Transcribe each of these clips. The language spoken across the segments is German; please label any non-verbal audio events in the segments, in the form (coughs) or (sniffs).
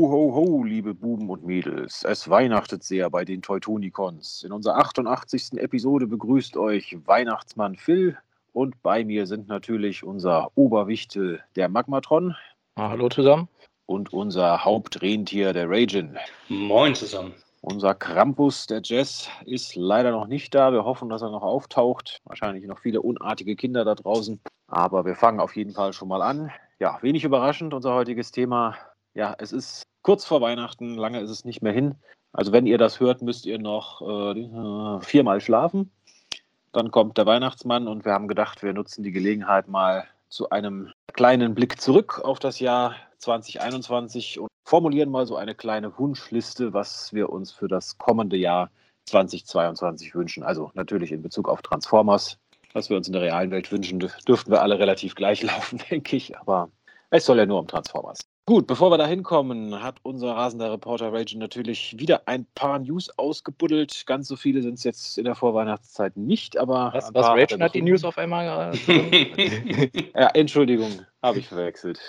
Ho, ho, ho, liebe Buben und Mädels. Es weihnachtet sehr bei den Teutonicons. In unserer 88. Episode begrüßt euch Weihnachtsmann Phil und bei mir sind natürlich unser Oberwichtel, der Magmatron. Ah, hallo zusammen. Und unser Hauptrentier, der Ragin. Moin zusammen. Unser Krampus, der Jess, ist leider noch nicht da. Wir hoffen, dass er noch auftaucht. Wahrscheinlich noch viele unartige Kinder da draußen. Aber wir fangen auf jeden Fall schon mal an. Ja, wenig überraschend, unser heutiges Thema ja, es ist kurz vor Weihnachten, lange ist es nicht mehr hin. Also wenn ihr das hört, müsst ihr noch äh, viermal schlafen. Dann kommt der Weihnachtsmann und wir haben gedacht, wir nutzen die Gelegenheit mal zu einem kleinen Blick zurück auf das Jahr 2021 und formulieren mal so eine kleine Wunschliste, was wir uns für das kommende Jahr 2022 wünschen. Also natürlich in Bezug auf Transformers. Was wir uns in der realen Welt wünschen, dürften wir alle relativ gleich (laughs) laufen, denke ich. Aber es soll ja nur um Transformers. Gut, bevor wir da hinkommen, hat unser rasender Reporter Rage natürlich wieder ein paar News ausgebuddelt. Ganz so viele sind es jetzt in der Vorweihnachtszeit nicht, aber. Was, was Rage hat die News auf einmal. (laughs) ja, Entschuldigung, habe ich verwechselt.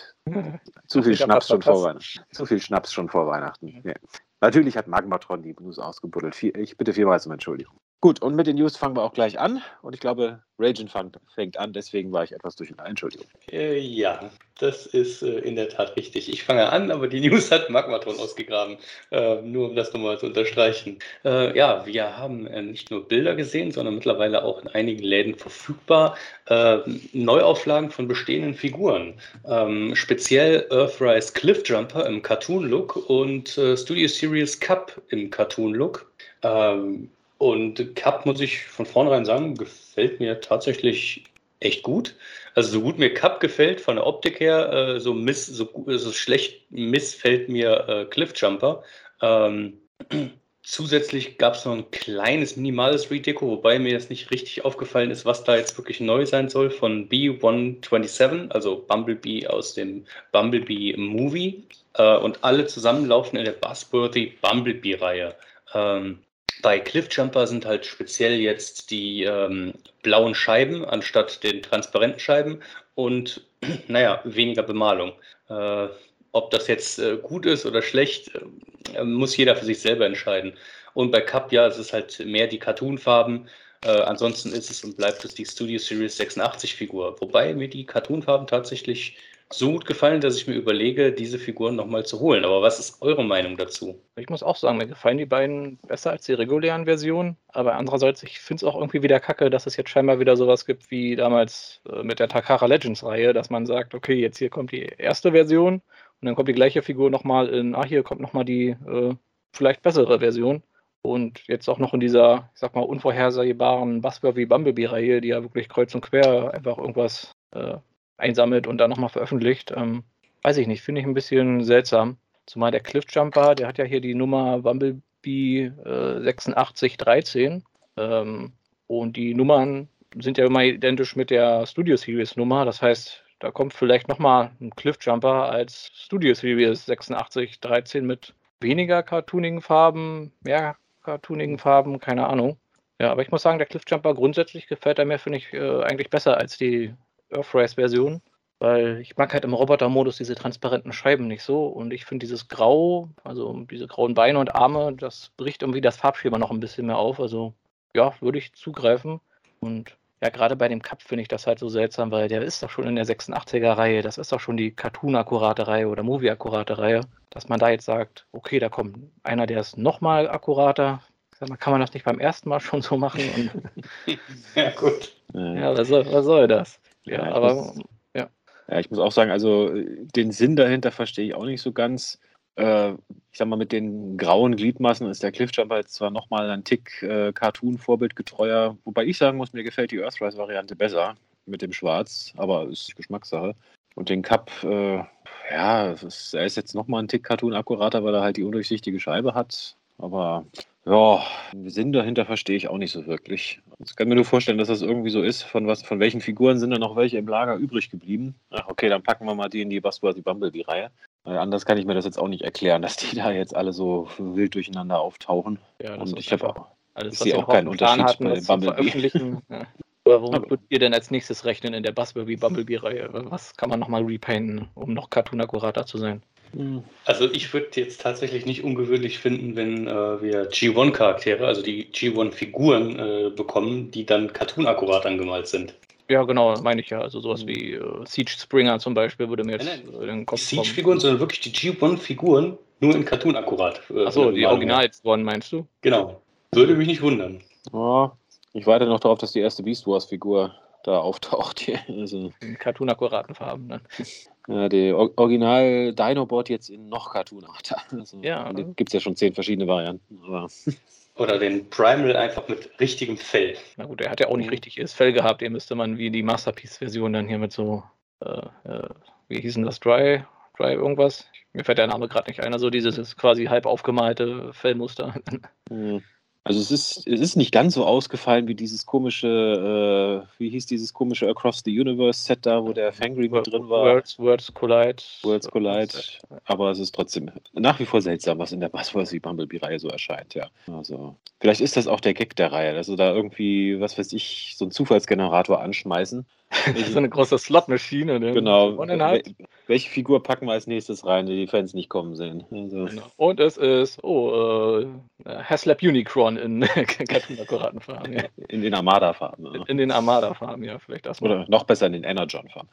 Zu viel Schnaps schon vor Weihnachten. Zu viel Schnaps schon vor Weihnachten. Ja. Natürlich hat Magmatron die News ausgebuddelt. Ich bitte vielmals um Entschuldigung. Gut, und mit den News fangen wir auch gleich an. Und ich glaube, Raging fängt an, deswegen war ich etwas durcheinander. Entschuldigung. Äh, ja, das ist äh, in der Tat richtig. Ich fange an, aber die (laughs) News hat Magmatron ausgegraben. Äh, nur um das nochmal zu unterstreichen. Äh, ja, wir haben äh, nicht nur Bilder gesehen, sondern mittlerweile auch in einigen Läden verfügbar äh, Neuauflagen von bestehenden Figuren. Ähm, speziell Earthrise Cliffjumper im Cartoon-Look und Studio Series Cup im Cartoon-Look. Ähm, und Cup, muss ich von vornherein sagen, gefällt mir tatsächlich echt gut. Also so gut mir Cup gefällt von der Optik her, äh, so, miss, so, so schlecht missfällt mir äh, Cliffjumper. Ähm, (clears throat) zusätzlich gab es noch ein kleines, minimales Redeco, wobei mir jetzt nicht richtig aufgefallen ist, was da jetzt wirklich neu sein soll von B127, also Bumblebee aus dem Bumblebee Movie. Äh, und alle zusammen laufen in der Buzzworthy Bumblebee-Reihe. Ähm, bei Cliffjumper sind halt speziell jetzt die ähm, blauen Scheiben anstatt den transparenten Scheiben und (clears throat) naja, weniger Bemalung. Äh, ob das jetzt äh, gut ist oder schlecht, äh, muss jeder für sich selber entscheiden. Und bei Cup, ja, es ist halt mehr die Cartoon-Farben. Äh, ansonsten ist es und bleibt es die Studio Series 86 Figur. Wobei mir die Cartoon-Farben tatsächlich so gut gefallen, dass ich mir überlege, diese Figuren nochmal zu holen. Aber was ist eure Meinung dazu? Ich muss auch sagen, mir gefallen die beiden besser als die regulären Versionen. Aber andererseits, ich finde es auch irgendwie wieder kacke, dass es jetzt scheinbar wieder sowas gibt wie damals äh, mit der Takara Legends Reihe, dass man sagt, okay, jetzt hier kommt die erste Version und dann kommt die gleiche Figur nochmal in, ah, hier kommt nochmal die äh, vielleicht bessere Version. Und jetzt auch noch in dieser, ich sag mal, unvorhersehbaren Buzzworthy Bumblebee-Reihe, die ja wirklich kreuz und quer einfach irgendwas äh, einsammelt und dann nochmal veröffentlicht. Ähm, weiß ich nicht, finde ich ein bisschen seltsam. Zumal der Cliffjumper, der hat ja hier die Nummer Bumblebee äh, 8613. Ähm, und die Nummern sind ja immer identisch mit der Studio Series Nummer. Das heißt, da kommt vielleicht nochmal ein Cliffjumper als Studio Series 8613 mit weniger cartoonigen Farben, mehr cartoonigen Farben, keine Ahnung. Ja, aber ich muss sagen, der Cliffjumper grundsätzlich gefällt er mir, finde ich, äh, eigentlich besser als die Earthrise-Version, weil ich mag halt im Roboter-Modus diese transparenten Scheiben nicht so und ich finde dieses Grau, also diese grauen Beine und Arme, das bricht irgendwie das Farbschema noch ein bisschen mehr auf. Also ja, würde ich zugreifen. Und ja, gerade bei dem Cup finde ich das halt so seltsam, weil der ist doch schon in der 86er-Reihe, das ist doch schon die Cartoon-akkurate Reihe oder Movie-akkurate Reihe, dass man da jetzt sagt, okay, da kommt einer, der ist nochmal akkurater. Sag mal, kann man das nicht beim ersten Mal schon so machen? (laughs) ja, gut. Ja, was soll, was soll das? Ja, ja aber muss, ja. Ja, ich muss auch sagen, also den Sinn dahinter verstehe ich auch nicht so ganz. Äh, ich sag mal, mit den grauen Gliedmassen ist der Cliffjumper jetzt zwar nochmal ein Tick äh, Cartoon-Vorbildgetreuer, wobei ich sagen muss, mir gefällt die Earthrise-Variante besser mit dem Schwarz, aber ist Geschmackssache. Und den Cup, äh, ja, ist, er ist jetzt nochmal ein Tick Cartoon-akkurater, weil er halt die undurchsichtige Scheibe hat. Aber ja, den Sinn dahinter verstehe ich auch nicht so wirklich. Ich kann mir nur vorstellen, dass das irgendwie so ist. Von, was, von welchen Figuren sind da noch welche im Lager übrig geblieben? Ach, okay, dann packen wir mal die in die Buzzworthy Bumblebee-Reihe. Weil anders kann ich mir das jetzt auch nicht erklären, (laughs) dass die da jetzt alle so wild durcheinander auftauchen. Ja, das Und ich habe auch, alles, ich sehe auch keinen Unterschied hatten, bei den Bumblebee. ja. Aber womit würdet ihr denn als nächstes rechnen in der Buzzworthy Bumblebee-Reihe? (laughs) Was kann man nochmal repainten, um noch cartoon-akkurater zu sein? Hm. Also ich würde jetzt tatsächlich nicht ungewöhnlich finden, wenn äh, wir G1-Charaktere, also die G1-Figuren äh, bekommen, die dann cartoon-akkurat angemalt sind. Ja, genau, meine ich ja. Also sowas wie äh, Siege Springer zum Beispiel würde mir jetzt nein, nein. den Kopf Siege-Figuren, sondern wirklich die G1-Figuren nur in Cartoon-akkurat. Äh, Achso, die Original-One meinst du? Genau. Würde mich nicht wundern. Oh, ich warte noch darauf, dass die erste Beast Wars-Figur da auftaucht. also, in Cartoon-akkuraten Farben dann. Ja, die Original Dinobot jetzt in noch cartoonarter. Also, ja. Gibt es ja schon zehn verschiedene Varianten. Aber Oder den Primal einfach mit richtigem Fell. Na gut, er hat ja auch nicht mhm. richtiges Fell gehabt. Den müsste man wie die Masterpiece-Version dann hier mit so, äh, äh, wie hießen das, Dry, Dry irgendwas? Mir fällt der Name gerade nicht ein. Also dieses quasi halb aufgemalte Fellmuster. Mhm. Also es ist, es ist nicht ganz so ausgefallen wie dieses komische, äh, wie hieß dieses komische Across the Universe Set da, wo der Fangry mit drin war. Worlds, Worlds Collide. Worlds Collide. Aber es ist trotzdem nach wie vor seltsam, was in der Buzzworthy Bumblebee-Reihe so erscheint, ja. Also, vielleicht ist das auch der Gag der Reihe, also da irgendwie, was weiß ich, so einen Zufallsgenerator anschmeißen (laughs) so eine große Slot-Maschine. Ne? Genau. Welche Figur packen wir als nächstes rein, die die Fans nicht kommen sehen? Also. Genau. Und es ist, oh, äh, Haslab Unicron in (laughs) cartoon Farben. Ja. In den Armada-Farben. Ja. In den Armada-Farben, ja, vielleicht das mal. Oder noch besser in den Energon-Farben.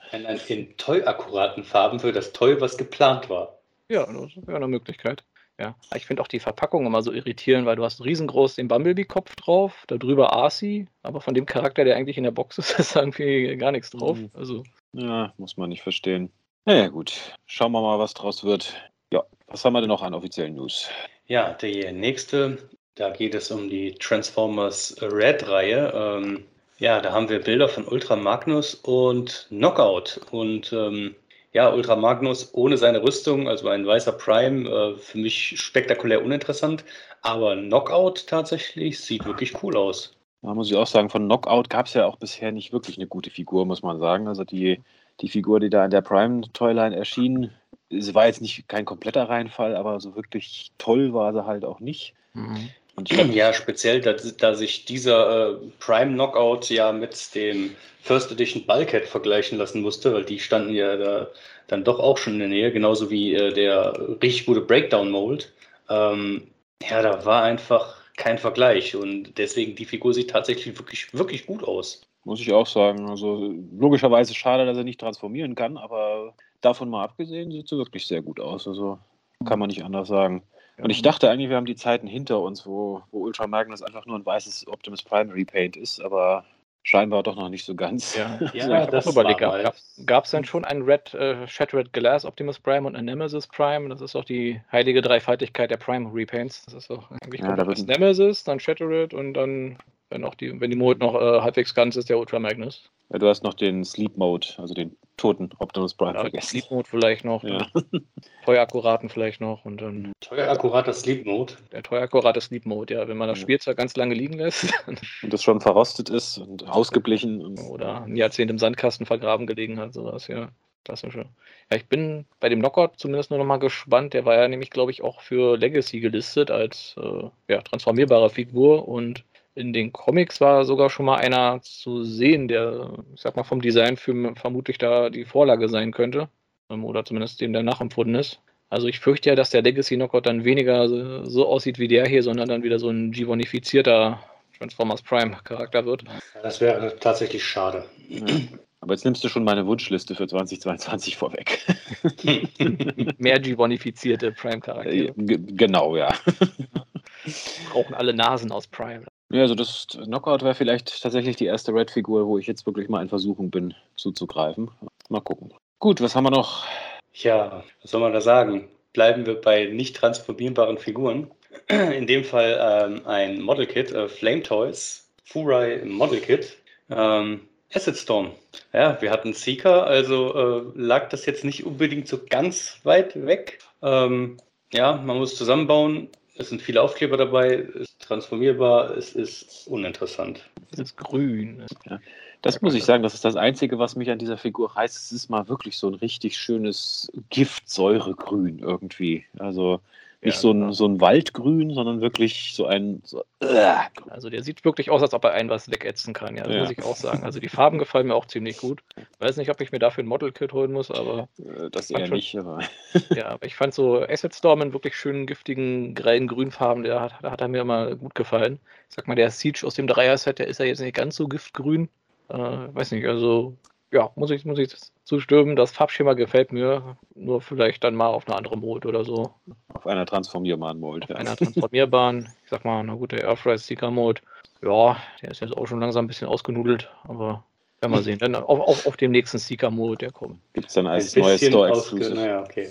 In Toy-akkuraten Farben für das Toy, was geplant war. Ja, das wäre eine Möglichkeit. Ja, ich finde auch die Verpackung immer so irritierend, weil du hast riesengroß den Bumblebee-Kopf drauf, darüber Arcee, aber von dem Charakter, der eigentlich in der Box ist, (laughs) ist irgendwie gar nichts drauf. Mhm. Also. Ja, muss man nicht verstehen. Naja, gut. Schauen wir mal, was draus wird. Ja, was haben wir denn noch an offiziellen News? Ja, die nächste, da geht es um die Transformers Red-Reihe. Ähm, ja, da haben wir Bilder von Ultra Magnus und Knockout. Und ähm, ja, Ultra Magnus ohne seine Rüstung, also ein weißer Prime, äh, für mich spektakulär uninteressant. Aber Knockout tatsächlich sieht wirklich cool aus. Da muss ich auch sagen, von Knockout gab es ja auch bisher nicht wirklich eine gute Figur, muss man sagen. Also die, die Figur, die da in der Prime-Toyline erschien, sie war jetzt nicht kein kompletter Reinfall, aber so wirklich toll war sie halt auch nicht. Mhm. (clears throat) ja, speziell, da, da sich dieser äh, Prime Knockout ja mit dem First Edition Bulkhead vergleichen lassen musste, weil die standen ja da dann doch auch schon in der Nähe, genauso wie äh, der richtig gute Breakdown Mold. Ähm, ja, da war einfach kein Vergleich und deswegen die Figur sieht tatsächlich wirklich, wirklich gut aus. Muss ich auch sagen. Also logischerweise schade, dass er nicht transformieren kann, aber davon mal abgesehen sieht sie wirklich sehr gut aus. Also kann man nicht anders sagen. Und ich dachte eigentlich, wir haben die Zeiten hinter uns, wo, wo Ultra Magnus einfach nur ein weißes Optimus Prime Repaint ist, aber scheinbar doch noch nicht so ganz. Ja, (laughs) ja das überlegt. Gab es denn schon ein Red äh, Shattered Glass Optimus Prime und ein Nemesis Prime? Das ist doch die heilige Dreifaltigkeit der Prime Repaints. Das ist doch eigentlich ja, da Nemesis, dann Shattered und dann, wenn, auch die, wenn die Mode noch äh, halbwegs ganz ist, der Ultra Magnus. Ja, du hast noch den Sleep Mode, also den toten Optimus Prime ja, vergessen. Sleep Mode vielleicht noch. Ja. Teuerakkuraten vielleicht noch. Und dann Teuerakkurater Sleep Mode. Der teuerakkurate Sleep Mode, ja. Wenn man das Spielzeug ganz lange liegen lässt. und das schon verrostet ist und ausgeblichen. Oder ein Jahrzehnt im Sandkasten vergraben gelegen hat, sowas, ja. Klassische. Ja, ich bin bei dem Knockout zumindest nur noch mal gespannt. Der war ja nämlich, glaube ich, auch für Legacy gelistet als äh, ja, transformierbare Figur und in den Comics war sogar schon mal einer zu sehen, der, ich sag mal, vom Design für vermutlich da die Vorlage sein könnte. Ähm, oder zumindest dem der nachempfunden ist. Also ich fürchte ja, dass der Legacy Knockout dann weniger so aussieht wie der hier, sondern dann wieder so ein Givonifizierter Transformers Prime Charakter wird. Das wäre tatsächlich schade. Ja. Aber jetzt nimmst du schon meine Wunschliste für 2022 vorweg. (laughs) Mehr Givonifizierte Prime Charaktere. Genau, ja. Brauchen alle Nasen aus Prime. Ja, also das Knockout wäre vielleicht tatsächlich die erste Red-Figur, wo ich jetzt wirklich mal in Versuchung bin, zuzugreifen. Mal gucken. Gut, was haben wir noch? Ja, was soll man da sagen? Bleiben wir bei nicht transformierbaren Figuren. In dem Fall ähm, ein Model Kit, äh, Flame Toys, Furai Model Kit. Ähm, Acid Storm. Ja, wir hatten Seeker, also äh, lag das jetzt nicht unbedingt so ganz weit weg. Ähm, ja, man muss zusammenbauen. Es sind viele Aufkleber dabei, es ist transformierbar, es ist uninteressant. Es ist grün. Ja, das muss ich sagen, das ist das Einzige, was mich an dieser Figur reißt. Es ist mal wirklich so ein richtig schönes Giftsäuregrün irgendwie. Also Nicht Ja, so, ein, genau. so ein Waldgrün, sondern wirklich so ein. So, äh, Also der sieht wirklich aus, als ob er einen was wegätzen kann, ja, das Ja. muss ich auch sagen. Also die Farben gefallen mir auch ziemlich gut. Weiß nicht, ob ich mir dafür ein Model-Kit holen muss, aber äh, das eher schon- nicht, aber (laughs) ja, aber ich fand so Asset Storm in wirklich schönen, giftigen, grellen Grünfarben, der hat, da hat er mir immer gut gefallen. Ich sag mal, der Siege aus dem Dreier-Set, der ist ja jetzt nicht ganz so giftgrün. Äh, weiß nicht, also ja, muss ich, muss ich zustimmen. Das Farbschema gefällt mir, nur vielleicht dann mal auf eine andere Mode oder so. auf einer transformierbaren Mold. Auf Ja. einer transformierbaren. (laughs) Ich sag mal, na gut, der Airfryer Seeker Mode. Ja, der ist jetzt auch schon langsam ein bisschen ausgenudelt, aber werden wir sehen. Dann auf, auf, auf dem nächsten Seeker Mode, der kommt. Gibt es dann als neues Store. Exclusive. Naja, okay.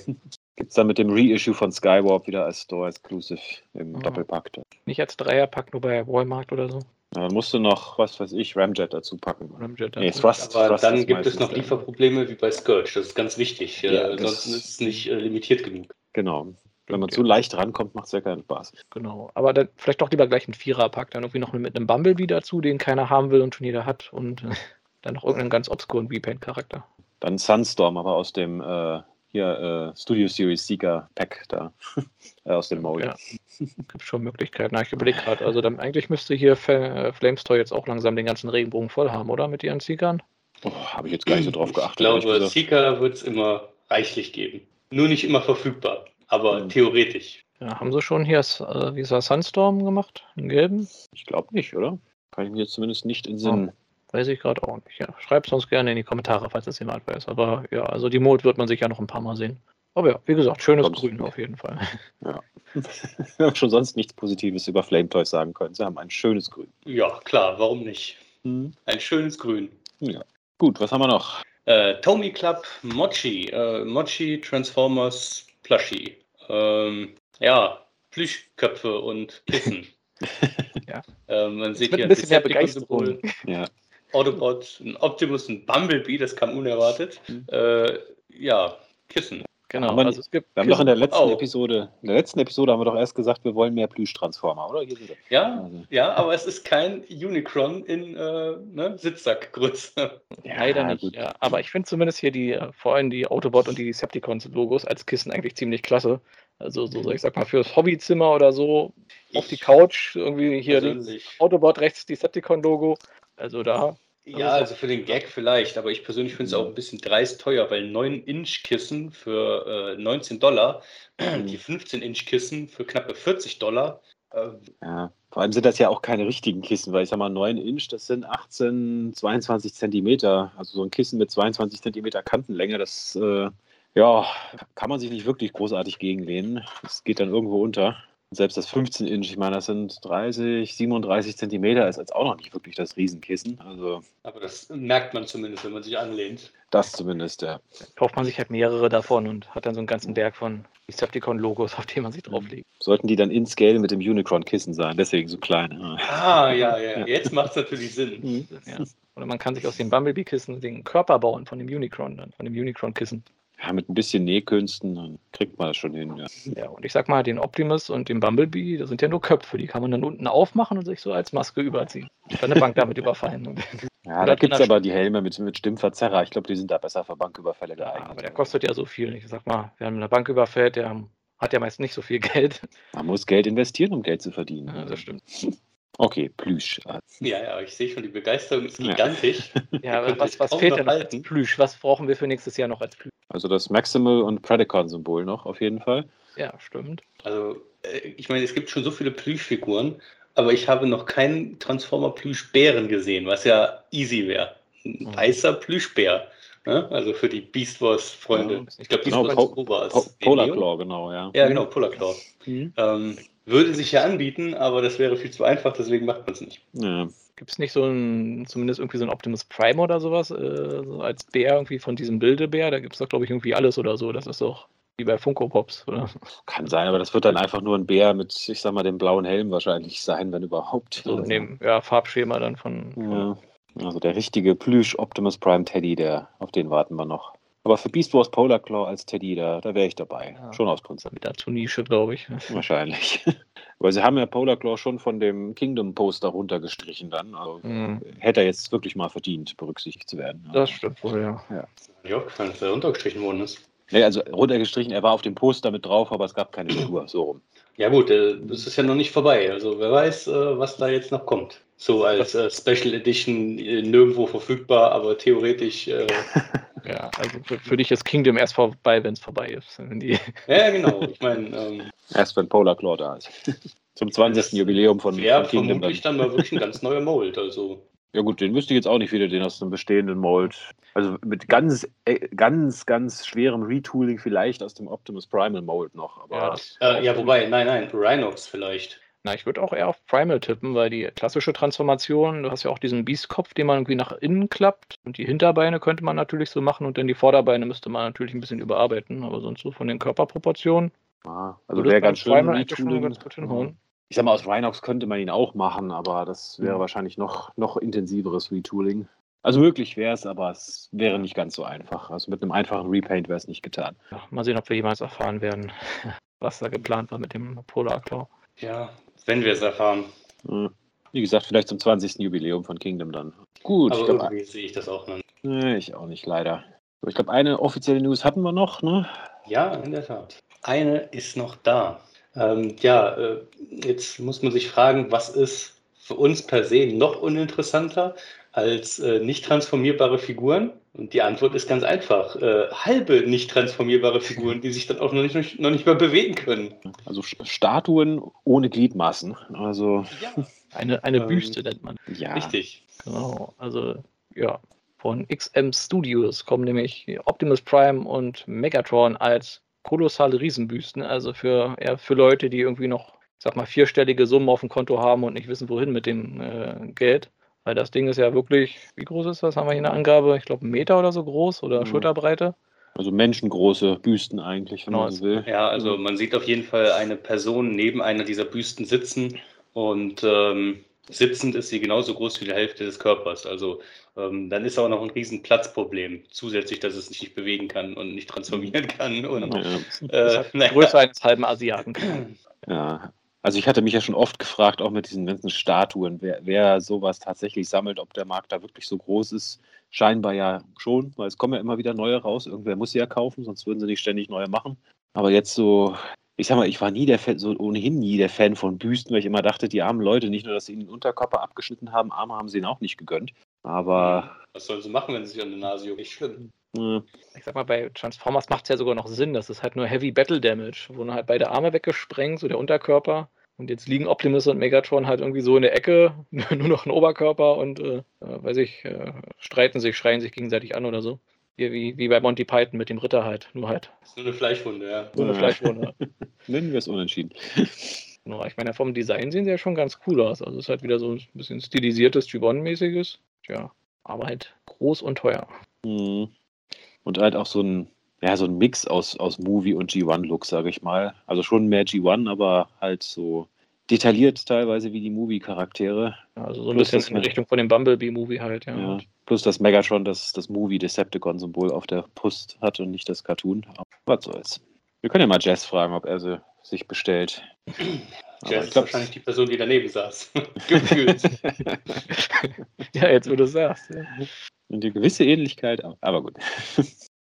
Gibt es dann mit dem Reissue von Skywarp wieder als Store Exclusive im Ah. Doppelpack. Nicht als Dreierpack, nur bei Walmart oder so. Dann musst du noch, was weiß ich, Ramjet dazu packen. Ramjet Nee, dazu. Thrust, Aber Thrust dann gibt es noch Lieferprobleme wie bei Scourge. Das ist ganz wichtig. Ja, äh, das- Sonst ist es nicht äh, limitiert genug. Genau. Wenn man Ja. zu leicht rankommt, macht es ja keinen Spaß. Genau. Aber dann vielleicht doch lieber gleich ein Viererpack, dann irgendwie noch mit einem Bumblebee dazu, den keiner haben will und schon jeder hat. Und äh, (laughs) dann noch irgendeinen ganz obskuren Repaint-Charakter. Dann Sunstorm, aber aus dem äh, hier äh, Studio Series Seeker Pack da. (laughs) äh, aus dem Mold. Ja. Gibt schon Möglichkeiten. Na, ich überlege gerade. Also dann eigentlich müsste hier Fa- äh, Flamestore jetzt auch langsam den ganzen Regenbogen voll haben, oder? Mit ihren Seekern? Oh, Habe ich jetzt gar nicht so drauf Ich geachtet. ehrlich glaube. Seeker wird es immer reichlich geben. Nur nicht immer verfügbar, aber Mhm. theoretisch. Ja, haben sie schon hier, äh, wie ist das, Sunstorm gemacht? Einen gelben? Ich glaube nicht, oder? Kann ich mir jetzt zumindest nicht in Sinn. Weiß ich gerade auch nicht. Ja, schreibt sonst gerne in die Kommentare, falls das jemand weiß. Aber ja, also die Mode wird man sich ja noch ein paar Mal sehen. Aber ja, wie gesagt, schönes Kommst- Grün auf jeden Fall. (laughs) Wir haben schon sonst nichts Positives über Flame Toys sagen können. Sie haben ein schönes Grün. Ja, klar, warum nicht? Hm. Ein schönes Grün. Ja. Gut, was haben wir noch? Äh, Tomy Club Mochi. Äh, Mochi Transformers Plushie. Ähm, ja, Plüschköpfe und Kissen. (laughs) Ja. Ähm, man sieht hier ein bisschen mehr Begeisterung. Ja. Autobot, ein Optimus, ein Bumblebee, das kam unerwartet. Mhm. Äh, ja, Kissen. Genau, Aber also es gibt. Wir haben doch in der letzten Oh. Episode, in der letzten Episode haben wir doch erst gesagt, wir wollen mehr Plüsch-Transformer, oder? Hier sind sie. Ja, Also, ja, aber es ist kein Unicron in äh, ne, Sitzsackgröße. (laughs) Leider nicht, gut. ja. Aber ich finde zumindest hier die, äh, vor allem die Autobot und die Decepticons-Logos als Kissen eigentlich ziemlich klasse. Also so, ich sag mal, fürs Hobbyzimmer oder so, auf die Couch, irgendwie hier Autobot, rechts Decepticon-Logo. Also da, Ja, also für den Gag vielleicht, aber ich persönlich finde es auch ein bisschen dreist teuer, weil 9-Inch-Kissen für äh, 19 Dollar, (clears throat) die 15-Inch-Kissen für knappe 40 Dollar. Äh, Ja, vor allem sind das ja auch keine richtigen Kissen, weil ich sag mal, 9 Inch, das sind 18, 22 Zentimeter. Also so ein Kissen mit 22 Zentimeter Kantenlänge, das äh, ja, kann man sich nicht wirklich großartig gegenlehnen. Das geht dann irgendwo unter. Und selbst das 15 Inch, ich meine, das sind 30, 37 Zentimeter, ist jetzt auch noch nicht wirklich das Riesenkissen. Also aber das merkt man zumindest, wenn man sich anlehnt. das zumindest, ja. kauft man sich halt mehrere davon und hat dann so einen ganzen Berg von Decepticon-Logos, auf die man sich drauflegt. Sollten die dann in Scale mit dem Unicron-Kissen sein, deswegen so klein. Ja. Ah, ja, ja, (laughs) jetzt macht es natürlich Sinn. Ja. Oder man kann sich aus dem Bumblebee-Kissen den Körper bauen von dem Unicron, dann, von dem Unicron-Kissen. Ja, mit ein bisschen Nähkünsten, dann kriegt man das schon hin. Ja. Ja, und ich sag mal, den Optimus und den Bumblebee, das sind ja nur Köpfe, die kann man dann unten aufmachen und sich so als Maske überziehen. Und dann eine Bank damit überfallen. (laughs) Ja, da gibt es aber die Helme mit, mit Stimmverzerrer. Ich glaube, die sind da besser für Banküberfälle Ja, geeignet. aber der kostet ja so viel. Ich sag mal, wer eine Bank überfällt, der hat ja meist nicht so viel Geld. Man muss Geld investieren, um Geld zu verdienen. Ja, das stimmt. (laughs) Okay, Plüsch. Ja, ja, ich sehe schon, die Begeisterung ist gigantisch. (laughs) Ja, was, was fehlt denn noch als. Plüsch? Was brauchen wir für nächstes Jahr noch als Plüsch? Also das Maximal und Predacon-Symbol noch auf jeden Fall. Ja, stimmt. Also, äh, ich meine, es gibt schon so viele Plüschfiguren, aber ich habe noch keinen Transformer-Plüschbären gesehen, was ja easy wäre. Ein Mhm. weißer Plüschbär. Ne? Also für die Beast Wars-Freunde. Ja, ich glaube, Beast Genau, Wars Po- als Po Polar. Claw, genau, ja. Ja, genau, Polar Claw. Mhm. Ähm, würde sich ja anbieten, aber das wäre viel zu einfach, deswegen macht man es nicht. ja. Gibt es nicht so ein, zumindest irgendwie so ein Optimus Prime oder sowas, äh, so als Bär irgendwie von diesem Bildebär? Da gibt es doch, glaube ich, irgendwie alles oder so. Das ist doch wie bei Funko Pops, oder? Kann sein, aber das wird dann einfach nur ein Bär mit, ich sag mal, dem blauen Helm wahrscheinlich sein, wenn überhaupt. So in dem ja, Farbschema dann von. Ja. Also der richtige Plüsch Optimus Prime Teddy, der, auf den warten wir noch. Aber für Beast Wars Polar Claw als Teddy, da, da wäre ich dabei. Ja. Schon aus Prinzip. Mit dazu Nische, glaube ich. (laughs) Wahrscheinlich. (laughs) Aber sie haben ja Polar Claw schon von dem Kingdom-Poster runtergestrichen dann. Also Mhm. hätte er jetzt wirklich mal verdient, berücksichtigt zu werden. Das stimmt wohl, ja. Ja, gefallen, dass er runtergestrichen worden ist. Nee, also runtergestrichen, er war auf dem Poster mit drauf, aber es gab keine Figur, so rum. Ja gut, äh, das ist ja noch nicht vorbei. Also wer weiß, äh, was da jetzt noch kommt. So als äh, Special Edition äh, nirgendwo verfügbar, aber theoretisch. Äh, (laughs) Ja, also für, für dich ist Kingdom erst vorbei, wenn es vorbei ist. Wenn die, (laughs) ja, genau. Ich meine, ähm, Erst wenn Polar Claw da ist. Zum 20. Jubiläum von, wäre von Kingdom. vermutlich dann mal wirklich ein ganz neuer Mold. Also Ja gut, den wüsste ich jetzt auch nicht wieder, den aus einem bestehenden Mold. Also mit ganz, äh, ganz, ganz schwerem Retooling vielleicht aus dem Optimus Primal Mold noch. Aber ja, das, äh, ja, wobei, nein, nein, Rhinox vielleicht. Na, ich würde auch eher auf Primal tippen, weil die klassische Transformation, du hast ja auch diesen Beast-Kopf, den man irgendwie nach innen klappt. Und die Hinterbeine könnte man natürlich so machen und dann die Vorderbeine müsste man natürlich ein bisschen überarbeiten. Aber sonst so von den Körperproportionen. ja, also wäre ganz schön Primal eigentlich schon ganz gut hinhauen. Ich sag mal, aus Rhinox könnte man ihn auch machen, aber das wäre Mhm. wahrscheinlich noch, noch intensiveres Retooling. Also möglich wäre es, aber es wäre nicht ganz so einfach. Also mit einem einfachen Repaint wäre es nicht getan. Ja, mal sehen, ob wir jemals erfahren werden, (laughs) was da geplant war mit dem Polar Claw. Ja, wenn wir es erfahren. Hm. Wie gesagt, vielleicht zum 20. Jubiläum von Kingdom dann. Gut, Aber ich glaube, irgendwie sehe ich das auch noch. nicht. nee, ich auch nicht, leider. Ich glaube, eine offizielle News hatten wir noch, ne? Ja, in der Tat. Eine ist noch da. Ähm, ja, äh, jetzt muss man sich fragen, was ist für uns per se noch uninteressanter als äh, nicht transformierbare Figuren? Und die Antwort ist ganz einfach. Äh, halbe nicht transformierbare Figuren, die sich dann auch noch nicht, noch nicht mal bewegen können. Also Statuen ohne Gliedmaßen. Also, Ja, (laughs) Eine, eine Ähm, Büste nennt man. ja. richtig. Genau. Also, ja. Von XM Studios kommen nämlich Optimus Prime und Megatron als kolossale Riesenbüsten. Also für, eher für Leute, die irgendwie noch, ich sag mal, vierstellige Summen auf dem Konto haben und nicht wissen, wohin mit dem äh, Geld. Weil das Ding ist ja wirklich, wie groß ist das? Haben wir hier eine Angabe? Ich glaube, einen Meter oder so groß oder Mhm. Schulterbreite. Also menschengroße Büsten eigentlich, wenn Genau, man so will. Ja, also man sieht auf jeden Fall eine Person neben einer dieser Büsten sitzen und ähm, sitzend ist sie genauso groß wie die Hälfte des Körpers. Also ähm, dann ist auch noch ein riesen Platzproblem. Zusätzlich, dass es sich nicht bewegen kann und nicht transformieren kann. Und, Ja. Äh, die naja. Größe (laughs) eines halben Asiaten. Ja, also ich hatte mich ja schon oft gefragt, auch mit diesen ganzen Statuen, wer, wer sowas tatsächlich sammelt, ob der Markt da wirklich so groß ist. Scheinbar ja schon, weil es kommen ja immer wieder neue raus. Irgendwer muss sie ja kaufen, sonst würden sie nicht ständig neue machen. Aber jetzt so, ich sag mal, ich war nie der Fan, so ohnehin nie der Fan von Büsten, weil ich immer dachte, die armen Leute, nicht nur, dass sie ihnen den Unterkörper abgeschnitten haben, Arme haben sie ihnen auch nicht gegönnt. Aber Was sollen sie machen, wenn sie sich an den Nasio nicht schwimmen? äh, Ich sag mal, bei Transformers macht es ja sogar noch Sinn. Das ist halt nur Heavy Battle Damage. Wurden halt beide Arme weggesprengt, so der Unterkörper. Und jetzt liegen Optimus und Megatron halt irgendwie so in der Ecke, (laughs) nur noch ein Oberkörper und, äh, weiß ich, äh, streiten sich, schreien sich gegenseitig an oder so. Hier wie, wie bei Monty Python mit dem Ritter halt. Nur halt Das ist nur eine Fleischwunde, ja. so eine Ja. Fleischwunde. (laughs) nennen wir es unentschieden. (laughs) Genau, ich meine, vom Design sehen sie ja schon ganz cool aus. Also es ist halt wieder so ein bisschen stilisiertes Gibbon-mäßiges. Tja, aber halt groß und teuer. Mhm. Und halt auch so ein, ja, so ein Mix aus, aus Movie und G1-Look, sage ich mal. Also schon mehr G1, aber halt so detailliert teilweise wie die Movie-Charaktere. Also so ein Plus bisschen in Richtung von dem Bumblebee-Movie halt, ja. Ja. Plus, dass Megatron das, das Movie-Decepticon-Symbol auf der Brust hat und nicht das Cartoon. Aber was soll's. Wir können ja mal Jess fragen, ob er sie sich bestellt. Ich ist glaub- wahrscheinlich die Person, die daneben saß. (laughs) Gefühlt. (laughs) Ja, jetzt wo du es sagst. Ja. Eine gewisse Ähnlichkeit, aber gut.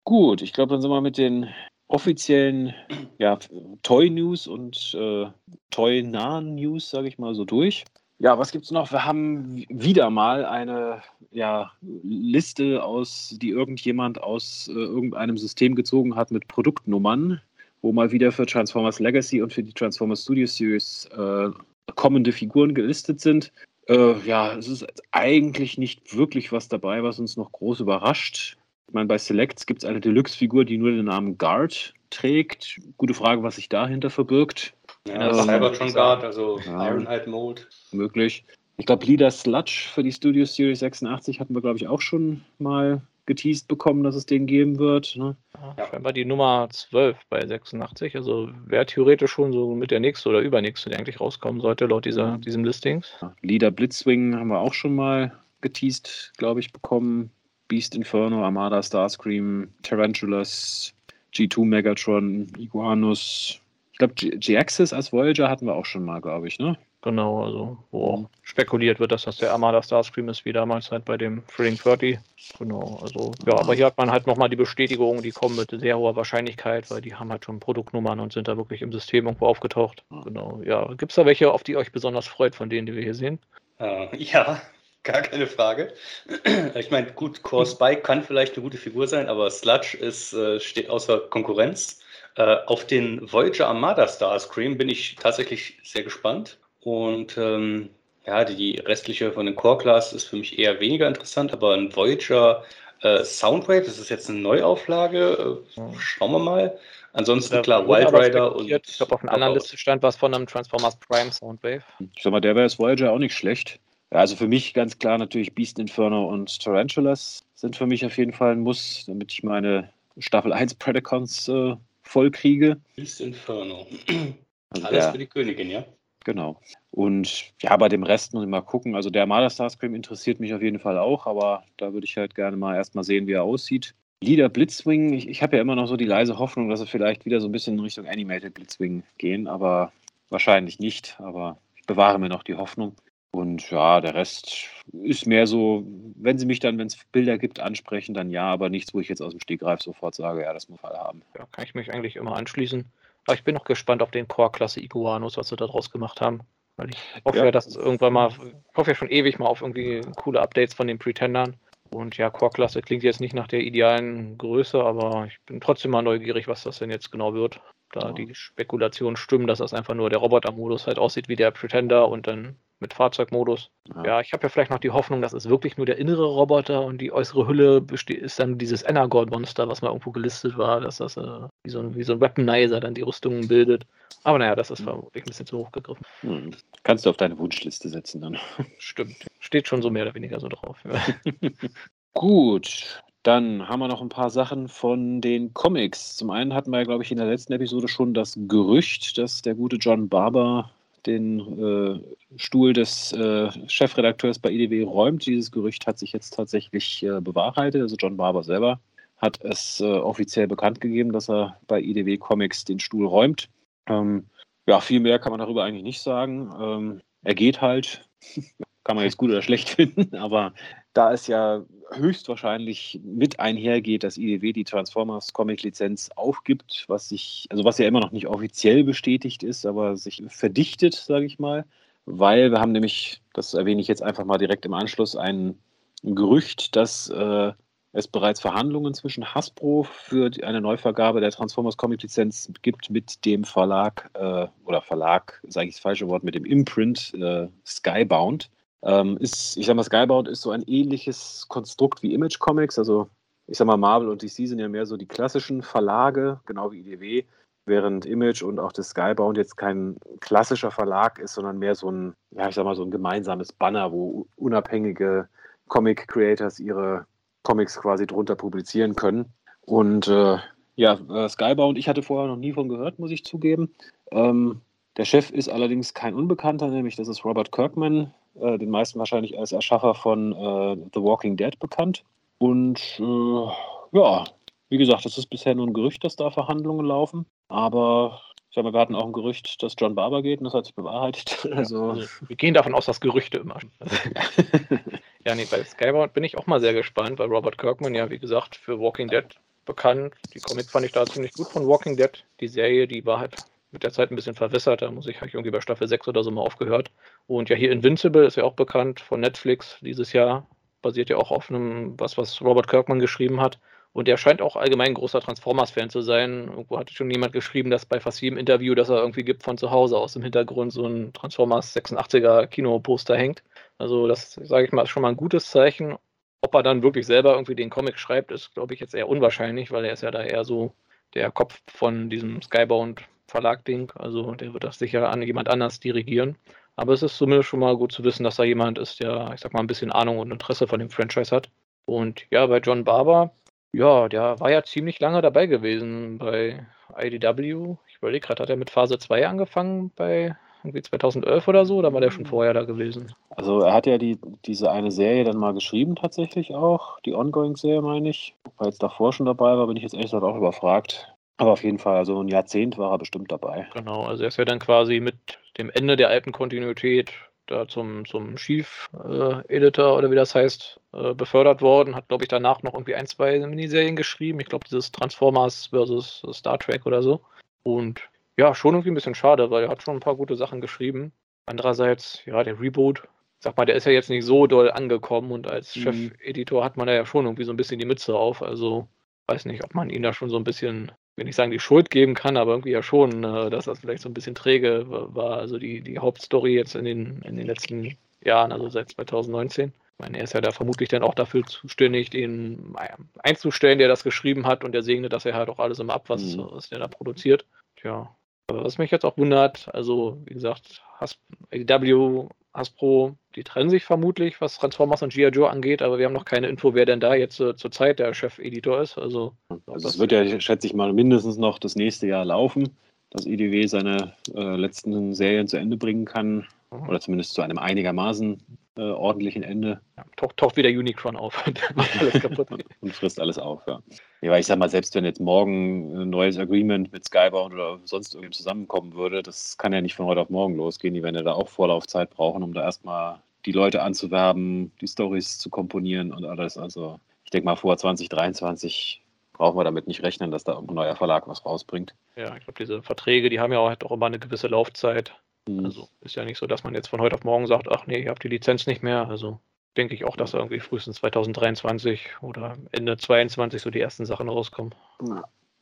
Gut, ich glaube, dann sind wir mit den offiziellen ja, Toy-News und äh, Toy-nahen News, sage ich mal, so durch. Ja, was gibt's noch? Wir haben wieder mal eine ja, Liste aus, die irgendjemand aus äh, irgendeinem System gezogen hat mit Produktnummern, wo mal wieder für Transformers Legacy und für die Transformers Studio Series äh, kommende Figuren gelistet sind. Äh, ja, es ist eigentlich nicht wirklich was dabei, was uns noch groß überrascht. Ich meine, bei Selects gibt es eine Deluxe-Figur, die nur den Namen Guard trägt. Gute Frage, was sich dahinter verbirgt. Ja, Ähm, Cybertron Guard, also Ja. Ironhide Mold. Möglich. Ich glaube, Leader Sludge für die Studio Series 86 hatten wir, glaube ich, auch schon mal geteased bekommen, dass es den geben wird. Ne? Ja. Scheinbar die Nummer 12 bei 86. Also wäre theoretisch schon so mit der nächste oder übernächste, der eigentlich rauskommen sollte, laut dieser, Mhm. diesem Listings. Leader Blitzwing haben wir auch schon mal geteased, glaube ich, bekommen. Beast Inferno, Armada Starscream, Tarantulas, G2 Megatron, Iguanus. Ich glaube, G-Axis als Voyager hatten wir auch schon mal, glaube ich, ne? Genau, also wo auch spekuliert wird, dass das der Armada Starscream ist, wie damals halt bei dem Thrilling 30. Genau, also ja, aber hier hat man halt nochmal die Bestätigung, die kommen mit sehr hoher Wahrscheinlichkeit, weil die haben halt schon Produktnummern und sind da wirklich im System irgendwo aufgetaucht. Genau, ja. Gibt es da welche, auf die euch besonders freut, von denen, die wir hier sehen? Äh, ja, gar keine Frage. (clears throat) Ich meine, gut, Core Spike kann vielleicht eine gute Figur sein, aber Sludge ist, äh, steht außer Konkurrenz. Äh, auf den Voyager Armada Starscream bin ich tatsächlich sehr gespannt. Und ähm, ja, die restliche von den Core Class ist für mich eher weniger interessant, aber ein Voyager äh, Soundwave, das ist jetzt eine Neuauflage. Äh, schauen wir mal. Ansonsten klar, Wild Rider und. Ich glaube, auf einer anderen Liste stand was von einem Transformers Prime Soundwave. Ich sag mal, der wäre jetzt Voyager auch nicht schlecht. Ja, also für mich ganz klar natürlich Beast Inferno und Tarantulas sind für mich auf jeden Fall ein Muss, damit ich meine Staffel 1 Predacons äh, voll kriege. Beast Inferno. Also Alles der- für die Königin, ja? Genau. Und ja, bei dem Rest muss ich mal gucken. Also der Armada Starscream interessiert mich auf jeden Fall auch, aber da würde ich halt gerne mal erstmal sehen, wie er aussieht. Leader Blitzwing, ich, ich habe ja immer noch so die leise Hoffnung, dass sie vielleicht wieder so ein bisschen in Richtung Animated Blitzwing gehen, aber wahrscheinlich nicht. Aber ich bewahre mir noch die Hoffnung. Und ja, der Rest ist mehr so, wenn sie mich dann, wenn es Bilder gibt, ansprechen, dann ja, aber nichts, wo ich jetzt aus dem Stegreif sofort sage, ja, das muss man haben. Ja, kann ich mich eigentlich immer anschließen. Aber ich bin noch gespannt auf den Core-Klasse Iguanos, was sie da draus gemacht haben. Weil ich hoffe Ja. ja, dass es irgendwann mal, ich hoffe ja schon ewig mal auf irgendwie coole Updates von den Pretendern. Und ja, Core-Klasse klingt jetzt nicht nach der idealen Größe, aber ich bin trotzdem mal neugierig, was das denn jetzt genau wird. Da Ja. die Spekulationen stimmen, dass das einfach nur der Roboter-Modus halt aussieht wie der Pretender und dann mit Fahrzeugmodus. Ja. Ja, ich habe ja vielleicht noch die Hoffnung, dass es wirklich nur der innere Roboter und die äußere Hülle ist dann dieses Energon-Monster, was mal irgendwo gelistet war, dass das äh, wie, so ein, wie so ein Weaponizer dann die Rüstungen bildet. Aber naja, das ist vermutlich ein bisschen zu hoch gegriffen. Hm. Kannst du auf deine Wunschliste setzen dann. (laughs) Stimmt. Steht schon so mehr oder weniger so drauf. Ja. (laughs) Gut, dann haben wir noch ein paar Sachen von den Comics. Zum einen hatten wir glaube ich, in der letzten Episode schon das Gerücht, dass der gute John Barber den äh, Stuhl des äh, Chefredakteurs bei IDW räumt. Dieses Gerücht hat sich jetzt tatsächlich äh, bewahrheitet. Also John Barber selber hat es äh, offiziell bekannt gegeben, dass er bei IDW Comics den Stuhl räumt. Ähm, ja, viel mehr kann man darüber eigentlich nicht sagen. Ähm, er geht halt. Kann man jetzt gut oder schlecht (laughs) finden, aber da es ja höchstwahrscheinlich mit einhergeht, dass IDW die Transformers Comic Lizenz aufgibt, was sich, also was ja immer noch nicht offiziell bestätigt ist, aber sich verdichtet, sage ich mal, weil wir haben nämlich, das erwähne ich jetzt einfach mal direkt im Anschluss, ein Gerücht, dass äh, es bereits Verhandlungen zwischen Hasbro für eine Neuvergabe der Transformers Comic Lizenz gibt mit dem Verlag äh, oder Verlag, sage ich das falsche Wort, mit dem Imprint äh, Skybound. Ähm, ist, ich sag mal, Skybound ist so ein ähnliches Konstrukt wie Image Comics. Also, ich sag mal, Marvel und DC sind ja mehr so die klassischen Verlage, genau wie IDW, während Image und auch das Skybound jetzt kein klassischer Verlag ist, sondern mehr so ein, ja, ich sag mal, so ein gemeinsames Banner, wo unabhängige Comic Creators ihre Comics quasi drunter publizieren können. Und äh, ja, äh, Skybound, ich hatte vorher noch nie von gehört, muss ich zugeben. Ähm, der Chef ist allerdings kein Unbekannter, nämlich das ist Robert Kirkman, äh, den meisten wahrscheinlich als Erschaffer von äh, The Walking Dead bekannt. Und äh, ja, wie gesagt, das ist bisher nur ein Gerücht, dass da Verhandlungen laufen. Aber ich sag mal, wir hatten auch ein Gerücht, dass John Barber geht und das hat sich bewahrheitet. (laughs) Also, Also, wir gehen davon aus, dass Gerüchte immer. (laughs) ja, nee, bei Skybound bin ich auch mal sehr gespannt, weil Robert Kirkman ja, wie gesagt, für Walking Dead bekannt. Die Comics fand ich da ziemlich gut von Walking Dead. Die Serie, die war halt mit der Zeit ein bisschen verwässert. Da muss ich, habe ich irgendwie bei Staffel 6 oder so mal aufgehört. Und ja, hier Invincible ist ja auch bekannt von Netflix dieses Jahr. Basiert ja auch auf einem, was, was Robert Kirkman geschrieben hat. Und er scheint auch allgemein ein großer Transformers-Fan zu sein. Irgendwo hatte schon jemand geschrieben, dass bei fast jedem Interview, das er irgendwie gibt, von zu Hause aus im Hintergrund so ein Transformers 86er Kinoposter hängt. Also das, sage ich mal, ist schon mal ein gutes Zeichen. Ob er dann wirklich selber irgendwie den Comic schreibt, ist, glaube ich, jetzt eher unwahrscheinlich, weil er ist ja da eher so der Kopf von diesem Skybound Verlag-Ding. Also der wird das sicher an jemand anders dirigieren. Aber es ist zumindest schon mal gut zu wissen, dass da jemand ist, der, ich sag mal, ein bisschen Ahnung und Interesse von dem Franchise hat. Und ja, bei John Barber, ja, der war ja ziemlich lange dabei gewesen bei IDW. Ich überlege gerade, hat er mit Phase 2 angefangen bei irgendwie 2011 oder so? Oder war der schon vorher da gewesen? Also er hat ja die, diese eine Serie dann mal geschrieben tatsächlich auch, die Ongoing-Serie meine ich. Er jetzt davor schon dabei war, bin ich jetzt ehrlich gesagt auch überfragt. Aber auf jeden Fall, also ein Jahrzehnt war er bestimmt dabei. Genau, also er ist ja dann quasi mit dem Ende der alten Kontinuität da zum, zum Chief-Editor äh, oder wie das heißt, äh, befördert worden. Hat, glaube ich, danach noch irgendwie ein, zwei Miniserien geschrieben. Ich glaube, dieses Transformers versus Star Trek oder so. Und ja, schon irgendwie ein bisschen schade, weil er hat schon ein paar gute Sachen geschrieben. Andererseits, ja, der Reboot, sag mal, der ist ja jetzt nicht so doll angekommen und als mhm. Chefeditor hat man da ja schon irgendwie so ein bisschen die Mütze auf. Also weiß nicht, ob man ihn da schon so ein bisschen will nicht sagen, die Schuld geben kann, aber irgendwie ja schon, äh, dass das vielleicht so ein bisschen träge war. Also die, die Hauptstory jetzt in den, in den letzten Jahren, also seit 2019. Ich meine, er ist ja da vermutlich dann auch dafür zuständig, den einzustellen, der das geschrieben hat und der segnet das ja halt auch alles immer ab, was, mhm. was der da produziert. Tja, was mich jetzt auch wundert, also wie gesagt, ADW Hasbro, die trennen sich vermutlich, was Transformers und G.I. Joe angeht, aber wir haben noch keine Info, wer denn da jetzt äh, zur Zeit der Chefeditor ist. Also, also es wird ja, schätze ich mal, mindestens noch das nächste Jahr laufen, dass IDW seine äh, letzten Serien zu Ende bringen kann. Mhm. Oder zumindest zu einem einigermaßen äh, ordentlichen Ende. Ja, taucht, taucht, wieder Unicron auf und (laughs) macht alles kaputt. (laughs) und frisst alles auf, ja. ja. Weil ich sag mal, selbst wenn jetzt morgen ein neues Agreement mit Skybound oder sonst irgendwie zusammenkommen würde, das kann ja nicht von heute auf morgen losgehen. Die werden ja da auch Vorlaufzeit brauchen, um da erstmal die Leute anzuwerben, die Stories zu komponieren und alles. Also ich denke mal, vor 2023 brauchen wir damit nicht rechnen, dass da ein neuer Verlag was rausbringt. Ja, ich glaube, diese Verträge, die haben ja auch, auch immer eine gewisse Laufzeit. Mhm. Also ist ja nicht so, dass man jetzt von heute auf morgen sagt, ach nee, ihr habt die Lizenz nicht mehr. Also denke ich auch, dass irgendwie frühestens 2023 oder Ende 2022 so die ersten Sachen rauskommen.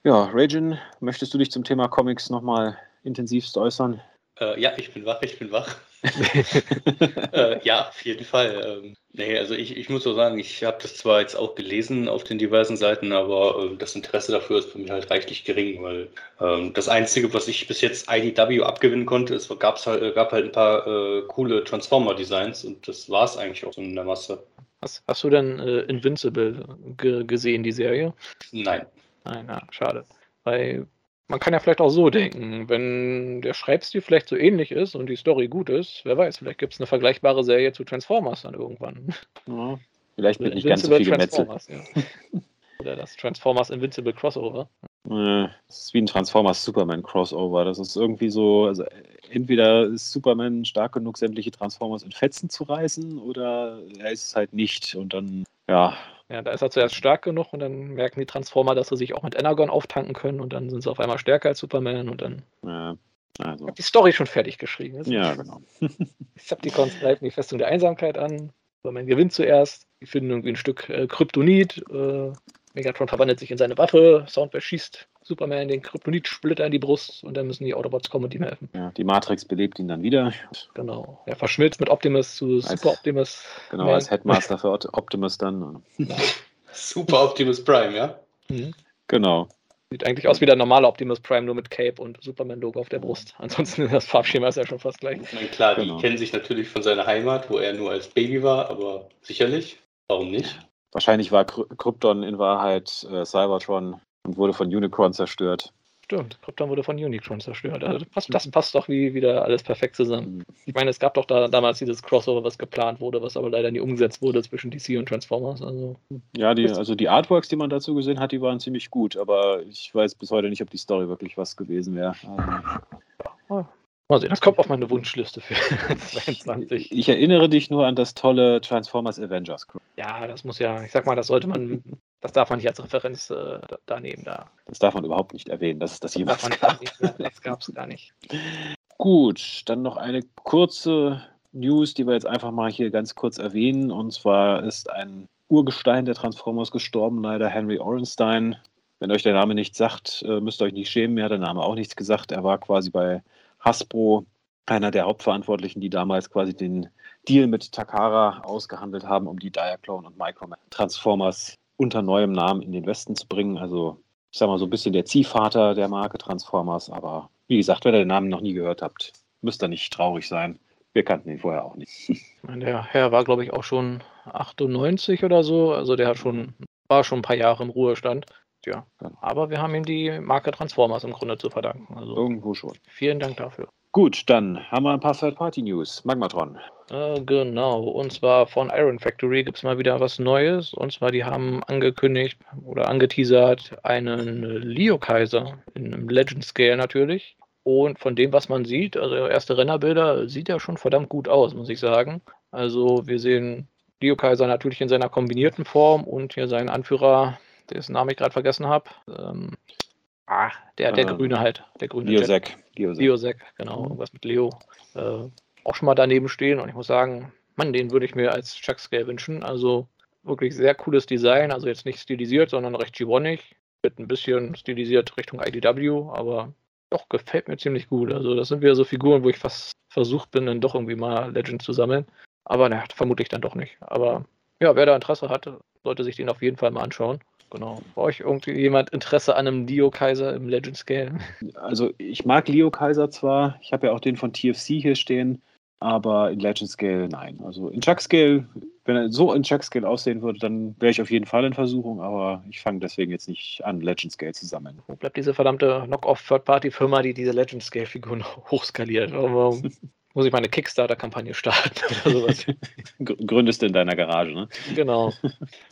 Ja, Ragin, möchtest du dich zum Thema Comics nochmal intensivst äußern? Äh, ja, ich bin wach, ich bin wach. Äh, ja, auf jeden Fall. Ähm, nee, also ich, ich muss so sagen, ich habe das zwar jetzt auch gelesen auf den diversen Seiten, aber äh, das Interesse dafür ist für mich halt reichlich gering, weil ähm, das Einzige, was ich bis jetzt IDW abgewinnen konnte, es gab's halt, gab halt ein paar äh, coole Transformer-Designs und das war es eigentlich auch so in der Masse. Hast, hast du denn äh, Invincible gesehen, die Serie? Nein. Nein, na, schade. Weil man kann ja vielleicht auch so denken, wenn der Schreibstil vielleicht so ähnlich ist und die Story gut ist, wer weiß, vielleicht gibt es eine vergleichbare Serie zu Transformers dann irgendwann. Ja, vielleicht mit nicht ganz so viel Gemetzel. Ja. Oder das Transformers Invincible Crossover. Das ist wie ein Transformers Superman Crossover. Das ist irgendwie so, also entweder ist Superman stark genug, sämtliche Transformers in Fetzen zu reißen, oder er ist es halt nicht. Und dann, ja, ja, da ist er zuerst stark genug und dann merken die Transformer, dass sie sich auch mit Energon auftanken können und dann sind sie auf einmal stärker als Superman und dann. Ja, also. Ich habe die Story schon fertig geschrieben. Ja, genau. (laughs) Decepticons greifen die Festung der Einsamkeit an. Superman gewinnt zuerst. Die finden irgendwie ein Stück äh, Kryptonit. Äh, Megatron verwandelt sich in seine Waffe. Soundwave schießt Superman den Kryptonit-Splitter in die Brust und dann müssen die Autobots kommen und ihm helfen. Ja, die Matrix belebt ihn dann wieder. Genau. Er verschmilzt mit Optimus zu als, Super Optimus. Genau, Man. als Headmaster für Optimus dann. (laughs) Super Optimus Prime, ja? Mhm. Genau. Sieht eigentlich aus wie der normale Optimus Prime, nur mit Cape und Superman-Logo auf der Brust. Ansonsten das Farbschema ist ja schon fast gleich. Ich meine, klar, genau. die kennen sich natürlich von seiner Heimat, wo er nur als Baby war, aber sicherlich. Warum nicht? Wahrscheinlich war Krypton in Wahrheit äh, Cybertron und wurde von Unicron zerstört. Stimmt, Krypton wurde von Unicron zerstört. Also das, passt, das passt doch wie wieder alles perfekt zusammen. Mhm. Ich meine, es gab doch da damals dieses Crossover, was geplant wurde, was aber leider nie umgesetzt wurde zwischen DC und Transformers. Also, ja, die, also die Artworks, die man dazu gesehen hat, die waren ziemlich gut, aber ich weiß bis heute nicht, ob die Story wirklich was gewesen wäre. Also, Mal sehen, das kommt auf meine Wunschliste für (laughs) 22. Ich erinnere dich nur an das tolle Transformers Avengers Crew. Ja, das muss ja, ich sag mal, das sollte man, das darf man nicht als Referenz äh, da nehmen. Da. Das darf man überhaupt nicht erwähnen, dass es das, das jemals gab. Nicht, das gab es gar nicht. (laughs) Gut, dann noch eine kurze News, die wir jetzt einfach mal hier ganz kurz erwähnen. Und zwar ist ein Urgestein der Transformers gestorben, leider Henry Orenstein. Wenn euch der Name nichts sagt, äh, müsst ihr euch nicht schämen. Mir hat der Name auch nichts gesagt. Er war quasi bei Hasbro, einer der Hauptverantwortlichen, die damals quasi den Deal mit Takara ausgehandelt haben, um die Diaclone und Microman Transformers unter neuem Namen in den Westen zu bringen. Also ich sag mal so ein bisschen der Ziehvater der Marke Transformers, aber wie gesagt, wenn ihr den Namen noch nie gehört habt, müsst ihr nicht traurig sein. Wir kannten ihn vorher auch nicht. (laughs) Der Herr war, glaube ich, auch schon 98 oder so. Also der hat schon, war schon ein paar Jahre im Ruhestand. Ja, aber wir haben ihm die Marke Transformers im Grunde zu verdanken. Also Irgendwo schon. Vielen Dank dafür. Gut, dann haben wir ein paar Third-Party-News. Magmatron. Äh, genau, und zwar von Iron Factory gibt es mal wieder was Neues. Und zwar, die haben angekündigt oder angeteasert einen Leo Kaiser in einem Legend Scale natürlich. Und von dem, was man sieht, also erste Rennerbilder, sieht er schon verdammt gut aus, muss ich sagen. Also wir sehen Leo Kaiser natürlich in seiner kombinierten Form und hier seinen Anführer, dessen Namen ich gerade vergessen habe. Ähm, ah, der, der ähm, Grüne halt, der grüne Liosek. Liosek, genau, irgendwas mit Leo. Äh, auch schon mal daneben stehen und ich muss sagen, Mann, den würde ich mir als Chuck Scale wünschen. Also wirklich sehr cooles Design, also jetzt nicht stilisiert, sondern recht G1ig. Wird ein bisschen stilisiert Richtung IDW, aber doch gefällt mir ziemlich gut. Also das sind wieder so Figuren, wo ich fast versucht bin, dann doch irgendwie mal Legend zu sammeln. Aber naja, vermutlich dann doch nicht. Aber ja, wer da Interesse hat, sollte sich den auf jeden Fall mal anschauen. Genau. Bei euch irgendwie jemand Interesse an einem Leo Kaiser im Legend Scale? Also ich mag Leo Kaiser zwar, ich habe ja auch den von TFC hier stehen, aber in Legend Scale nein. Also in Chuck Scale, wenn er so in Chuck Scale aussehen würde, dann wäre ich auf jeden Fall in Versuchung, aber ich fange deswegen jetzt nicht an, Legend Scale zu sammeln. Wo bleibt diese verdammte Knock-off Third-Party-Firma, die diese Legend Scale-Figuren (laughs) hochskaliert? Warum muss ich meine Kickstarter-Kampagne starten (laughs) oder sowas? (laughs) Gründest du in deiner Garage, ne? Genau. (laughs)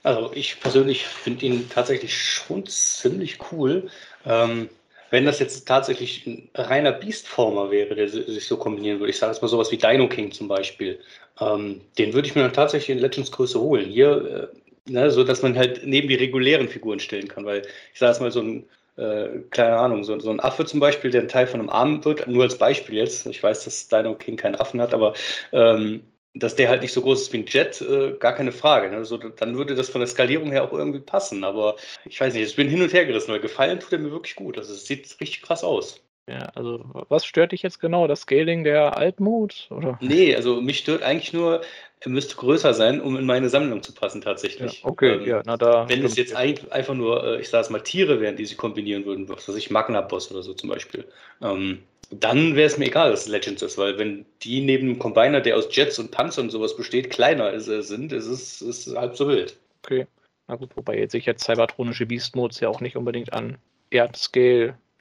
Also ich persönlich finde ihn tatsächlich schon ziemlich cool. Ähm, wenn das jetzt tatsächlich ein reiner Beastformer wäre, der sich so kombinieren würde, ich sage jetzt mal sowas wie Dino King zum Beispiel, ähm, den würde ich mir dann tatsächlich in Legends Größe holen. Hier, äh, ne, so dass man halt neben die regulären Figuren stellen kann, weil ich sage jetzt mal so ein äh, keine Ahnung, so, so, ein Affe zum Beispiel, der ein Teil von einem Arm wird, nur als Beispiel jetzt. Ich weiß, dass Dino King keinen Affen hat, aber ähm, dass der halt nicht so groß ist wie ein Jet, äh, gar keine Frage. Ne? Also, dann würde das von der Skalierung her auch irgendwie passen. Aber ich weiß nicht, ich bin hin und her gerissen, weil gefallen tut er mir wirklich gut. Also es sieht richtig krass aus. Ja, also was stört dich jetzt genau? Das Scaling der Altmod? Oder? Nee, also mich stört eigentlich nur, er müsste größer sein, um in meine Sammlung zu passen tatsächlich. Ja, okay, ähm, ja, na da. Wenn es jetzt ein, einfach nur, äh, ich sage es mal, Tiere wären, die sie kombinieren würden, was weiß ich, Magna-Boss oder so zum Beispiel, ähm, dann wäre es mir egal, dass es Legends ist, weil wenn die neben dem Combiner, der aus Jets und Panzer und sowas besteht, kleiner ist, äh, sind, ist es ist halb so wild. Okay. Na gut, wobei jetzt sich jetzt cybertronische Beast-Modes ja auch nicht unbedingt an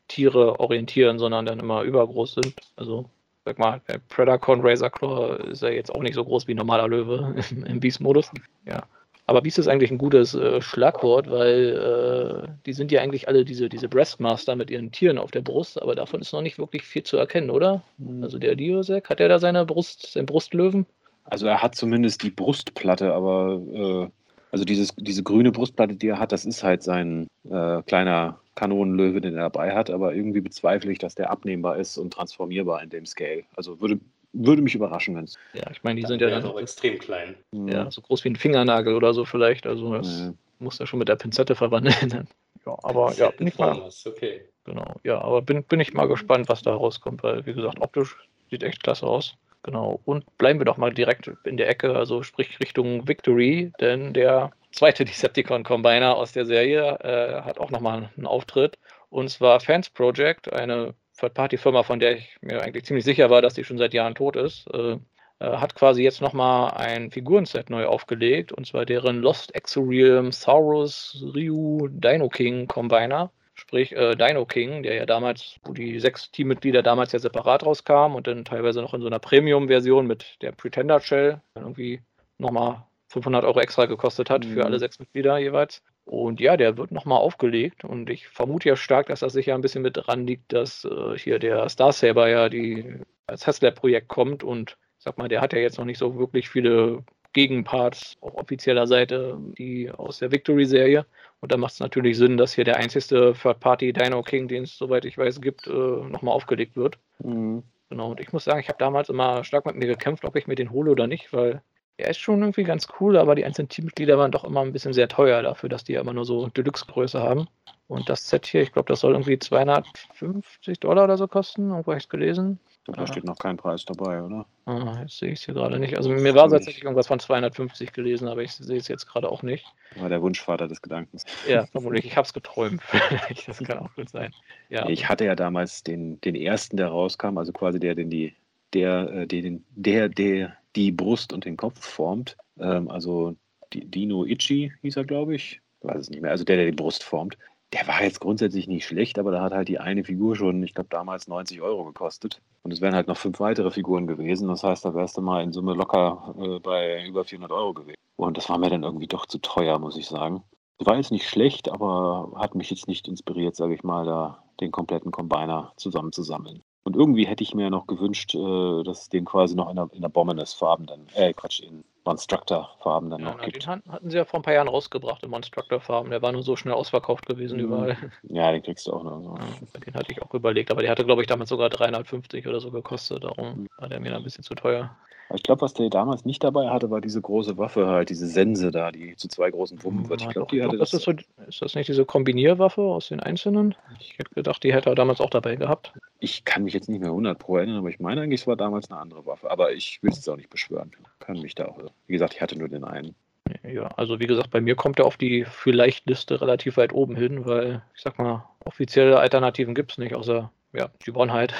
Erdscale-Tiere orientieren, sondern dann immer übergroß sind. Also, sag mal, der Predacon Razorclaw ist ja jetzt auch nicht so groß wie ein normaler Löwe im, im Beast-Modus. Ja. Aber Beast ist eigentlich ein gutes äh, Schlagwort, weil äh, die sind ja eigentlich alle diese, diese Breastmaster mit ihren Tieren auf der Brust, aber davon ist noch nicht wirklich viel zu erkennen, oder? Mhm. Also der Diosek, hat er da seine Brust, seinen Brustlöwen? Also er hat zumindest die Brustplatte, aber äh, also dieses, diese grüne Brustplatte, die er hat, das ist halt sein äh, kleiner Kanonenlöwe, den er dabei hat, aber irgendwie bezweifle ich, dass der abnehmbar ist und transformierbar in dem Scale. Also würde würde mich überraschen, wenn es. Ja, ich meine, die sind ja dann auch extrem klein. Ja, so groß wie ein Fingernagel oder so vielleicht. Also das ja. muss er schon mit der Pinzette verwandeln. ja, aber ja, bin ich mal. Okay. Genau, ja, aber bin, bin ich mal gespannt, was da rauskommt, weil, wie gesagt, optisch sieht echt klasse aus. Genau. Und bleiben wir doch mal direkt in der Ecke, also sprich Richtung Victory, denn der zweite (laughs) Decepticon-Combiner aus der Serie äh, hat auch nochmal einen Auftritt. Und zwar Fans Project, eine Third-Party-Firma, von der ich mir eigentlich ziemlich sicher war, dass die schon seit Jahren tot ist, äh, äh, hat quasi jetzt nochmal ein Figurenset neu aufgelegt, und zwar deren Lost Exorealm Saurus Ryu Dino King Combiner. Sprich, äh, Dino King, der ja damals, wo die sechs Teammitglieder damals ja separat rauskamen und dann teilweise noch in so einer Premium-Version mit der Pretender Shell irgendwie nochmal 500 Euro extra gekostet hat mhm. für alle sechs Mitglieder jeweils. Und ja, der wird nochmal aufgelegt und ich vermute ja stark, dass das sicher ein bisschen mit dran liegt, dass äh, hier der Star Saber ja die, als Haslab-Projekt kommt und ich sag mal, der hat ja jetzt noch nicht so wirklich viele Gegenparts auf offizieller Seite, die aus der Victory-Serie. Und da macht es natürlich Sinn, dass hier der einzigste Third-Party Dino King, den es soweit ich weiß gibt, äh, nochmal aufgelegt wird. Mhm. Genau, und ich muss sagen, ich habe damals immer stark mit mir gekämpft, ob ich mir den hole oder nicht, weil er ist schon irgendwie ganz cool, aber die einzelnen Teammitglieder waren doch immer ein bisschen sehr teuer dafür, dass die ja immer nur so Deluxe-Größe haben. Und das Set hier, ich glaube, das soll irgendwie 250 Dollar oder so kosten. Irgendwo habe ich es gelesen. Da steht noch kein Preis dabei, oder? Ah, jetzt sehe ich es hier gerade nicht. Also mir war tatsächlich irgendwas von 250 gelesen, aber ich sehe es jetzt gerade auch nicht. War der Wunschvater des Gedankens. Ja, (laughs) vermutlich. Ich habe es geträumt. (laughs) das kann auch gut sein. Ja. Ich hatte ja damals den, den ersten, der rauskam, also quasi der, den die, der, äh, den, der, der die Brust und den Kopf formt. Ähm, also Dino Ichi hieß er, glaube ich. Ich weiß es nicht mehr. Also der, der die Brust formt. Der war jetzt grundsätzlich nicht schlecht, aber da hat halt die eine Figur schon, ich glaube, damals 90 Euro gekostet. Und es wären halt noch fünf weitere Figuren gewesen. Das heißt, da wärst du mal in Summe locker äh, bei über 400 Euro gewesen. Und das war mir dann irgendwie doch zu teuer, muss ich sagen. War jetzt nicht schlecht, aber hat mich jetzt nicht inspiriert, sage ich mal, da den kompletten Combiner zusammenzusammeln. Und irgendwie hätte ich mir noch gewünscht, äh, dass es den quasi noch in der, in der Bombenes-Farben dann, äh, Quatsch, in Monstructor-Farben dann Ja, noch na, gibt. den hatten sie ja vor ein paar Jahren rausgebracht im Monstructor-Farben. Der war nur so schnell ausverkauft gewesen überall. Ja, den kriegst du auch noch. So. Ja, den hatte ich auch überlegt, aber der hatte, glaube ich, damals sogar 350 oder so gekostet. Mhm. Darum war der mir ein bisschen zu teuer. Aber Ich glaube, was der damals nicht dabei hatte, war diese große Waffe halt, diese Sense da, die zu zwei großen Wummen wird. Ich glaube, die hatte das das. ist, so, ist das nicht diese Kombinierwaffe aus den einzelnen? Ich hätte gedacht, die hätte er damals auch dabei gehabt. Ich kann mich jetzt nicht mehr 100 pro erinnern, aber ich meine eigentlich, es war damals eine andere Waffe. Aber ich will es jetzt auch nicht beschwören. Kann mich da auch. Wie gesagt, ich hatte nur den einen. Ja, also wie gesagt, bei mir kommt er auf die Vielleicht-Liste relativ weit oben hin, weil ich sag mal, offizielle Alternativen gibt es nicht, außer ja, Gibbon halt.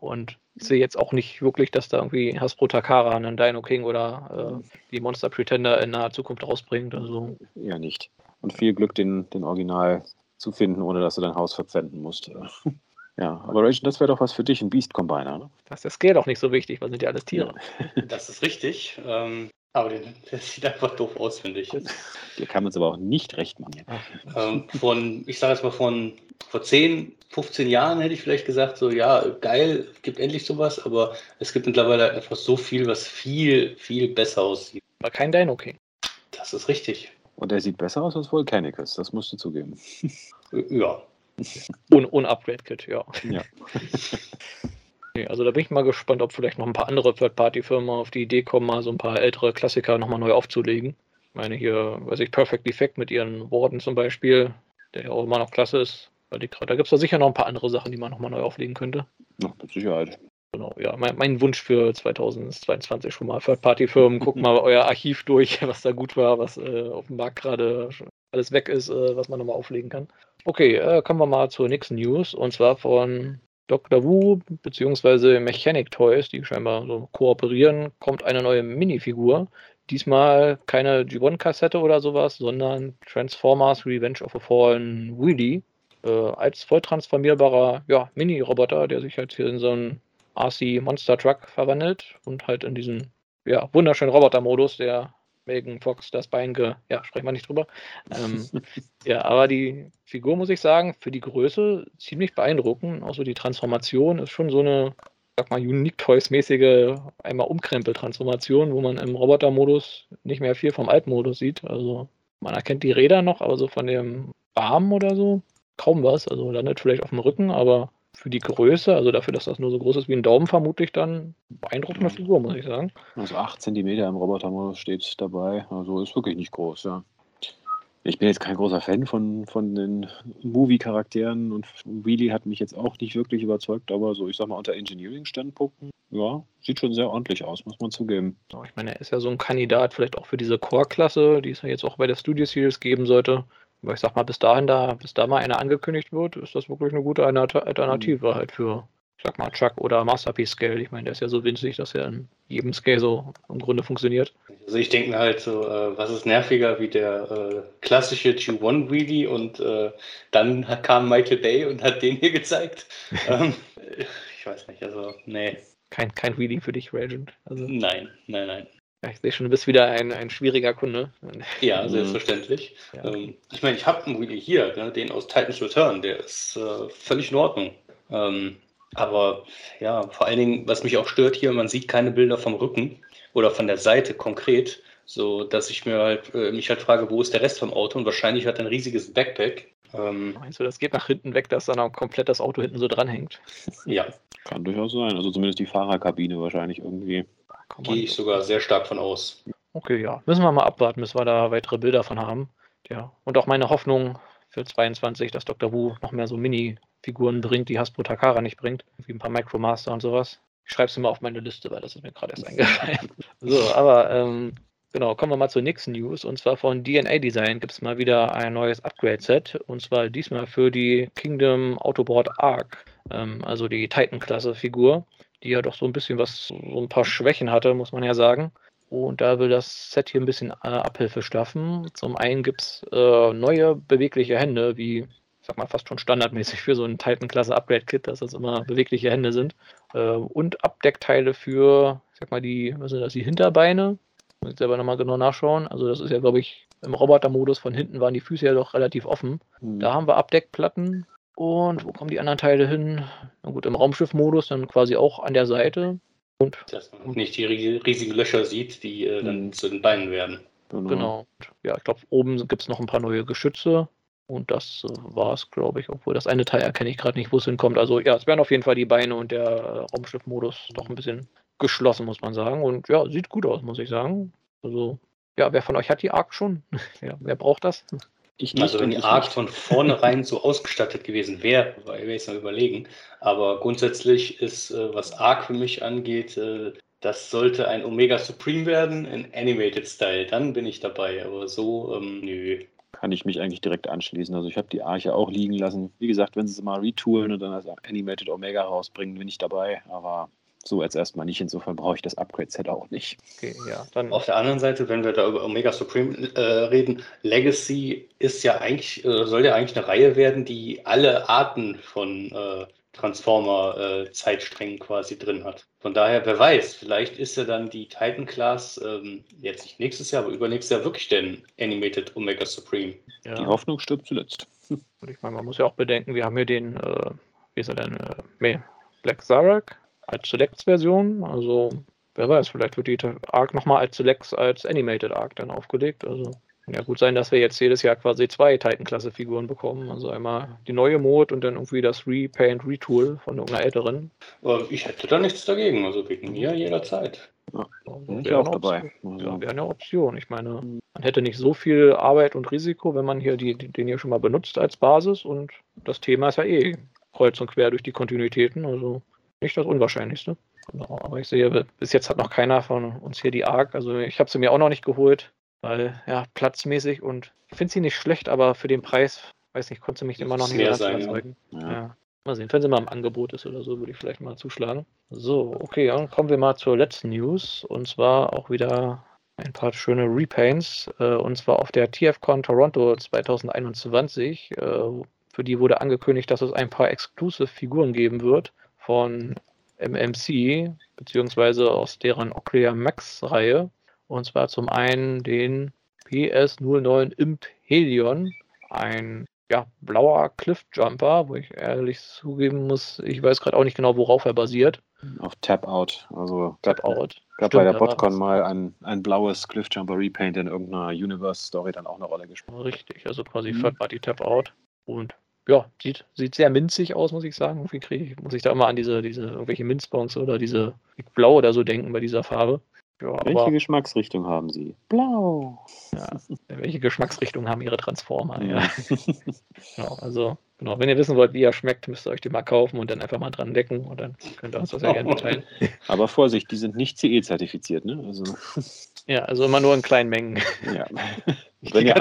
Und ich sehe jetzt auch nicht wirklich, dass da irgendwie Hasbro Takara einen Dino King oder äh, die Monster Pretender in naher Zukunft rausbringt. Also Ja, nicht. Und viel Glück, den, den Original zu finden, ohne dass du dein Haus verpfänden musst. (laughs) Ja, aber Rachel, das wäre doch was für dich, ein Beast Combiner, ne? da ist der Scale auch nicht so wichtig, weil sind ja alles Tiere. Das ist richtig. Ähm, aber den, der sieht einfach doof aus, finde ich. Dir kann man es aber auch nicht recht machen. Ähm, von, ich sage jetzt mal von vor 10, 15 Jahren hätte ich vielleicht gesagt, so ja, geil, gibt endlich sowas, aber es gibt mittlerweile einfach so viel, was viel, viel besser aussieht. Aber kein Dino King. Das ist richtig. Und der sieht besser aus als Volcanicus, das musst du zugeben. Ja. Ohne, ohne Upgrade-Kit, ja. Ja. (laughs) Nee, also da bin ich mal gespannt, ob vielleicht noch ein paar andere Third-Party-Firmen auf die Idee kommen, mal so ein paar ältere Klassiker nochmal neu aufzulegen. Ich meine hier, weiß ich, Perfect Defect mit ihren Warden zum Beispiel, der ja auch immer noch klasse ist. Weil die, da gibt es da sicher noch ein paar andere Sachen, die man nochmal neu auflegen könnte. Ja, mit Sicherheit. Genau, ja, mein, mein Wunsch für 2022 schon mal. Third-Party-Firmen, guckt mal euer Archiv durch, (laughs) was da gut war, was äh, auf dem Markt gerade alles weg ist, äh, was man nochmal auflegen kann. Okay, äh, kommen wir mal zur nächsten News und zwar von Dr. Wu bzw. Mechanic Toys, die scheinbar so kooperieren, kommt eine neue Minifigur. Diesmal keine G1-Kassette oder sowas, sondern Transformers Revenge of a Fallen Wheelie. Äh, als voll transformierbarer ja, Mini-Roboter, der sich halt hier in so einen RC Monster Truck verwandelt und halt in diesen ja, wunderschönen Roboter-Modus, der Megan Fox das Bein ge. Ja, sprechen wir nicht drüber. Ähm, (laughs) ja, aber die Figur, muss ich sagen, für die Größe ziemlich beeindruckend. Auch so die Transformation ist schon so eine, sag mal, Unique Toys-mäßige einmal Umkrempel-Transformation, wo man im Roboter-Modus nicht mehr viel vom Altmodus sieht. Also man erkennt die Räder noch, aber so von dem Arm oder so kaum was. Also landet vielleicht auf dem Rücken, aber für die Größe, also dafür, dass das nur so groß ist wie ein Daumen, vermutlich dann beeindruckende Figur, muss ich sagen. Also 8 cm im Robotermodus steht dabei. Also ist wirklich nicht groß, ja. Ich bin jetzt kein großer Fan von, von den Movie-Charakteren und Wheelie hat mich jetzt auch nicht wirklich überzeugt, aber so, ich sag mal, unter Engineering-Standpunkten, ja, sieht schon sehr ordentlich aus, muss man zugeben. Ich meine, er ist ja so ein Kandidat vielleicht auch für diese Core-Klasse, die es ja jetzt auch bei der Studio Series geben sollte. Aber ich sag mal, bis dahin da, bis da mal eine angekündigt wird, ist das wirklich eine gute Alter- Alternative halt für, ich sag mal, Chuck oder Masterpiece Scale. Ich meine, der ist ja so winzig, dass er in jedem Scale so im Grunde funktioniert. Also ich denke mir halt so, äh, was ist nerviger wie der äh, klassische G1 Wheelie und äh, dann kam Michael Bay und hat den hier gezeigt. (laughs) ähm, ich weiß nicht, also nee, Kein, kein Wheelie für dich, Regent. Also, nein, nein, nein. Ja, ich sehe schon, du bist wieder ein, ein schwieriger Kunde. Ja, (laughs) selbstverständlich. Ja. Ähm, ich meine, ich habe einen Wheelie hier, ne, den aus Titans Return, der ist äh, völlig in Ordnung. Ähm, aber ja, vor allen Dingen, was mich auch stört hier, man sieht keine Bilder vom Rücken oder von der Seite konkret, so dass ich mir halt, äh, mich halt frage, wo ist der Rest vom Auto? Und wahrscheinlich hat er ein riesiges Backpack. Ähm, Meinst du, das geht nach hinten weg, dass dann auch komplett das Auto hinten so dranhängt? ja, Kann durchaus sein. Also zumindest die Fahrerkabine wahrscheinlich irgendwie. Gehe ich sogar sehr stark von aus. Okay, ja. Müssen wir mal abwarten, bis wir da weitere Bilder von haben. Ja. Und auch meine Hoffnung für 22, dass Dr. Wu noch mehr so Mini-Figuren bringt, die Hasbro Takara nicht bringt. Wie ein paar Micromaster und sowas. Ich schreibe es immer auf meine Liste, weil das ist mir gerade erst eingefallen. (laughs) so, aber ähm, genau, kommen wir mal zur nächsten News. Und zwar von DNA Design gibt es mal wieder ein neues Upgrade-Set. Und zwar diesmal für die Kingdom Autoboard Arc. Ähm, also die Titan-Klasse-Figur, die ja doch so ein bisschen was, so ein paar Schwächen hatte, muss man ja sagen. Und da will das Set hier ein bisschen äh, Abhilfe schaffen. Zum einen gibt es äh, neue bewegliche Hände wie sag mal, fast schon standardmäßig für so ein Titan-Klasse-Upgrade-Kit, dass das immer bewegliche Hände sind. Äh, und Abdeckteile für, ich sag mal, die, was sind das, die Hinterbeine. Muss ich selber nochmal genau nachschauen. Also das ist ja, glaube ich, im Roboter-Modus von hinten waren die Füße ja doch relativ offen. Mhm. Da haben wir Abdeckplatten. Und wo kommen die anderen Teile hin? Na gut, im Raumschiff-Modus dann quasi auch an der Seite. Und dass man nicht die riesigen Löcher sieht, die äh, dann mhm. zu den Beinen werden. Genau. genau. Ja, ich glaube, oben gibt es noch ein paar neue Geschütze. Und das äh, war es, glaube ich. Obwohl das eine Teil erkenne ich gerade nicht, wo es hinkommt. Also ja, es werden auf jeden Fall die Beine und der äh, Raumschiff-Modus doch ein bisschen geschlossen, muss man sagen. Und ja, sieht gut aus, muss ich sagen. Also, ja, wer von euch hat die Arc schon? (laughs) ja, wer braucht das? Ich nicht, also wenn die Arc nicht. von vornherein so ausgestattet gewesen wäre, wäre ich es mal überlegen. Aber grundsätzlich ist, äh, was Arc für mich angeht, äh, das sollte ein Omega Supreme werden in Animated Style. Dann bin ich dabei. Aber so, ähm, nö. Kann ich mich eigentlich direkt anschließen. Also ich habe die Arche auch liegen lassen. Wie gesagt, wenn sie es mal retoolen und dann als Animated Omega rausbringen, bin ich dabei. Aber so jetzt erstmal nicht. Insofern brauche ich das Upgrade-Set auch nicht. Okay, ja, dann Auf der anderen Seite, wenn wir da über Omega Supreme äh, reden, Legacy ist ja eigentlich, äh, soll ja eigentlich eine Reihe werden, die alle Arten von äh, Transformer-Zeitsträngen quasi drin hat. Von daher, wer weiß, vielleicht ist ja dann die Titan Class ähm, jetzt nicht nächstes Jahr, aber übernächstes Jahr wirklich den Animated Omega Supreme. Ja. Die Hoffnung stirbt zuletzt. Und ich meine, man muss ja auch bedenken, wir haben hier den, äh, wie ist er denn, äh, Black Zarak als Selects-Version. Also, wer weiß, vielleicht wird die Arc nochmal als Selects als Animated Arc dann aufgelegt. Also ja gut sein, dass wir jetzt jedes Jahr quasi zwei Titan-Klasse-Figuren bekommen. Also einmal die neue Mode und dann irgendwie das Repaint, Retool von irgendeiner älteren. Ich hätte da nichts dagegen, also wegen mir jederzeit. Ja, bin ich auch dabei. Also. Ja, wäre eine Option. Ich meine, man hätte nicht so viel Arbeit und Risiko, wenn man hier die, den hier schon mal benutzt als Basis und das Thema ist ja eh kreuz und quer durch die Kontinuitäten, also nicht das Unwahrscheinlichste. Genau, aber ich sehe, bis jetzt hat noch keiner von uns hier die Arc. Also ich habe sie mir auch noch nicht geholt. Weil, ja, platzmäßig und ich finde sie nicht schlecht, aber für den Preis, weiß nicht, konnte mich immer noch nicht ganz überzeugen. Ja. ja. Mal sehen, wenn sie mal im Angebot ist oder so, würde ich vielleicht mal zuschlagen. So, okay, dann kommen wir mal zur letzten News. Und zwar auch wieder ein paar schöne Repaints. Äh, und zwar auf der TFCon Toronto 2021. Äh, für die wurde angekündigt, dass es ein paar Exclusive-Figuren geben wird von MMC, beziehungsweise aus deren Oclea Max-Reihe. Und zwar zum einen den PS09 Imp Helion, ein ja, blauer Cliffjumper, wo ich ehrlich zugeben muss, ich weiß gerade auch nicht genau, worauf er basiert. Auf Tap-Out. Also Tap-Out. Gab bei der Botcon mal ein, ein blaues Cliffjumper Repaint in irgendeiner Universe-Story dann auch eine Rolle gespielt. Richtig, also quasi mhm. Third-Party Tap-Out. Und ja, sieht, sieht sehr minzig aus, muss ich sagen. Irgendwie kriege ich, muss ich da immer an diese, diese irgendwelche Minzbons oder diese Blau oder so denken bei dieser Farbe. Ja, welche aber, Geschmacksrichtung haben Sie? Blau. Ja, welche Geschmacksrichtung haben Ihre Transformer? Ja. (laughs) genau, also, genau, wenn ihr wissen wollt, wie er schmeckt, müsst ihr euch die mal kaufen und dann einfach mal dran decken und dann könnt ihr uns das ja gerne mitteilen. (laughs) Aber Vorsicht, die sind nicht CE-zertifiziert, ne? Also. (laughs) Ja, also immer nur in kleinen Mengen. (laughs) Ja. Wenn ihr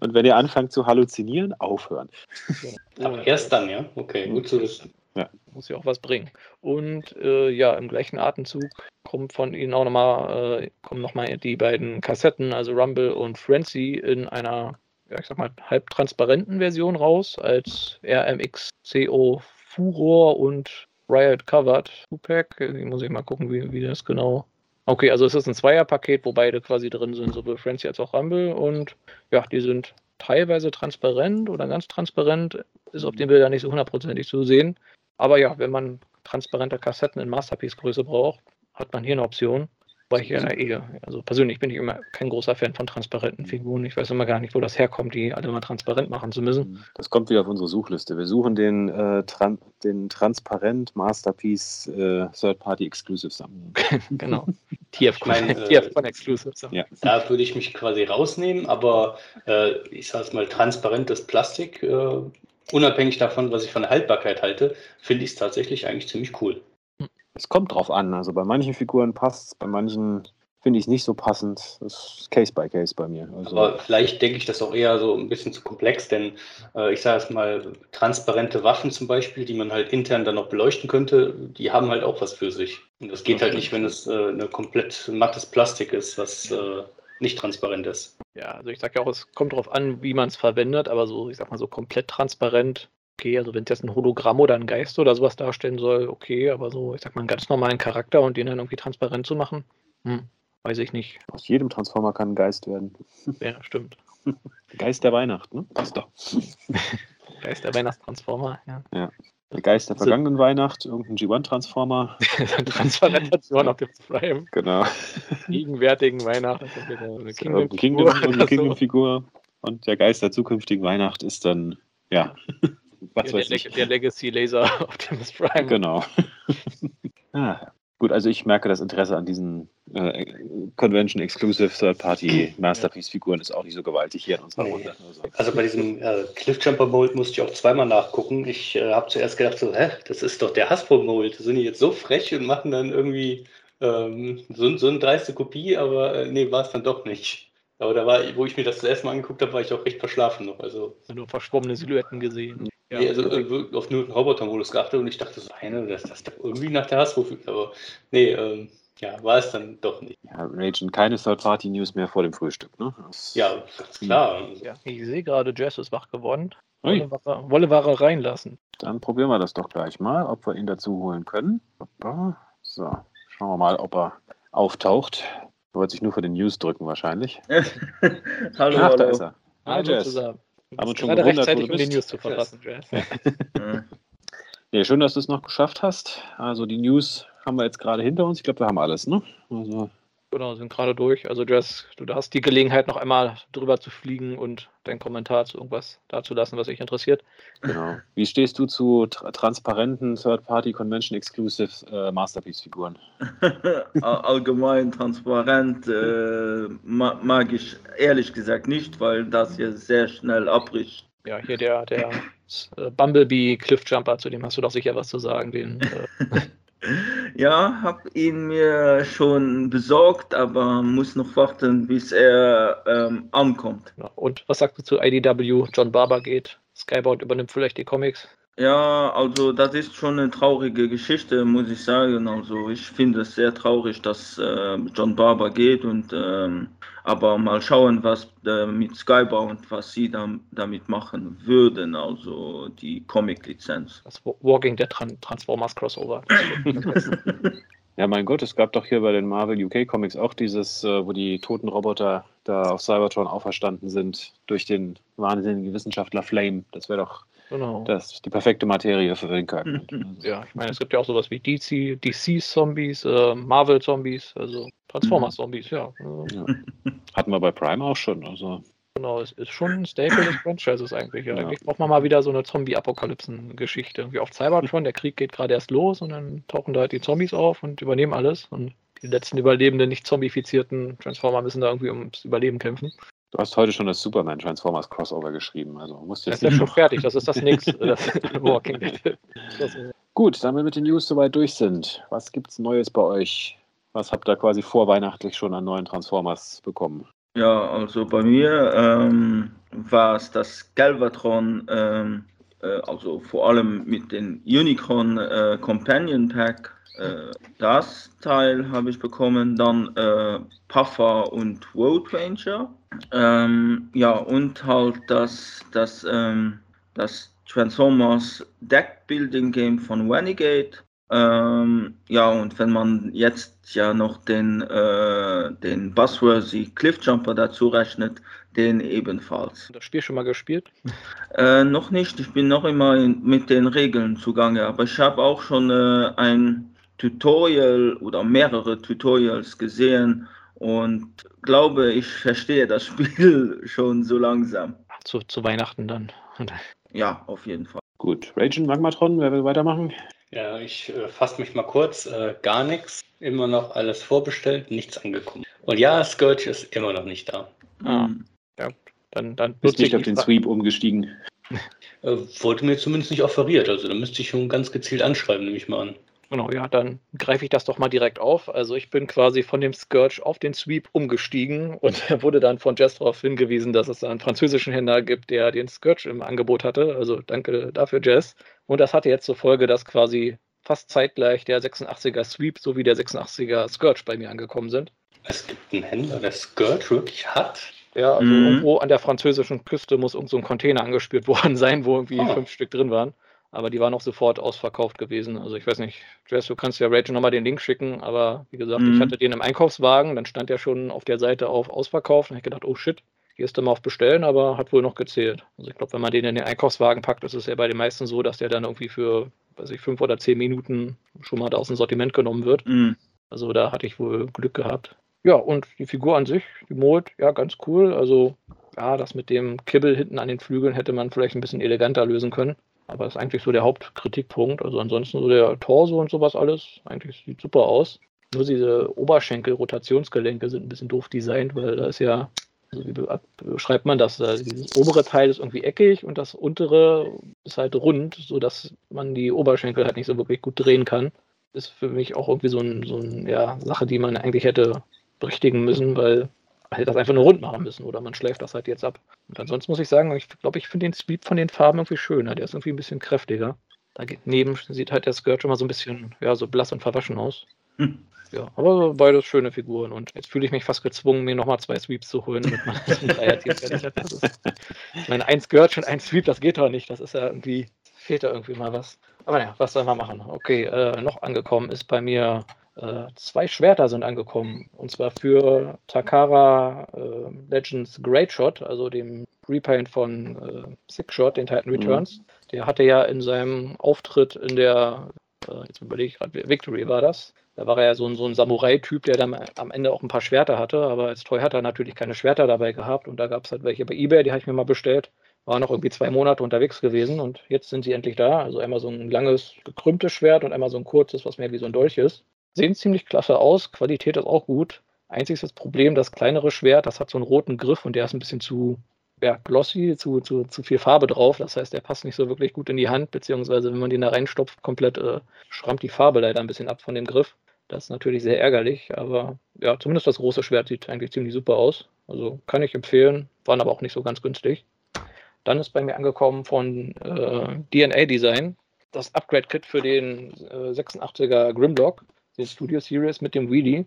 und wenn ihr anfangt zu halluzinieren, aufhören. Aber erst dann, ja? Okay, gut zu wissen. Ja. Muss ja auch was bringen. Und äh, ja, im gleichen Atemzug kommt von ihnen auch nochmal, äh, kommen nochmal die beiden Kassetten, also Rumble und Frenzy, in einer, ja, ich sag mal, halbtransparenten Version raus, als RMXCO Furor und Riot Covered Tupac. Ich muss ich mal gucken, wie, wie das genau. Okay, also es ist ein Zweierpaket, wo beide quasi drin sind, sowohl Frenzy als auch Rumble. Und ja, die sind teilweise transparent oder ganz transparent, ist auf den Bildern nicht so hundertprozentig zu sehen. Aber ja, wenn man transparente Kassetten in Masterpiece-Größe braucht, hat man hier eine Option. Weil ich ja eh, also persönlich bin ich immer kein großer Fan von transparenten Figuren. Ich weiß immer gar nicht, wo das herkommt, die alle mal transparent machen zu müssen. Das kommt wieder auf unsere Suchliste. Wir suchen den, äh, tran den transparent Masterpiece äh, Third-Party Exclusive Sammlung. (laughs) genau. (laughs) TF mein, äh, Exclusive Ja. Da würde ich mich quasi rausnehmen, aber äh, ich sage es mal, transparentes Plastik äh, unabhängig davon, was ich von der Haltbarkeit halte, finde ich es tatsächlich eigentlich ziemlich cool. Es kommt drauf an. Also bei manchen Figuren passt es, bei manchen finde ich es nicht so passend. Das ist Case by Case bei mir. Also Aber vielleicht denke ich das auch eher so ein bisschen zu komplex, denn äh, ich sage es mal, transparente Waffen zum Beispiel, die man halt intern dann noch beleuchten könnte, die haben halt auch was für sich. Und das geht das halt nicht, wenn es äh, eine komplett mattes Plastik ist, was äh, nicht transparent ist. Ja, also ich sag ja auch, es kommt darauf an, wie man es verwendet, aber so, ich sag mal so komplett transparent, okay, also wenn es jetzt ein Hologramm oder ein Geist oder sowas darstellen soll, okay, aber so, ich sag mal, einen ganz normalen Charakter und den dann irgendwie transparent zu machen, hm, weiß ich nicht. Aus jedem Transformer kann ein Geist werden. (laughs) Ja, stimmt. Geist der Weihnacht, ne? Passt doch. (laughs) Geist der Weihnachtstransformer, ja. Der Geist der vergangenen Weihnacht, irgendein G1-Transformer. (laughs) Transparentation auf dem Prime. Genau. Gegenwärtigen wieder Eine Kingdom, Kingdom-Figur Kingdom, so. Kingdom-Figur. Und der Geist der zukünftigen Weihnacht ist dann, ja, was der, weiß der, ich. der Legacy Laser (laughs) Optimus Prime. Genau. (laughs) ah, gut, also ich merke das Interesse an diesen äh, Convention-Exclusive Third-Party (clears throat) Masterpiece-Figuren ist auch nicht so gewaltig hier in unserer Nee. Runde. Also, Also bei diesem äh, Cliffjumper Mold musste ich auch zweimal nachgucken. Ich äh, habe zuerst gedacht, so, hä, das ist doch der Hasbro Mold. Sind die jetzt so frech und machen dann irgendwie ähm, so, so eine dreiste Kopie, aber äh, nee, war es dann doch nicht. Aber da war, wo ich mir das das erste Mal angeguckt habe, war ich auch recht verschlafen noch. Also, Nur verschwommene Silhouetten gesehen. Ja, nee, also äh, auf nur den Roboter-Modus geachtet und ich dachte so, eine, das, das doch irgendwie nach der Hasbro fühlt. Aber nee, ähm, ja, war es dann doch nicht. ja, Ragen, keine Third-Party-News mehr vor dem Frühstück, ne? Ja, ganz klar. ja, ich sehe gerade, Jazz ist wach geworden. Wolle Ware, Wolle Ware reinlassen. dann probieren wir das doch gleich mal, ob wir ihn dazu holen können. So, schauen wir mal, ob er auftaucht. Er wird sich nur für den News drücken wahrscheinlich. (laughs) hallo, Ach, da hallo. ist er. Hi, Hallo Jazz. zusammen. Haben uns bist schon gerade gewundert, wo rechtzeitig, du um die bist. News zu. Äh, Ja, (laughs) schön, dass du es noch geschafft hast. Also die News haben wir jetzt gerade hinter uns. Ich glaube, wir haben alles, ne? Also, Genau, sind gerade durch. Also Jazz, du hast die Gelegenheit, noch einmal drüber zu fliegen und deinen Kommentar zu irgendwas dazulassen, was dich interessiert. genau. Wie stehst du zu tra transparenten Third-Party Convention Exclusive äh, Masterpiece-Figuren? (laughs) all- allgemein transparent äh, ma mag ich ehrlich gesagt nicht, weil das hier sehr schnell abbricht. Ja, hier der, der äh, Bumblebee Cliffjumper, zu dem hast du doch sicher was zu sagen. Den, äh, (laughs) Ja, hab ihn mir schon besorgt, aber muss noch warten, bis er ähm, ankommt. Und was sagst du zu IDW? John Barber geht. Skybound übernimmt vielleicht die Comics. Ja, also das ist schon eine traurige Geschichte, muss ich sagen. Also ich finde es sehr traurig, dass äh, John Barber geht und ähm, aber mal schauen, was äh, mit Skybound, was sie dann damit machen würden, also die Comic-Lizenz. Das Wa- Walking Dead Tran Transformers Crossover. (laughs) Ja, mein Gott, es gab doch hier bei den Marvel UK Comics auch dieses, äh, wo die toten Roboter da auf Cybertron auferstanden sind durch den wahnsinnigen Wissenschaftler Flame. Das wäre doch genau. das, die perfekte Materie für den Charakter. Ja, ich meine, es gibt ja auch sowas wie DC, DC-Zombies, äh, Marvel-Zombies, also Transformers-Zombies, ja. Ja. (laughs) Hatten wir bei Prime auch schon. Also, Genau, es ist schon ein Staple des Franchises eigentlich. Ja. Ja. Eigentlich braucht man mal wieder so eine Zombie-Apokalypsen-Geschichte. Irgendwie auf Cybertron, der Krieg geht gerade erst los und dann tauchen da halt die Zombies auf und übernehmen alles. Und die letzten überlebenden, nicht zombifizierten Transformer müssen da irgendwie ums Überleben kämpfen. du hast heute schon das Superman Transformers Crossover geschrieben. Also musst du Das jetzt ist ja schon noch. fertig, das ist das nächste. (laughs) Das Walking Dead. Das ist- Gut, damit wir mit den News soweit durch sind. Was gibt's Neues bei euch? Was habt ihr quasi vorweihnachtlich schon an neuen Transformers bekommen? Ja, also bei mir ähm, war es das Galvatron, ähm, äh, also vor allem mit den Unicron äh, Companion Pack. Äh, das Teil habe ich bekommen, dann äh, Puffer und Road Ranger. Ähm, ja, und halt das, das, ähm, das Transformers Deck Building Game von Renegade. Ähm, ja, und wenn man jetzt ja noch den, äh, den Buzzworthy Cliffjumper dazu rechnet, den ebenfalls. Das Spiel schon mal gespielt? Äh, noch nicht, ich bin noch immer in, mit den Regeln zugange, aber ich habe auch schon äh, ein Tutorial oder mehrere Tutorials gesehen und glaube, ich verstehe das (laughs) Spiel schon so langsam. Zu, zu Weihnachten dann. Ja, auf jeden Fall. Gut, Ragen, Magmatron, wer will weitermachen? Ja, ich äh, fasse mich mal kurz. Äh, gar nichts. Immer noch alles vorbestellt, nichts angekommen. Und ja, Scourge ist immer noch nicht da. Ah. Mhm. Dann, dann Bist nicht auf den Fra- Sweep umgestiegen. Äh, wurde mir zumindest nicht offeriert. Also da müsste ich schon ganz gezielt anschreiben, nehme ich mal an. Genau, ja, dann greife ich das doch mal direkt auf. Also ich bin quasi von dem Scourge auf den Sweep umgestiegen und (laughs) wurde dann von Jess darauf hingewiesen, dass es da einen französischen Händler gibt, der den Scourge im Angebot hatte. Also danke dafür, Jess. Und das hatte jetzt zur Folge, dass quasi fast zeitgleich der 86er Sweep sowie der 86er Scourge bei mir angekommen sind. Es gibt ein Händler, der Skirt wirklich hat. Ja, also mhm. irgendwo an der französischen Küste muss irgend so ein Container angespürt (laughs) worden sein, wo irgendwie oh. fünf Stück drin waren. Aber die waren auch sofort ausverkauft gewesen. Also ich weiß nicht, Jess, du kannst ja Rachel nochmal den Link schicken, aber wie gesagt, mhm. ich hatte den im Einkaufswagen, dann stand der schon auf der Seite auf ausverkauft und ich gedacht, oh shit, gehst du mal auf Bestellen, aber hat wohl noch gezählt. Also ich glaube, wenn man den in den Einkaufswagen packt, ist es ja bei den meisten so, dass der dann irgendwie für, weiß ich, fünf oder zehn Minuten schon mal da aus dem Sortiment genommen wird. Mhm. Also da hatte ich wohl Glück gehabt. Ja, und die Figur an sich, die Mold, ja, ganz cool. Also, ja, das mit dem Kibbel hinten an den Flügeln hätte man vielleicht ein bisschen eleganter lösen können. Aber das ist eigentlich so der Hauptkritikpunkt. Also ansonsten so der Torso und sowas alles, eigentlich sieht super aus. Nur diese Oberschenkel-Rotationsgelenke sind ein bisschen doof designt, weil da ist ja, also wie beschreibt man das? Also dieses obere Teil ist irgendwie eckig und das untere ist halt rund, sodass man die Oberschenkel halt nicht so wirklich gut drehen kann. Ist für mich auch irgendwie so eine so ein, ja, Sache, die man eigentlich hätte berichtigen müssen, weil hätte das einfach nur rund machen müssen oder man schläft das halt jetzt ab. Und ansonsten muss ich sagen, ich glaube, ich finde den Sweep von den Farben irgendwie schöner. Der ist irgendwie ein bisschen kräftiger. Daneben sieht halt der Skirt schon mal so ein bisschen, ja, so blass und verwaschen aus. Hm. Ja, aber beides schöne Figuren und jetzt fühle ich mich fast gezwungen, mir nochmal zwei Sweeps zu holen, damit man das Dreierteam fertig hat. Das ist, ich meine, ein Skirt und ein Sweep, das geht doch nicht. Das ist ja irgendwie, fehlt da irgendwie mal was. Aber naja, was soll man machen? Okay, äh, noch angekommen ist bei mir zwei Schwerter sind angekommen. Und zwar für Takara äh, Legends Great Shot, also dem Repaint von äh, Six Shot, den Titan Returns. Mhm. Der hatte ja in seinem Auftritt in der, äh, jetzt überlege ich gerade, Victory war das. Da war er ja so ein, so ein Samurai-Typ, der dann am Ende auch ein paar Schwerter hatte, aber als Toy hat er natürlich keine Schwerter dabei gehabt und da gab es halt welche bei Ebay, die habe ich mir mal bestellt. War noch irgendwie zwei Monate unterwegs gewesen und jetzt sind sie endlich da. Also einmal so ein langes, gekrümmtes Schwert und einmal so ein kurzes, was mehr wie so ein Dolch ist sehen ziemlich klasse aus, Qualität ist auch gut. Einziges Problem, das kleinere Schwert, das hat so einen roten Griff und der ist ein bisschen zu ja, glossy, zu, zu, zu viel Farbe drauf. Das heißt, der passt nicht so wirklich gut in die Hand, beziehungsweise wenn man den da reinstopft, komplett äh, schrammt die Farbe leider ein bisschen ab von dem Griff. Das ist natürlich sehr ärgerlich, aber ja, zumindest das große Schwert sieht eigentlich ziemlich super aus. Also kann ich empfehlen, waren aber auch nicht so ganz günstig. Dann ist bei mir angekommen von äh, DNA Design das Upgrade-Kit für den äh, 86er Grimlock den Studio Series mit dem Wheelie.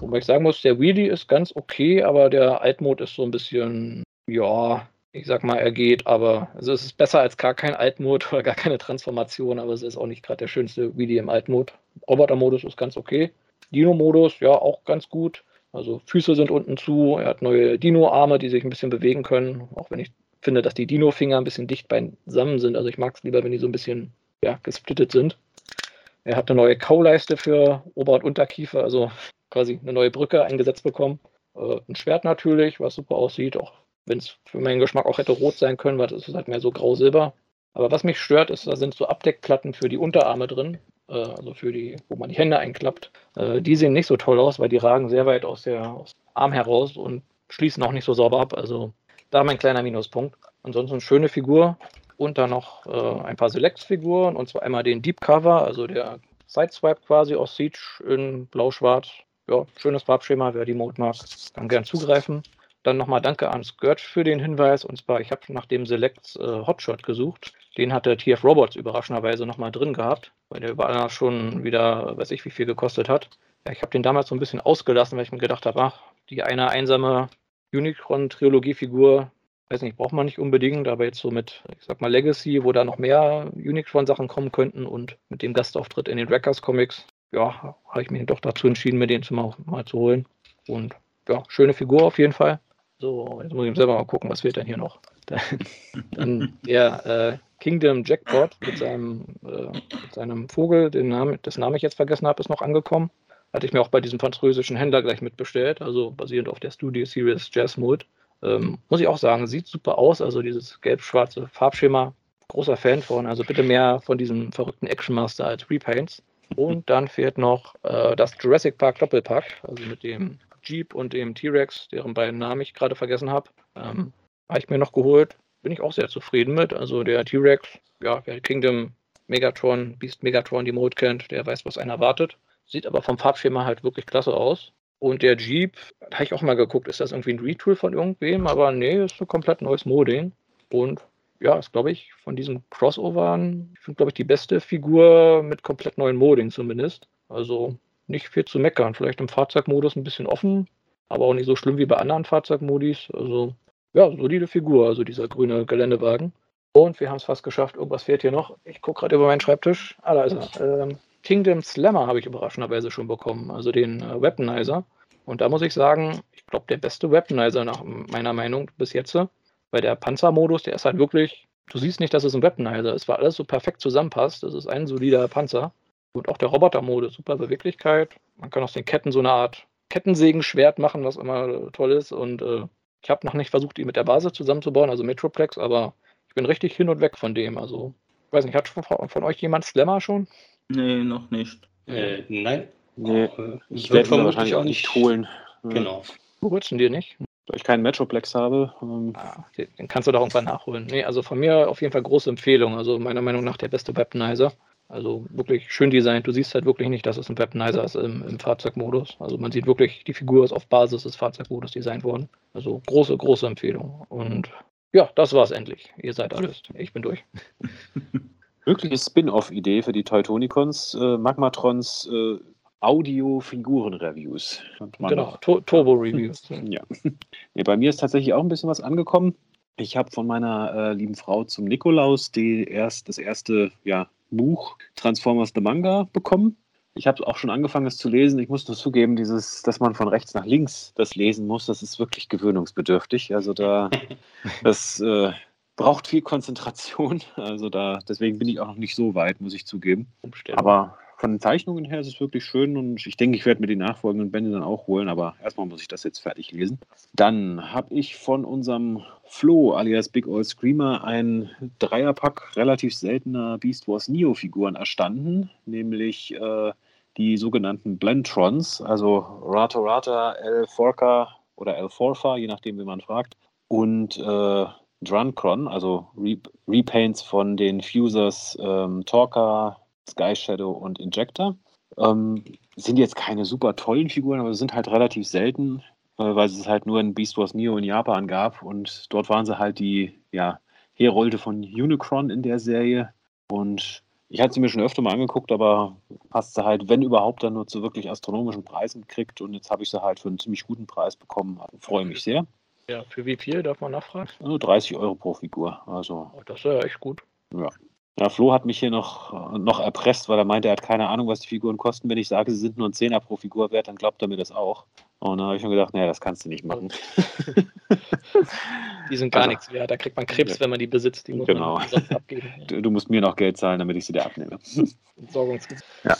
Wobei ich sagen muss, der Wheelie ist ganz okay, aber der Altmode ist so ein bisschen, ja, ich sag mal, er geht, aber also es ist besser als gar kein Altmode (laughs) oder gar keine Transformation, aber es ist auch nicht gerade der schönste Wheelie im Altmode. Roboter-Modus ist ganz okay. Dino-Modus, ja, auch ganz gut. Also Füße sind unten zu, er hat neue Dino-Arme, die sich ein bisschen bewegen können, auch wenn ich finde, dass die Dino-Finger ein bisschen dicht beisammen sind. Also ich mag es lieber, wenn die so ein bisschen ja, gesplittet sind. Er hat eine neue Kauleiste für Ober- und Unterkiefer, also quasi eine neue Brücke eingesetzt bekommen. Äh, ein Schwert natürlich, was super aussieht, auch wenn es für meinen Geschmack auch hätte rot sein können, weil das ist halt mehr so grau-silber. Aber was mich stört, ist, da sind so Abdeckplatten für die Unterarme drin, äh, also für die, wo man die Hände einklappt. Äh, die sehen nicht so toll aus, weil die ragen sehr weit aus, der, aus dem Arm heraus und schließen auch nicht so sauber ab. Also da mein kleiner Minuspunkt. Ansonsten schöne Figur, und dann noch äh, ein paar Select-Figuren und zwar einmal den Deep Cover, also der Sideswipe quasi aus Siege in blau-schwarz. Ja, schönes Farbschema, wer die Mode mag, kann gern zugreifen. Dann nochmal danke an Skirt für den Hinweis. Und zwar, ich habe nach dem Select äh, Hotshot gesucht. Den hatte TF Robots überraschenderweise nochmal drin gehabt, weil der überall schon wieder, weiß ich, wie viel gekostet hat. Ja, ich habe den damals so ein bisschen ausgelassen, weil ich mir gedacht habe, ach, die eine einsame Unicron-Trilogie-Figur, weiß nicht, braucht man nicht unbedingt, aber jetzt so mit, ich sag mal, Legacy, wo da noch mehr Unicron-Sachen kommen könnten und mit dem Gastauftritt in den Wreckers-Comics, ja, habe ich mich doch dazu entschieden, mir den mal, mal zu holen. Und ja, schöne Figur auf jeden Fall. So, jetzt muss ich selber mal gucken, was fehlt denn hier noch. Dann (laughs) der äh, Kingdom Jackpot mit seinem, äh, mit seinem Vogel, den Namen, dessen Namen ich jetzt vergessen habe, ist noch angekommen. Hatte ich mir auch bei diesem französischen Händler gleich mitbestellt, also basierend auf der Studio Series Jazz Mode. Ähm, muss ich auch sagen, sieht super aus. Also dieses gelb-schwarze Farbschema, großer Fan von. Also bitte mehr von diesem verrückten Action Master als Repaints. Und dann fehlt noch äh, das Jurassic Park Doppelpack, also mit dem Jeep und dem T-Rex, deren beiden Namen ich gerade vergessen habe. Ähm, habe ich mir noch geholt. Bin ich auch sehr zufrieden mit. Also der T-Rex, ja, wer Kingdom Megatron, Beast Megatron die Mode kennt, der weiß, was einen erwartet. Sieht aber vom Farbschema halt wirklich klasse aus. Und der Jeep, da habe ich auch mal geguckt, ist das irgendwie ein Retool von irgendwem? Aber nee, ist ein komplett neues Modding. Und ja, ist, glaube ich, von diesen Crossovern, ich finde, glaube ich, die beste Figur mit komplett neuen Modding zumindest. Also nicht viel zu meckern. Vielleicht im Fahrzeugmodus ein bisschen offen, aber auch nicht so schlimm wie bei anderen Fahrzeugmodis. Also, ja, solide Figur, also dieser grüne Geländewagen. Und wir haben es fast geschafft. Irgendwas fehlt hier noch. Ich gucke gerade über meinen Schreibtisch. Ah, da ist er. Ähm, Kingdom Slammer habe ich überraschenderweise schon bekommen, also den äh, Weaponizer. Und da muss ich sagen, ich glaube, der beste Weaponizer nach meiner Meinung bis jetzt. Weil der Panzermodus, der ist halt wirklich, du siehst nicht, dass es ein Weaponizer ist, weil alles so perfekt zusammenpasst. Das ist ein solider Panzer. Und auch der Robotermodus, super Beweglichkeit. Man kann aus den Ketten so eine Art Kettensägenschwert machen, was immer toll ist. Und äh, ich habe noch nicht versucht, ihn mit der Basis zusammenzubauen, also Metroplex, aber ich bin richtig hin und weg von dem. Also, ich weiß nicht, hat von, von euch jemand Slammer schon? Nee, noch nicht. Äh, nein. Nee, äh, ich werde ihn wahrscheinlich auch nicht holen. (laughs) Genau. Wo du dir nicht? Da ich keinen Metroplex habe. Ähm ah, den kannst du doch irgendwann nachholen. Nee, also von mir auf jeden Fall große Empfehlung. Also meiner Meinung nach der beste Weaponizer. Also wirklich schön designt. Du siehst halt wirklich nicht, dass es ein Weaponizer ist im, im, Fahrzeugmodus. Also man sieht wirklich, die Figur ist auf Basis des Fahrzeugmodus designt worden. Also große, große Empfehlung. Und ja, das war's endlich. Ihr seid alles. Ich bin durch. (laughs) Mögliche Spin-off-Idee für die Teutonicons, äh, Magmatrons äh, Audio-Figuren-Reviews. Genau, Turbo-Reviews. ja. Nee, bei mir ist tatsächlich auch ein bisschen was angekommen. Ich habe von meiner äh, lieben Frau zum Nikolaus die erst, das erste ja, Buch Transformers the Manga bekommen. Ich habe auch schon angefangen, es zu lesen. Ich muss nur zugeben, dieses, dass man von rechts nach links das lesen muss, das ist wirklich gewöhnungsbedürftig. Also da, (laughs) das äh, braucht viel Konzentration. (laughs) Also da, deswegen bin ich auch noch nicht so weit, muss ich zugeben. Umstellen. Aber von den Zeichnungen her ist es wirklich schön und ich denke, ich werde mir die nachfolgenden Bände dann auch holen, aber erstmal muss ich das jetzt fertig lesen. Dann habe ich von unserem Flo alias Big Old Screamer ein Dreierpack relativ seltener Beast Wars Neo-Figuren erstanden, nämlich äh, die sogenannten Blentrons, also Rata Rata, L Forca oder L Forfa, je nachdem, wie man fragt, und äh, Druncron, also Re Repaints von den Fusers ähm, Talker, Sky Shadow und Injector. Ähm, sind jetzt keine super tollen Figuren, aber sind halt relativ selten, äh, weil es halt nur in Beast Wars Neo in Japan gab und dort waren sie halt die ja, Herolde von Unicron in der Serie. Und ich hatte sie mir schon öfter mal angeguckt, aber hast sie halt, wenn überhaupt, dann nur zu wirklich astronomischen Preisen gekriegt. Und jetzt habe ich sie halt für einen ziemlich guten Preis bekommen. Freue mich sehr. Ja, für wie viel darf man nachfragen? Also 30 Euro pro Figur. Also, oh, das ist ja echt gut. Ja. Ja, Flo hat mich hier noch, noch erpresst, weil er meinte, er hat keine Ahnung, was die Figuren kosten. Wenn ich sage, sie sind nur ein Zehner pro Figur wert, dann glaubt er mir das auch. Und dann habe ich schon gedacht, naja, das kannst du nicht machen. (laughs) die sind gar also, nichts wert. Da kriegt man Krebs, wenn man die besitzt. Die muss genau. man abgeben. (laughs) Du, du, musst mir noch Geld zahlen, damit ich sie dir abnehme. Entsorgungsgesetz. Ja.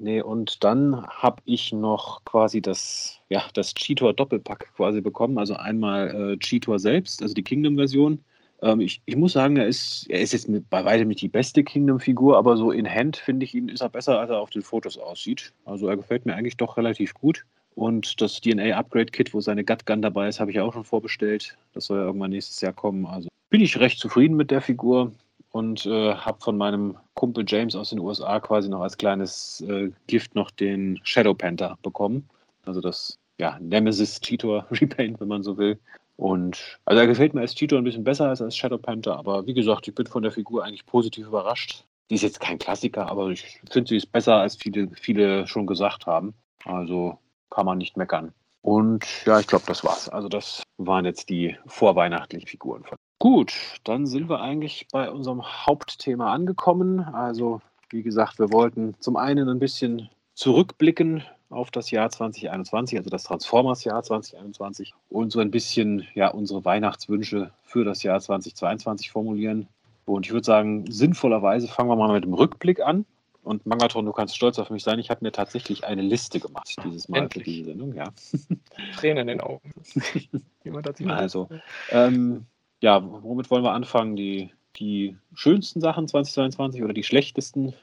Nee, und dann habe ich noch quasi das, ja, das Cheetor Doppelpack quasi bekommen. Also einmal äh, Cheetor selbst, also die Kingdom-Version. Ähm, ich, ich muss sagen, er ist, er ist jetzt mit, bei weitem nicht die beste Kingdom-Figur, aber so in Hand finde ich ihn, ist er besser, als er auf den Fotos aussieht. Also er gefällt mir eigentlich doch relativ gut. Und das DNA-Upgrade-Kit, wo seine Gut Gun dabei ist, habe ich auch schon vorbestellt. Das soll ja irgendwann nächstes Jahr kommen. Also bin ich recht zufrieden mit der Figur und äh, habe von meinem Kumpel James aus den USA quasi noch als kleines äh, Gift noch den Shadow Panther bekommen. Also das ja, Nemesis Cheetor (laughs) Repaint, wenn man so will. Und also er gefällt mir als Cheetor ein bisschen besser als als Shadow Panther, aber wie gesagt, ich bin von der Figur eigentlich positiv überrascht. Die ist jetzt kein Klassiker, aber ich finde, sie ist besser, als viele, viele schon gesagt haben. Also kann man nicht meckern. Und ja, ich glaube, das war's. Also das waren jetzt die vorweihnachtlichen Figuren. Gut, dann sind wir eigentlich bei unserem Hauptthema angekommen. Also wie gesagt, wir wollten zum einen ein bisschen zurückblicken auf das Jahr 2021, also das Transformers-Jahr 2021 und so ein bisschen ja unsere Weihnachtswünsche für das Jahr 2022 formulieren. Und ich würde sagen, sinnvollerweise fangen wir mal mit dem Rückblick an. Und Mangatron, du kannst stolz auf mich sein. Ich habe mir tatsächlich eine Liste gemacht dieses Mal Endlich. für diese Sendung. Ja. Tränen in den Augen. (laughs) Jemand hat sich also, ähm, ja, womit wollen wir anfangen? Die, die schönsten Sachen 2022 oder die schlechtesten?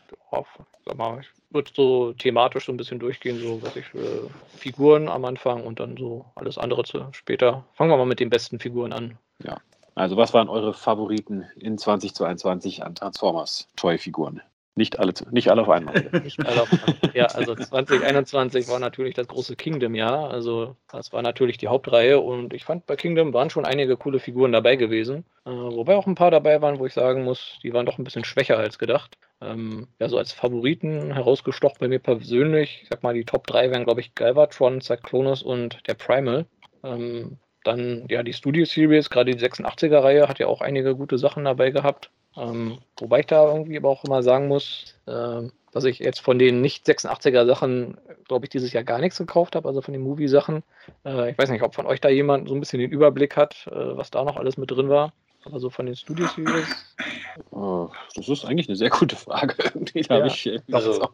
Sag mal, ich würde so thematisch so ein bisschen durchgehen, so was ich für Figuren am Anfang und dann so alles andere zu später. Fangen wir mal mit den besten Figuren an. Ja. Also, was waren eure Favoriten in 2022 an Transformers Toy-Figuren? Nicht alle, nicht alle auf einmal. (laughs) Nicht alle auf einmal. Ja, also 2021 war natürlich das große Kingdom-Jahr. Also das war natürlich die Hauptreihe und ich fand bei Kingdom waren schon einige coole Figuren dabei gewesen. Äh, wobei auch ein paar dabei waren, wo ich sagen muss, die waren doch ein bisschen schwächer als gedacht. Ähm, ja, so als Favoriten herausgestochen bei mir persönlich. Ich sag mal, die Top 3 wären, glaube ich, Galvatron, Cyclonus und der Primal. Ähm, dann ja die Studio Series, gerade die 86er-Reihe, hat ja auch einige gute Sachen dabei gehabt. Ähm, wobei ich da irgendwie aber auch immer sagen muss, äh, dass ich jetzt von den nicht 86er Sachen, glaube ich, dieses Jahr gar nichts gekauft habe, also von den Movie-Sachen. Äh, ich weiß nicht, ob von euch da jemand so ein bisschen den Überblick hat, äh, was da noch alles mit drin war. Aber so von den Studio Series. Oh, das ist eigentlich eine sehr gute Frage. (laughs) Irgendwie ja, habe ich. Äh, also,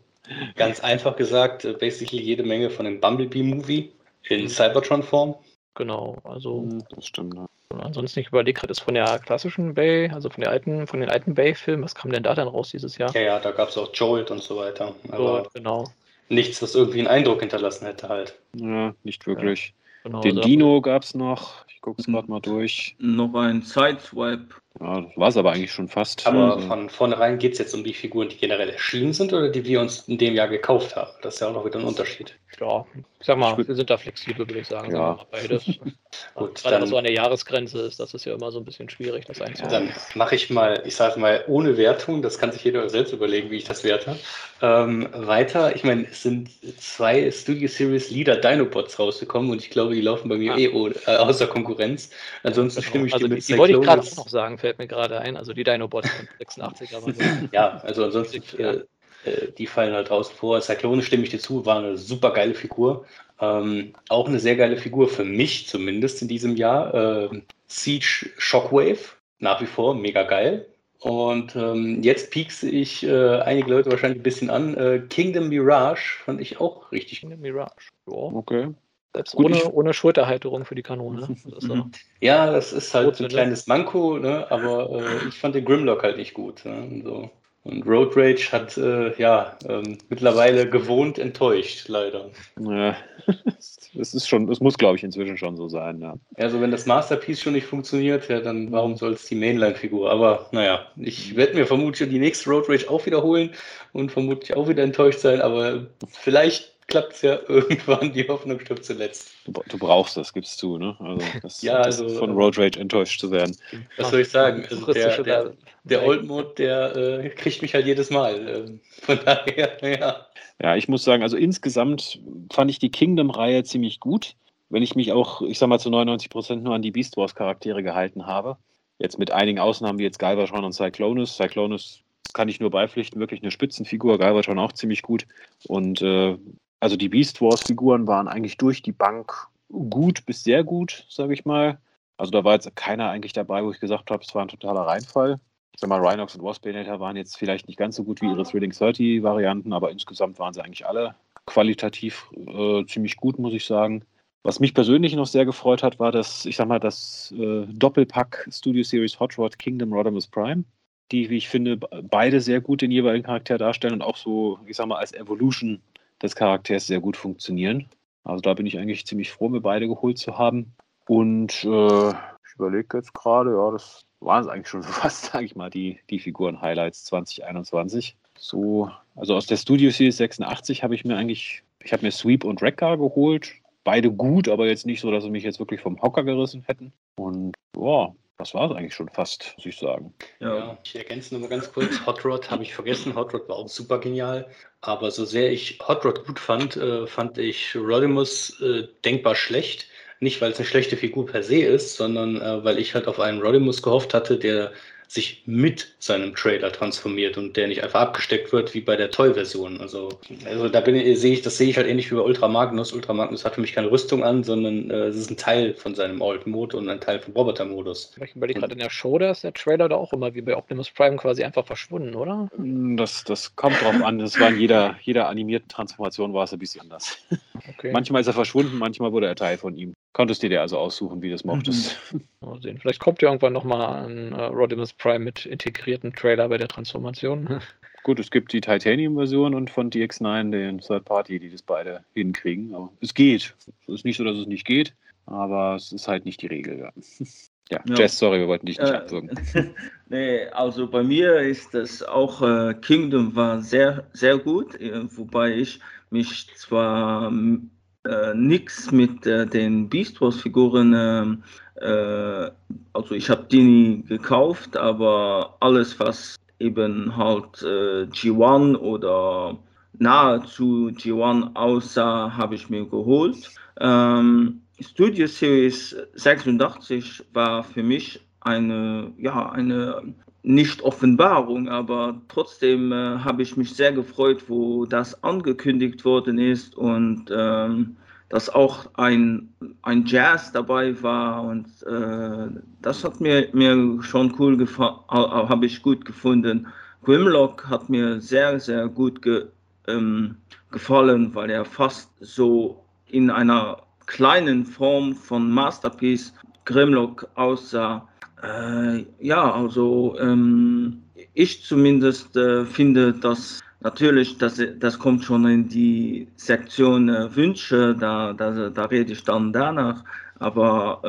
ganz einfach gesagt, äh, basically jede Menge von dem Bumblebee-Movie in Cybertron-Form. Genau, also. Hm, das stimmt, ja. Ansonsten, ich überlege gerade, ist von der klassischen Bay, also von, der alten, von den alten Bay-Filmen, was kam denn da dann raus dieses Jahr? Ja, ja, da gab es auch Jolt und so weiter. Aber Jolt, genau. Nichts, was irgendwie einen Eindruck hinterlassen hätte halt. Ja, nicht wirklich. Ja, genau, Den Dino gab es noch. Ich gucke es gerade mal durch. Noch ein Sideswipe. Ja, das war es aber eigentlich schon fast. Aber also. von vornherein geht es jetzt um die Figuren, die generell erschienen sind oder die wir uns in dem Jahr gekauft haben. Das ist ja auch noch wieder ein Unterschied. Ja, ich sag mal, wir sind da flexibel, würde ich sagen. Ja. Beides. (laughs) Gut, Gerade dann, so eine Jahresgrenze ist, das ist ja immer so ein bisschen schwierig, das einzuhalten. Dann mache ich mal, ich sage mal, ohne Wertung, das kann sich jeder selbst überlegen, wie ich das werte. Ähm, weiter, ich meine, es sind zwei Studio Series Leader Dinobots rausgekommen und ich glaube, die laufen bei mir ah. eh äh, außer Konkurrenz. Ansonsten genau. stimme ich also dir mit die, die wollte ich gerade auch noch sagen, fällt mir gerade ein. Also die Dinobots von (laughs) 86 aber (laughs) Ja, also ansonsten, äh, äh, die fallen halt draußen vor. Cyclone stimme ich dir zu, war eine super geile Figur. Ähm, auch eine sehr geile Figur für mich zumindest in diesem Jahr. Ähm, Siege Shockwave, nach wie vor mega geil. Und ähm, jetzt piekse ich äh, einige Leute wahrscheinlich ein bisschen an. Äh, Kingdom Mirage fand ich auch richtig. Kingdom Mirage, ja. Okay. Selbst Gut, ohne, ich... ohne Schulterhalterung für die Kanone. Das mhm. (laughs) ja, das ist halt ein kleines Manko, ne? aber äh, ich fand den Grimlock halt nicht gut. Ne? So. Und Road Rage hat äh, ja ähm, mittlerweile gewohnt enttäuscht, leider. Ja, (laughs) das ist schon, das muss, glaube ich, inzwischen schon so sein. Ja. Also wenn das Masterpiece schon nicht funktioniert, ja, dann warum soll es die Mainline-Figur? Aber naja, ich werde mir vermutlich die nächste Road Rage auch wiederholen und vermutlich auch wieder enttäuscht sein, aber vielleicht klappt es ja (laughs) irgendwann, die Hoffnung stirbt zuletzt. Du, du brauchst das, gibst du, ne? Also, das, ja, also von Road Rage enttäuscht zu werden. Was soll ich sagen? Also der, der, der Old Mode, der äh, kriegt mich halt jedes Mal. Äh, von (laughs) daher, ja. Ja, ich muss sagen, also insgesamt fand ich die Kingdom-Reihe ziemlich gut. Wenn ich mich auch, ich sag mal, zu 99 Prozent nur an die Beast Wars-Charaktere gehalten habe. Jetzt mit einigen Ausnahmen wie jetzt Galvatron und Cyclonus. Cyclonus kann ich nur beipflichten, wirklich eine Spitzenfigur. Galvatron auch ziemlich gut. Und äh, also die Beast Wars-Figuren waren eigentlich durch die Bank gut bis sehr gut, sage ich mal. Also da war jetzt keiner eigentlich dabei, wo ich gesagt habe, es war ein totaler Reinfall. Ich sag mal, Rhinox und Waspinator waren jetzt vielleicht nicht ganz so gut wie ihre Thrilling 30 Varianten, aber insgesamt waren sie eigentlich alle qualitativ äh, ziemlich gut, muss ich sagen. Was mich persönlich noch sehr gefreut hat, war das, ich sag mal, das äh, Doppelpack Studio Series Hot Rod Kingdom Rodimus Prime, die, wie ich finde, beide sehr gut den jeweiligen Charakter darstellen und auch so, ich sag mal, als Evolution des Charakters sehr gut funktionieren. Also da bin ich eigentlich ziemlich froh, mir beide geholt zu haben. Und äh, ich überlege jetzt gerade, ja, das waren es eigentlich schon (laughs) fast, sage ich mal, die, die Figuren-Highlights 2021. So, also aus der Studio Series 86 habe ich mir eigentlich, ich habe mir Sweep und Wrecker geholt. Beide gut, aber jetzt nicht so, dass sie mich jetzt wirklich vom Hocker gerissen hätten. Und ja, das war es eigentlich schon fast, muss ich sagen. Ja, ja ich ergänze nochmal ganz kurz. Hot Rod habe ich vergessen. Hot Rod war auch super genial. Aber so sehr ich Hot Rod gut fand, äh, fand ich Rodimus äh, denkbar schlecht. Nicht, weil es eine schlechte Figur per se ist, sondern äh, weil ich halt auf einen Rodimus gehofft hatte, der sich mit seinem Trailer transformiert und der nicht einfach abgesteckt wird wie bei der Toy-Version. Also, also da bin ich, sehe ich, das sehe ich halt ähnlich wie bei Ultra Magnus. Ultra Magnus hat für mich keine Rüstung an, sondern äh, es ist ein Teil von seinem Alt-Mode und ein Teil vom Roboter-Modus. Ich überlege gerade in der Show, da ist der Trailer da auch immer wie bei Optimus Prime quasi einfach verschwunden, oder? Das, das kommt drauf an. Das war in jeder, jeder animierten Transformation war es ein bisschen anders. Okay. Manchmal ist er verschwunden, manchmal wurde er Teil von ihm. Konntest du dir also aussuchen, wie du das mochtest. Mhm. Mal sehen. Vielleicht kommt ja irgendwann nochmal ein äh, Rodimus Prime mit integrierten Trailer bei der Transformation. (laughs) Gut, es gibt die Titanium-Version und von DX9 den Third Party, die das beide hinkriegen. Aber es geht. Es ist nicht so, dass es nicht geht, aber es ist halt nicht die Regel. Ja. (laughs) Ja, ja. Jess, sorry, wir wollten dich nicht äh, abwürgen. (laughs) nee, also bei mir ist das auch, äh, Kingdom war sehr, sehr gut, äh, wobei ich mich zwar äh, nichts mit äh, den Beast Wars Figuren, ähm, äh, also ich habe die nie gekauft, aber alles, was eben halt äh, G1 oder nahezu G1 aussah, habe ich mir geholt. Ähm, Studio Series 86 war für mich eine, ja, eine nicht Offenbarung, aber trotzdem äh, habe ich mich sehr gefreut, wo das angekündigt worden ist und ähm, dass auch ein, ein Jazz dabei war und äh, das hat mir, mir schon cool gefallen, habe ich gut gefunden. Grimlock hat mir sehr, sehr gut ge, ähm, gefallen, weil er fast so in einer kleinen Form von Masterpiece Grimlock aussah. Äh, ja, also ähm, ich zumindest äh, finde, dass natürlich, das, das kommt schon in die Sektion äh, Wünsche, da, da, da rede ich dann danach. Aber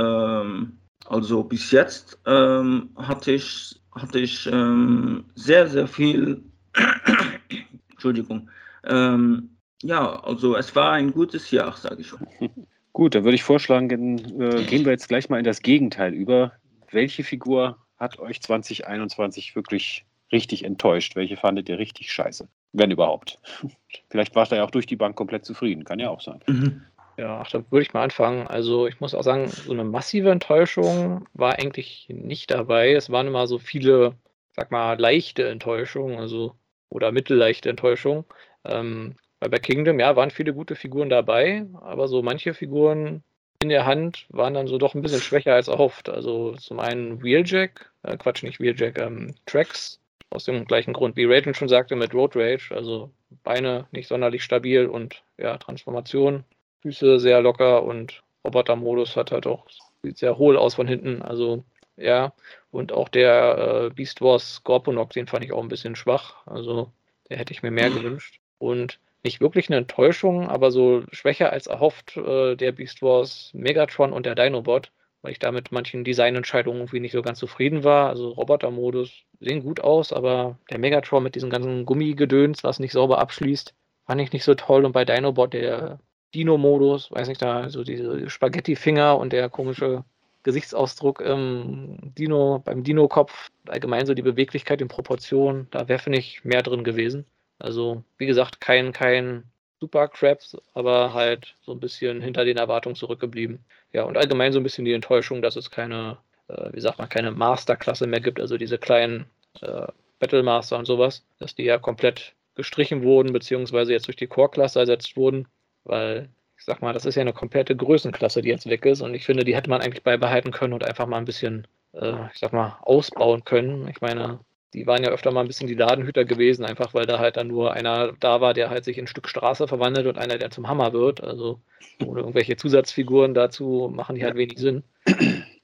ähm, also bis jetzt ähm, hatte ich, hatte ich ähm, sehr, sehr viel, (coughs) Entschuldigung, ähm, ja, also es war ein gutes Jahr, sage ich schon. (laughs) Gut, dann würde ich vorschlagen, äh, gehen wir jetzt gleich mal in das Gegenteil über. Welche Figur hat euch 2021 wirklich richtig enttäuscht? Welche fandet ihr richtig scheiße? Wenn überhaupt. (laughs) Vielleicht war er ja auch durch die Bank komplett zufrieden. Kann ja auch sein. Mhm. Ja, ach, da würde ich mal anfangen. Also ich muss auch sagen, so eine massive Enttäuschung war eigentlich nicht dabei. Es waren immer so viele, sag mal, leichte Enttäuschungen, also oder mittelleichte Enttäuschungen. Ähm, weil bei Kingdom, ja, waren viele gute Figuren dabei, aber so manche Figuren in der Hand waren dann so doch ein bisschen schwächer als erhofft. Also zum einen Wheeljack, äh, Quatsch, nicht Wheeljack, ähm, Tracks, aus dem gleichen Grund, wie Raiden schon sagte, mit Road Rage, also Beine nicht sonderlich stabil und ja, Transformation, Füße sehr locker und Roboter-Modus hat halt auch, sieht sehr hohl aus von hinten, also ja, und auch der äh, Beast Wars Scorponok, den fand ich auch ein bisschen schwach, also der hätte ich mir mehr (sniffs) gewünscht. Und nicht wirklich eine Enttäuschung, aber so schwächer als erhofft äh, der Beast Wars Megatron und der Dinobot, weil ich da mit manchen Designentscheidungen irgendwie nicht so ganz zufrieden war. Also Roboter-Modus sehen gut aus, aber der Megatron mit diesem ganzen Gummigedöns, was nicht sauber abschließt, fand ich nicht so toll. Und bei Dinobot der Dino-Modus, weiß nicht, da so diese Spaghetti-Finger und der komische Gesichtsausdruck im Dino, beim Dino-Kopf, allgemein so die Beweglichkeit in Proportionen, da wäre, finde ich, mehr drin gewesen. Also, wie gesagt, kein, kein super Crap, aber halt so ein bisschen hinter den Erwartungen zurückgeblieben. Ja, und allgemein so ein bisschen die Enttäuschung, dass es keine, äh, wie sagt man, keine Masterklasse mehr gibt, also diese kleinen äh, Battle Master und sowas, dass die ja komplett gestrichen wurden, beziehungsweise jetzt durch die Core-Klasse ersetzt wurden, weil ich sag mal, das ist ja eine komplette Größenklasse, die jetzt weg ist und ich finde, die hätte man eigentlich beibehalten können und einfach mal ein bisschen, äh, ich sag mal, ausbauen können. Ich meine, die waren ja öfter mal ein bisschen die Ladenhüter gewesen, einfach weil da halt dann nur einer da war, der halt sich in ein Stück Straße verwandelt und einer, der zum Hammer wird. Also ohne irgendwelche Zusatzfiguren dazu machen die halt wenig Sinn.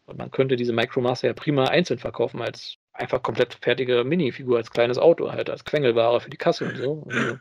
Und man könnte diese Micromaster ja prima einzeln verkaufen als einfach komplett fertige Minifigur, als kleines Auto, halt als Quengelware für die Kasse und so. Also,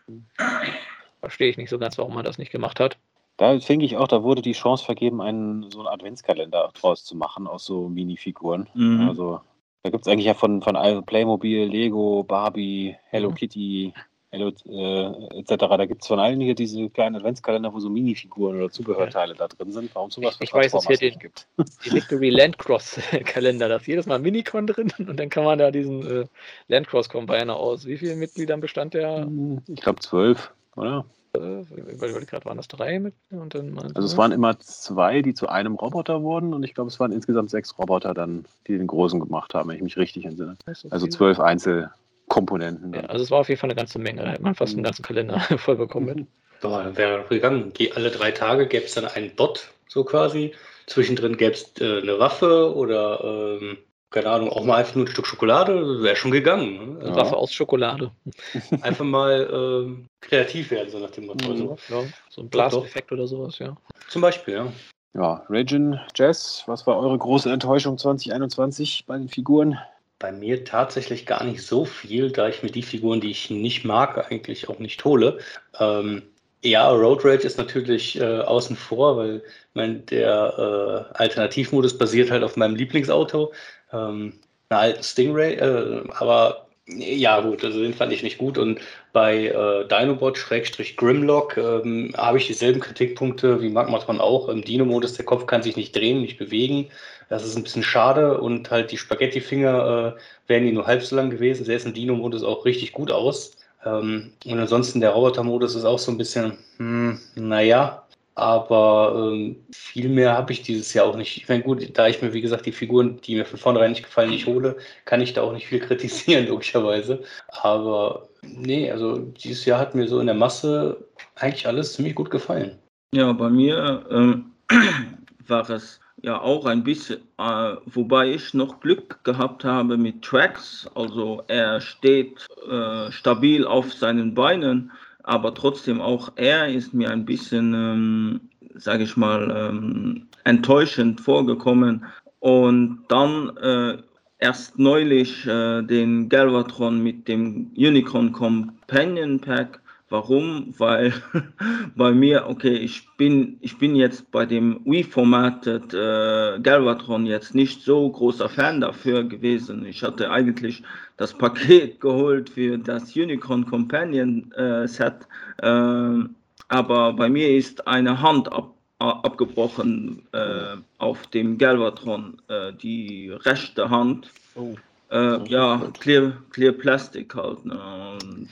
verstehe ich nicht so ganz, warum man das nicht gemacht hat. Da denke ich auch, da wurde die Chance vergeben, einen so einen Adventskalender draus zu machen aus so Minifiguren. Mhm. Also da gibt es eigentlich ja von, von Playmobil, Lego, Barbie, Hello mhm. Kitty, Hello, äh, etc. Da gibt es von allen hier diese kleinen Adventskalender, wo so Minifiguren oder Zubehörteile da drin sind. Warum sowas Ich, ich weiß, es hier den, gibt. (laughs) Die Victory Landcross-Kalender. Da ist jedes Mal ein Minicon drin (laughs) und dann kann man da diesen äh, Landcross-Combiner aus. Wie vielen Mitgliedern bestand der? Ich glaube zwölf, oder? Weil gerade waren das drei mit und dann Also es waren immer zwei, die zu einem Roboter wurden und ich glaube, es waren insgesamt sechs Roboter dann, die den großen gemacht haben, wenn ich mich richtig entsinne. Also zwölf Einzelkomponenten. Ja, also es war auf jeden Fall eine ganze Menge, da hätte man fast einen ganzen Kalender (laughs) voll bekommen. (laughs) Boah, dann wäre gegangen. Alle drei Tage gäbe es dann einen Bot, so quasi. Zwischendrin gäbe es äh, eine Waffe oder ähm, keine Ahnung, auch mal einfach nur ein Stück Schokolade, wäre schon gegangen. Ne? Ja. Waffe aus Schokolade. (laughs) Einfach mal ähm, kreativ werden, so nach dem Motto. Mhm, ja. So ein Blaseffekt oder sowas, ja. Zum Beispiel, ja. Ja, Raging Jazz, was war eure große Enttäuschung 2021 bei den Figuren? Bei mir tatsächlich gar nicht so viel, da ich mir die Figuren, die ich nicht mag, eigentlich auch nicht hole. Ähm, Ja, Road Rage ist natürlich äh, außen vor, weil mein, der äh, Alternativmodus basiert halt auf meinem Lieblingsauto, ähm, einer alten Stingray, äh, aber ja, gut, also den fand ich nicht gut. Und bei äh, Dinobot-Grimlock ähm, habe ich dieselben Kritikpunkte wie Magmatron auch. Im Dino-Modus, der Kopf kann sich nicht drehen, nicht bewegen. Das ist ein bisschen schade und halt die Spaghetti-Finger äh, wären die nur halb so lang gewesen. Der ist im Dino-Modus auch richtig gut aus. Ähm, und ansonsten der Roboter-Modus ist auch so ein bisschen, hm, naja, aber ähm, viel mehr habe ich dieses Jahr auch nicht. Ich meine, gut, da ich mir, wie gesagt, die Figuren, die mir von vornherein nicht gefallen, nicht hole, kann ich da auch nicht viel (laughs) kritisieren, logischerweise. Aber nee, also dieses Jahr hat mir so in der Masse eigentlich alles ziemlich gut gefallen. Ja, bei mir ähm, (clears throat) war es ja auch ein bisschen, äh, wobei ich noch Glück gehabt habe mit Tracks. Also er steht äh, stabil auf seinen Beinen aber trotzdem auch er ist mir ein bisschen, ähm, sage ich mal, ähm, enttäuschend vorgekommen. Und dann äh, erst neulich äh, den Galvatron mit dem Unicorn Companion Pack Warum? Weil (laughs) bei mir, okay, ich bin, ich bin jetzt bei dem Wii-Formated äh, Galvatron jetzt nicht so großer Fan dafür gewesen. Ich hatte eigentlich das Paket (laughs) geholt für das Unicorn Companion äh, Set, äh, aber bei mir ist eine Hand ab, abgebrochen äh, auf dem Galvatron, äh, die rechte Hand. Oh. Äh, ja, Clear, Clear Plastic halt. Ne? Und,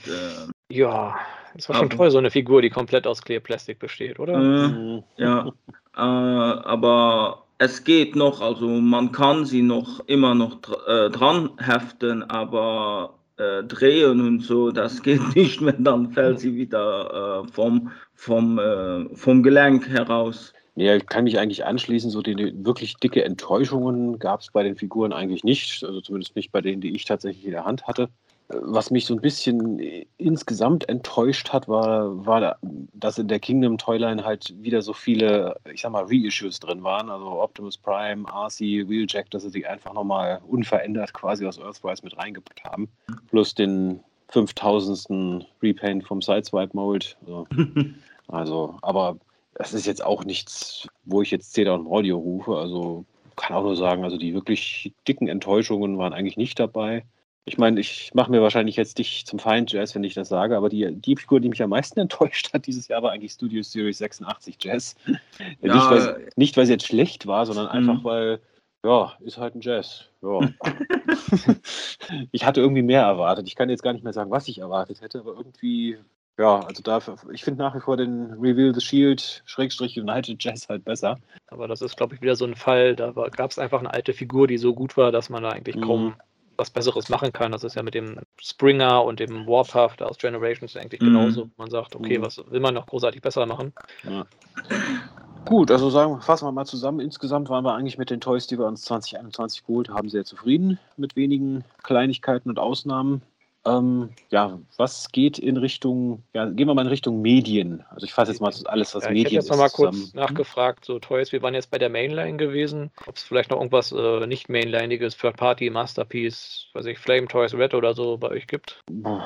ja, ist war schon toll, so eine Figur, die komplett aus Klärplastik besteht, oder? Äh, ja, äh, aber es geht noch, also man kann sie noch immer noch äh, dran heften, aber äh, drehen und so, das (laughs) geht nicht mehr, dann fällt sie wieder äh, vom, vom, äh, vom Gelenk heraus. Ja, ich kann mich eigentlich anschließen, so die, die wirklich dicke Enttäuschungen gab es bei den Figuren eigentlich nicht, also zumindest nicht bei denen, die ich tatsächlich in der Hand hatte. Was mich so ein bisschen insgesamt enttäuscht hat, war, war, dass in der Kingdom Toyline halt wieder so viele, ich sag mal, Reissues drin waren. Also Optimus Prime, RC, Wheeljack, dass sie die einfach nochmal unverändert quasi aus Earthrise mit reingepackt haben. Plus den 5000. Repaint vom Sideswipe Mold. Also, (laughs) also, aber das ist jetzt auch nichts, wo ich jetzt Cedar und Audio rufe. Also kann auch nur sagen, also die wirklich dicken Enttäuschungen waren eigentlich nicht dabei. Ich meine, ich mache mir wahrscheinlich jetzt dich zum Feind Jazz, wenn ich das sage, aber die, die Figur, die mich am meisten (laughs) enttäuscht hat dieses Jahr, war eigentlich Studio Series 86 Jazz. (laughs) Ja, nicht, weil, nicht, weil sie jetzt schlecht war, sondern einfach, mhm. weil, ja, ist halt ein Jazz. Ja. (laughs) ich hatte irgendwie mehr erwartet. Ich kann jetzt gar nicht mehr sagen, was ich erwartet hätte, aber irgendwie, ja, also dafür, ich finde nach wie vor den Reveal the Shield Schrägstrich United Jazz halt besser. Aber das ist, glaube ich, wieder so ein Fall, da gab es einfach eine alte Figur, die so gut war, dass man da eigentlich kaum mhm was Besseres machen kann. Das ist ja mit dem Springer und dem Warpath aus Generations eigentlich mhm. genauso. Man sagt, okay, mhm. was will man noch großartig besser machen? Ja. Gut, also sagen, fassen wir mal zusammen. Insgesamt waren wir eigentlich mit den Toys, die wir uns 2021 geholt haben, sehr zufrieden mit wenigen Kleinigkeiten und Ausnahmen. Ähm, ja, was geht in Richtung, ja, gehen wir mal in Richtung Medien. Also ich fasse jetzt mal alles, was ja, Medien ist. Ich habe jetzt noch mal kurz nachgefragt, so Toys, wir waren jetzt bei der Mainline gewesen, ob es vielleicht noch irgendwas äh, nicht Mainlineiges, Third Party, Masterpiece, weiß ich, Flame Toys Red oder so bei euch gibt. In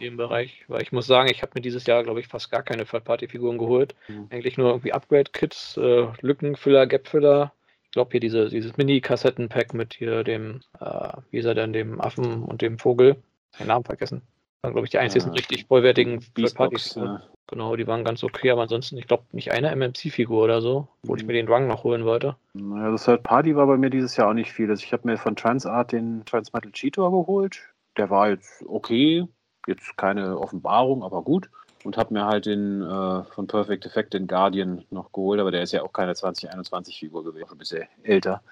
dem Bereich, weil ich muss sagen, ich habe mir dieses Jahr, glaube ich, fast gar keine Third-Party-Figuren geholt. Mhm. Eigentlich nur irgendwie Upgrade-Kits, äh, Lückenfüller, Gapfüller. Ich glaube hier diese, dieses Mini-Kassetten-Pack mit hier dem, äh, wie ist er denn, dem Affen und dem Vogel den Namen vergessen. Das waren, glaube ich, die einzigen ja, richtig vollwertigen Partys. Ja. Genau, die waren ganz okay, aber ansonsten, ich glaube, nicht eine MMC-Figur oder so, wo ich mhm. mir den Drang noch holen wollte. Naja, das Third Party war bei mir dieses Jahr auch nicht viel. Also ich habe mir von Transart den Transmetal Cheetor geholt. Der war jetzt okay, jetzt keine Offenbarung, aber gut. Und habe mir halt den äh, von Perfect Effect den Guardian noch geholt, aber der ist ja auch keine 2021-Figur gewesen, ein bisschen älter.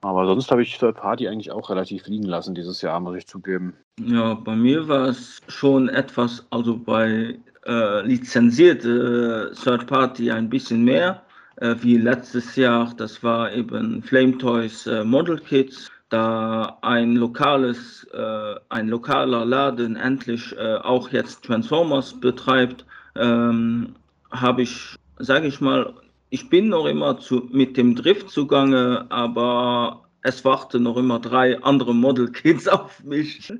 Aber sonst habe ich Third Party eigentlich auch relativ liegen lassen dieses Jahr, muss ich zugeben. Ja, bei mir war es schon etwas, also bei äh, lizenzierte äh, Third Party ein bisschen mehr, äh, wie letztes Jahr. Das war eben Flame Toys äh, Model Kits, da ein lokales, äh, ein lokaler Laden endlich äh, auch jetzt Transformers betreibt, ähm, habe ich, sage ich mal, ich bin noch immer zu, mit dem Drift zugange, aber es warten noch immer drei andere Model Kids (laughs) auf mich.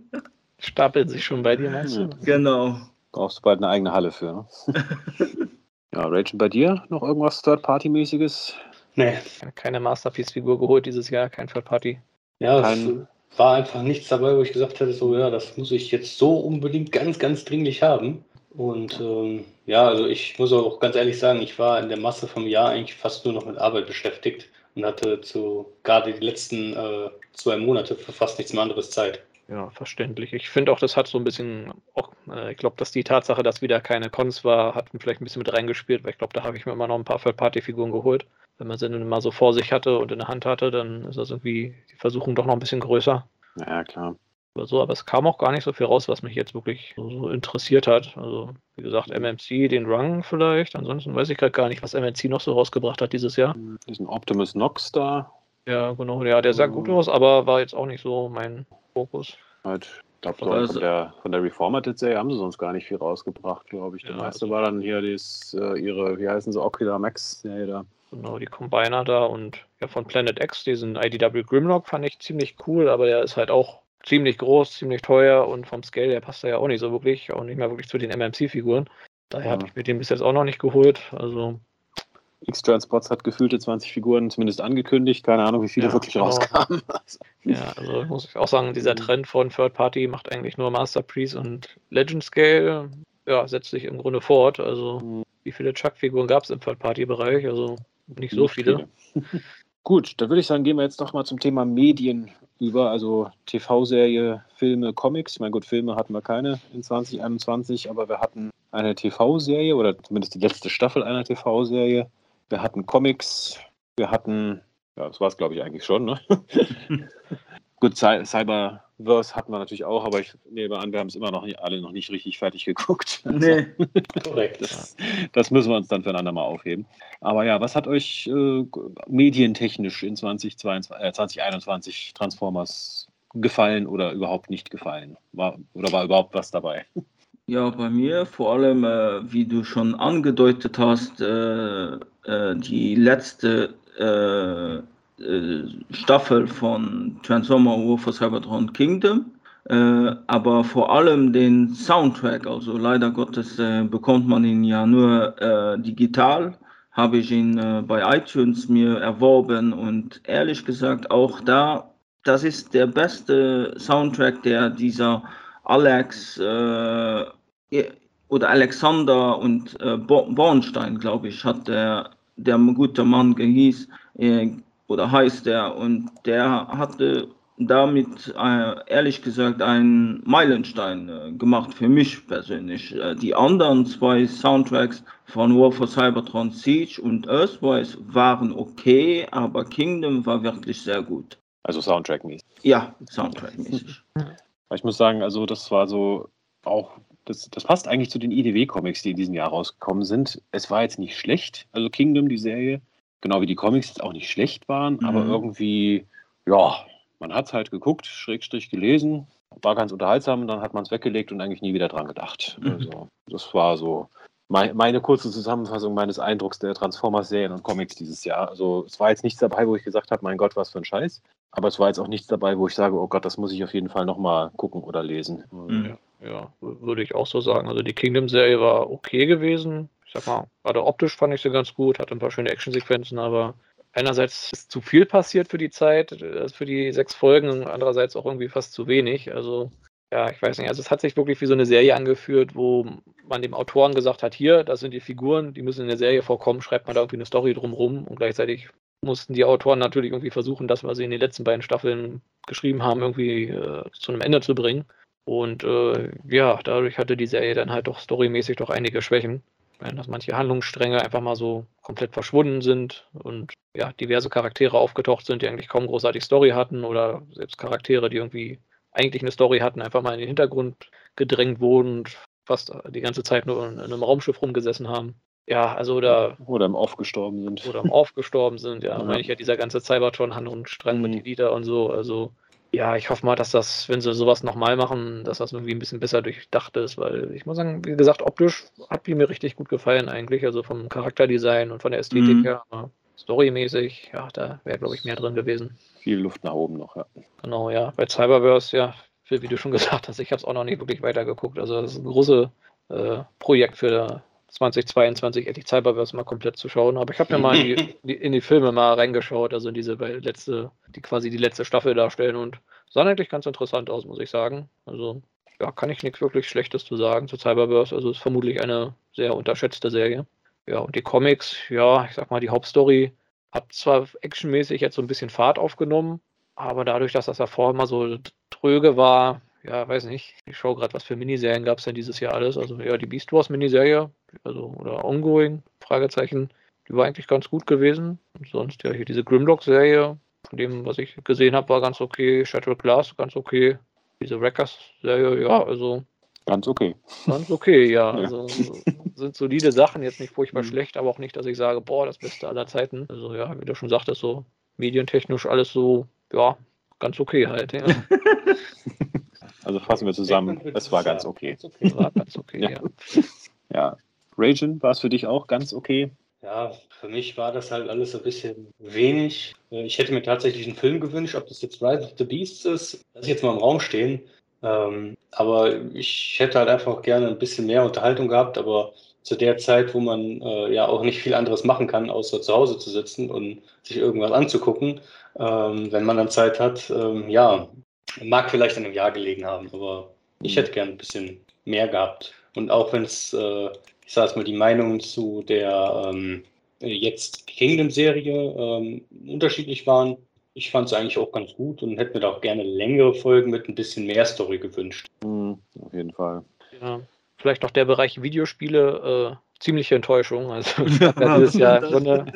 Stapeln sich schon bei dir, meinst du? Genau. Brauchst du bald eine eigene Halle für. Ne? (laughs) ja, Rachel, bei dir noch irgendwas Third-Party-mäßiges? Nee. Keine Masterpiece-Figur geholt dieses Jahr, kein Third-Party. Ja, Kein- es war einfach nichts dabei, wo ich gesagt hätte, so, ja, das muss ich jetzt so unbedingt ganz, ganz dringlich haben. Und ähm, ja, also ich muss auch ganz ehrlich sagen, ich war in der Masse vom Jahr eigentlich fast nur noch mit Arbeit beschäftigt und hatte zu gerade die letzten äh, zwei Monate für fast nichts mehr anderes Zeit. Ja, verständlich. Ich finde auch, das hat so ein bisschen, auch, äh, ich glaube, dass die Tatsache, dass wieder keine Cons war, hat vielleicht ein bisschen mit reingespielt, weil ich glaube, da habe ich mir immer noch ein paar Third-Party-Figuren geholt. Wenn man sie dann mal so vor sich hatte und in der Hand hatte, dann ist das irgendwie die Versuchung doch noch ein bisschen größer. Ja, klar. Oder so, aber es kam auch gar nicht so viel raus, was mich jetzt wirklich so, so interessiert hat. Also, wie gesagt, MMC, den Run vielleicht. Ansonsten weiß ich gerade gar nicht, was MMC noch so rausgebracht hat dieses Jahr. Diesen Optimus Nox da. Ja, genau, ja, der sah gut aus, aber war jetzt auch nicht so mein Fokus. Halt, ich glaube, Aber von der, von der Reformated-Serie haben sie sonst gar nicht viel rausgebracht, glaube ich. Der Ja, meiste also- war dann hier das, äh, ihre, wie heißen sie, Ocular Max-Serie da. Genau, die Combiner da und ja, von Planet X, diesen IDW Grimlock fand ich ziemlich cool, aber der ist halt auch ziemlich groß, ziemlich teuer und vom Scale, der passt da ja auch nicht so wirklich, auch nicht mehr wirklich zu den MMC-Figuren. Daher Ja. habe ich mir den bis jetzt auch noch nicht geholt. Also, X-Transports hat gefühlte 20 Figuren zumindest angekündigt. Keine Ahnung, wie viele Ja, wirklich genau. rauskamen. (laughs) ja, also muss ich auch sagen, dieser Mhm. Trend von Third Party macht eigentlich nur Masterpiece und Legend Scale, ja, setzt sich im Grunde fort. Also, Mhm. wie viele Chuck-Figuren gab es im Third Party-Bereich? Also, nicht so viele. (laughs) Gut, dann würde ich sagen, gehen wir jetzt noch mal zum Thema Medien über, also TV-Serie, Filme, Comics. Ich meine, gut, Filme hatten wir keine in 2021, aber wir hatten eine TV-Serie oder zumindest die letzte Staffel einer TV-Serie. Wir hatten Comics, wir hatten, ja, das war es glaube ich eigentlich schon, ne? (laughs) gut, Cy Cyberverse hatten wir natürlich auch, aber ich nehme an, wir haben es immer noch nicht, alle noch nicht richtig fertig geguckt. (laughs) Nee. Korrekt. Das, das müssen wir uns dann füreinander mal aufheben. Aber ja, was hat euch äh, medientechnisch in 2022, äh, 2021 Transformers gefallen oder überhaupt nicht gefallen? War, oder war überhaupt was dabei? (laughs) Ja, bei mir vor allem, äh, wie du schon angedeutet hast, äh, äh, die letzte äh, Staffel von Transformer War for Cybertron Kingdom, äh, aber vor allem den Soundtrack. Also leider Gottes äh, bekommt man ihn ja nur äh, digital. Habe ich ihn äh, bei iTunes mir erworben und ehrlich gesagt auch da, das ist der beste Soundtrack, der dieser Alex äh, oder Alexander und äh, Bo- Bornstein, glaube ich, hat der, der gute Mann gehieß äh, oder heißt der und der hatte damit äh, ehrlich gesagt einen Meilenstein äh, gemacht für mich persönlich. Äh, die anderen zwei Soundtracks von War for Cybertron Siege und Earthrise waren okay, aber Kingdom war wirklich sehr gut. Also Soundtrack-mäßig. Ja, Soundtrack-mäßig. (laughs) Ich muss sagen, also das war so auch, das, das passt eigentlich zu den IDW-Comics, die in diesem Jahr rausgekommen sind. Es war jetzt nicht schlecht, also Kingdom, die Serie, genau wie die Comics jetzt auch nicht schlecht waren, aber Mhm. irgendwie, ja, man hat es halt geguckt, Schrägstrich gelesen, war ganz unterhaltsam und dann hat man es weggelegt und eigentlich nie wieder dran gedacht. Mhm. Also, das war so mei- meine kurze Zusammenfassung meines Eindrucks der Transformers-Serien und Comics dieses Jahr. Also es war jetzt nichts dabei, wo ich gesagt habe, mein Gott, was für ein Scheiß. Aber es war jetzt auch nichts dabei, wo ich sage, oh Gott, das muss ich auf jeden Fall nochmal gucken oder lesen. Mhm. Ja, w- würde ich auch so sagen. Also die Kingdom-Serie war okay gewesen. Ich sag mal, gerade optisch fand ich sie ganz gut, hatte ein paar schöne Actionsequenzen, aber einerseits ist zu viel passiert für die Zeit, äh, für die sechs Folgen, andererseits auch irgendwie fast zu wenig. Also, ja, ich weiß nicht. Also es hat sich wirklich wie so eine Serie angeführt, wo man dem Autoren gesagt hat, hier, das sind die Figuren, die müssen in der Serie vorkommen, schreibt man da irgendwie eine Story drumrum und gleichzeitig mussten die Autoren natürlich irgendwie versuchen, das, was sie in den letzten beiden Staffeln geschrieben haben, irgendwie äh, zu einem Ende zu bringen. Und äh, ja, dadurch hatte die Serie dann halt doch storymäßig doch einige Schwächen. Ich meine, dass manche Handlungsstränge einfach mal so komplett verschwunden sind und ja, diverse Charaktere aufgetaucht sind, die eigentlich kaum großartig Story hatten oder selbst Charaktere, die irgendwie eigentlich eine Story hatten, einfach mal in den Hintergrund gedrängt wurden und fast die ganze Zeit nur in einem Raumschiff rumgesessen haben. Ja, also da Oder im Off gestorben sind. oder im Off gestorben sind, ja, (laughs) Ja. meine ich ja, dieser ganze Cybertron-Handlungsstrang mit Mhm. Elita und so, also ja, ich hoffe mal, dass das, wenn sie sowas nochmal machen, dass das irgendwie ein bisschen besser durchdacht ist, weil ich muss sagen, wie gesagt, optisch hat die mir richtig gut gefallen eigentlich, also vom Charakterdesign und von der Ästhetik Mhm. her, aber storymäßig, ja, da wäre, glaube ich, mehr drin gewesen. Viel Luft nach oben noch, ja. Genau, ja. Bei Cyberverse, ja, wie du schon gesagt hast, ich habe es auch noch nicht wirklich weitergeguckt. Also das ist eine große äh, Projekt für 2022 endlich Cyberverse mal komplett zu schauen. Aber ich habe mir mal in (laughs) die, in die, Filme mal reingeschaut, also in diese letzte, die quasi die letzte Staffel darstellen und sah eigentlich ganz interessant aus, muss ich sagen. Also ja, kann ich nichts wirklich Schlechtes zu sagen zu Cyberverse. Also ist vermutlich eine sehr unterschätzte Serie. Ja, und die Comics, ja, ich sag mal, die Hauptstory hat zwar actionmäßig jetzt so ein bisschen Fahrt aufgenommen, aber dadurch, dass das davor immer so tröge war, ja, weiß nicht. Ich schaue gerade, was für Miniserien gab es denn dieses Jahr alles. Also ja, die Beast Wars Miniserie, also oder Ongoing, Fragezeichen, die war eigentlich ganz gut gewesen. Und sonst ja hier diese Grimlock-Serie, von dem, was ich gesehen habe, war ganz okay. Shattered Glass, ganz okay. Diese Wreckers-Serie, ja, also. Ganz okay. Ganz okay, ja. (laughs) ja. Also sind solide Sachen, jetzt nicht furchtbar mhm. schlecht, aber auch nicht, dass ich sage, boah, das Beste aller Zeiten. Also ja, wie du schon sagtest, so medientechnisch alles so, ja, ganz okay halt, ja. (laughs) Also fassen wir zusammen, es war ganz okay. War ganz okay, (laughs) ja. ja. Ragen, war es für dich auch ganz okay? Ja, für mich war das halt alles ein bisschen wenig. Äh, ich hätte mir tatsächlich einen Film gewünscht, ob das jetzt Rise of the Beasts ist. Lass ich jetzt mal im Raum stehen. Ähm, aber ich hätte halt einfach gerne ein bisschen mehr Unterhaltung gehabt, aber zu der Zeit, wo man äh, ja auch nicht viel anderes machen kann, außer zu Hause zu sitzen und sich irgendwas anzugucken, ähm, wenn man dann Zeit hat, ähm, ja, mag vielleicht in einem Jahr gelegen haben, aber ich mhm. hätte gern ein bisschen mehr gehabt. Und auch wenn es, äh, ich sage mal, die Meinungen zu der ähm, jetzt Kingdom-Serie ähm, unterschiedlich waren, ich fand es eigentlich auch ganz gut und hätte mir da auch gerne längere Folgen mit ein bisschen mehr Story gewünscht. Mhm, auf jeden Fall. Ja, vielleicht noch der Bereich Videospiele. Äh ziemliche Enttäuschung. Also (laughs) ja, dieses Jahr im Grunde,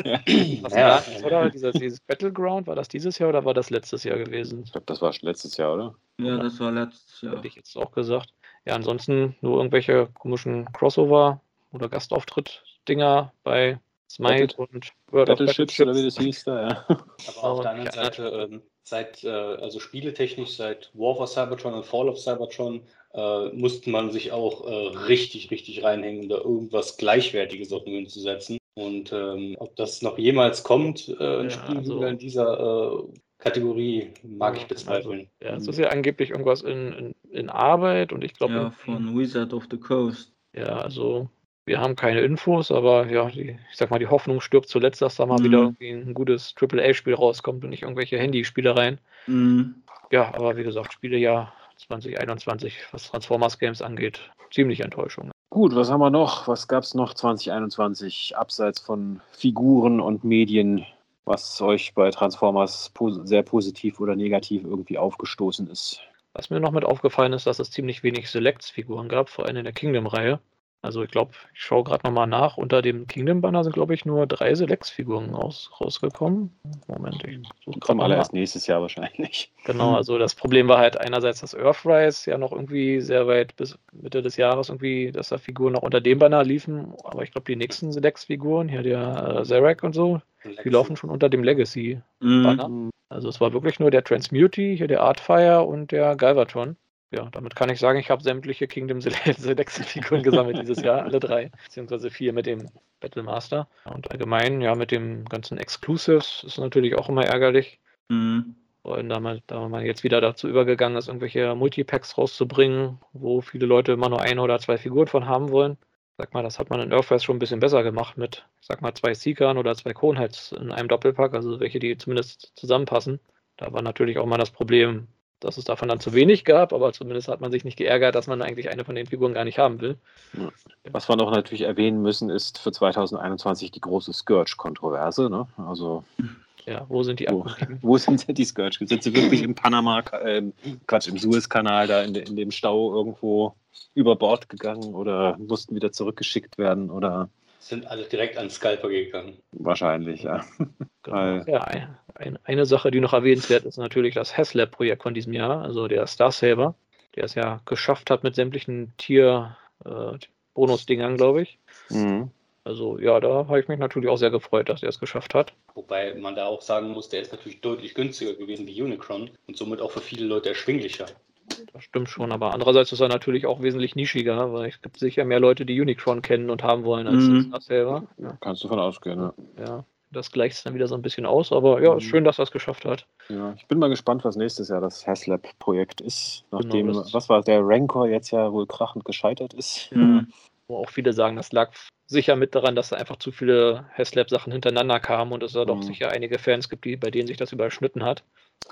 was ja, das, oder? Dieses, dieses, Battleground, war das dieses Jahr oder war das letztes Jahr gewesen? Ich glaube, das war letztes Jahr, oder? Ja, das war letztes Jahr. Hätte ich jetzt auch gesagt. Ja, ansonsten nur irgendwelche komischen Crossover- oder Gastauftritt-Dinger bei Smite Battle, und World Battleships, of Battleships, oder wie das hieß da, ja. Aber auf der anderen Seite, ähm, seit, äh, also spieletechnisch, seit War for Cybertron und Fall of Cybertron äh, musste man sich auch äh, richtig, richtig reinhängen, um da irgendwas Gleichwertiges auf den Münzen zu setzen. Und ähm, ob das noch jemals kommt, äh, ein ja, Spiel also, in dieser äh, Kategorie, mag ich bezweifeln. Also, ja, es ist ja angeblich irgendwas in, in, in Arbeit und ich glaube. Ja, von Wizard of the Coast. Ja, also wir haben keine Infos, aber ja, die, ich sag mal, die Hoffnung stirbt zuletzt, dass da mal mhm. wieder ein gutes AAA-Spiel rauskommt und nicht irgendwelche Handyspielereien. Mhm. Ja, aber wie gesagt, Spiele ja 2021, was Transformers Games angeht, ziemlich Enttäuschung. Gut, was haben wir noch? Was gab es noch 2021 abseits von Figuren und Medien, was euch bei Transformers sehr positiv oder negativ irgendwie aufgestoßen ist? Was mir noch mit aufgefallen ist, dass es ziemlich wenig Selects-Figuren gab, vor allem in der Kingdom-Reihe. Also ich glaube, ich schaue gerade nochmal nach. Unter dem Kingdom-Banner sind, glaube ich, nur drei Select-Figuren raus, rausgekommen. Moment, ich suche Kommen alle erst nächstes Jahr wahrscheinlich. Genau, hm. (laughs) also das Problem war halt einerseits, dass Earthrise ja noch irgendwie sehr weit bis Mitte des Jahres irgendwie, dass da Figuren noch unter dem Banner liefen. Aber ich glaube, die nächsten Select-Figuren, hier der äh, Zarek und so, Legacy. die laufen schon unter dem Legacy-Banner. Mhm. Also es war wirklich nur der Transmuti, hier der Artfire und der Galvatron ja, damit kann ich sagen, ich habe sämtliche Kingdom (laughs) Selection-Figuren gesammelt dieses Jahr, alle drei, beziehungsweise vier mit dem Battle Master. Und allgemein, ja, mit dem ganzen Exclusives ist natürlich auch immer ärgerlich. Mhm. Und da man, da man jetzt wieder dazu übergegangen ist, irgendwelche Multipacks rauszubringen, wo viele Leute immer nur eine oder zwei Figuren von haben wollen. Sag mal, das hat man in Earthrise schon ein bisschen besser gemacht mit, sag mal, zwei Seekern oder zwei Kronheads in einem Doppelpack, also welche, die zumindest zusammenpassen. Da war natürlich auch mal das Problem, dass es davon dann zu wenig gab, aber zumindest hat man sich nicht geärgert, dass man eigentlich eine von den Figuren gar nicht haben will. Was wir noch natürlich erwähnen müssen, ist für 2021 die große Scourge-Kontroverse. Ne? Also ja, wo sind die wo, (laughs) wo sind die Scourge? Sind sie wirklich im Panama, äh, Quatsch, im Suezkanal da in, in, dem Stau irgendwo über Bord gegangen oder mussten wieder zurückgeschickt werden oder sind alle direkt an Scalper gegangen. Wahrscheinlich, ja. (laughs) Genau. Ja, ein, eine Sache, die noch erwähnenswert ist, natürlich das HasLab-Projekt von diesem Jahr, also der Star Saber, der es ja geschafft hat mit sämtlichen Tier-Bonus-Dingern, äh, glaube ich. Mhm. Also ja, da habe ich mich natürlich auch sehr gefreut, dass er es geschafft hat. Wobei man da auch sagen muss, der ist natürlich deutlich günstiger gewesen wie Unicron und somit auch für viele Leute erschwinglicher. Das stimmt schon, aber andererseits ist er natürlich auch wesentlich nischiger, weil es gibt sicher mehr Leute, die Unicron kennen und haben wollen, als mhm. das selber. Ja. Kannst du von ausgehen, ja. ja. Das gleicht es dann wieder so ein bisschen aus, aber ja, ist Mhm. schön, dass er es geschafft hat. Ja, ich bin mal gespannt, was nächstes Jahr das Haslab-Projekt ist. Nachdem, Genau, was war der Rancor jetzt ja wohl krachend gescheitert ist. Mhm. Wo auch viele sagen, das lag sicher mit daran, dass da einfach zu viele Haslab-Sachen hintereinander kamen und es da doch Mhm. sicher einige Fans gibt, die, bei denen sich das überschnitten hat.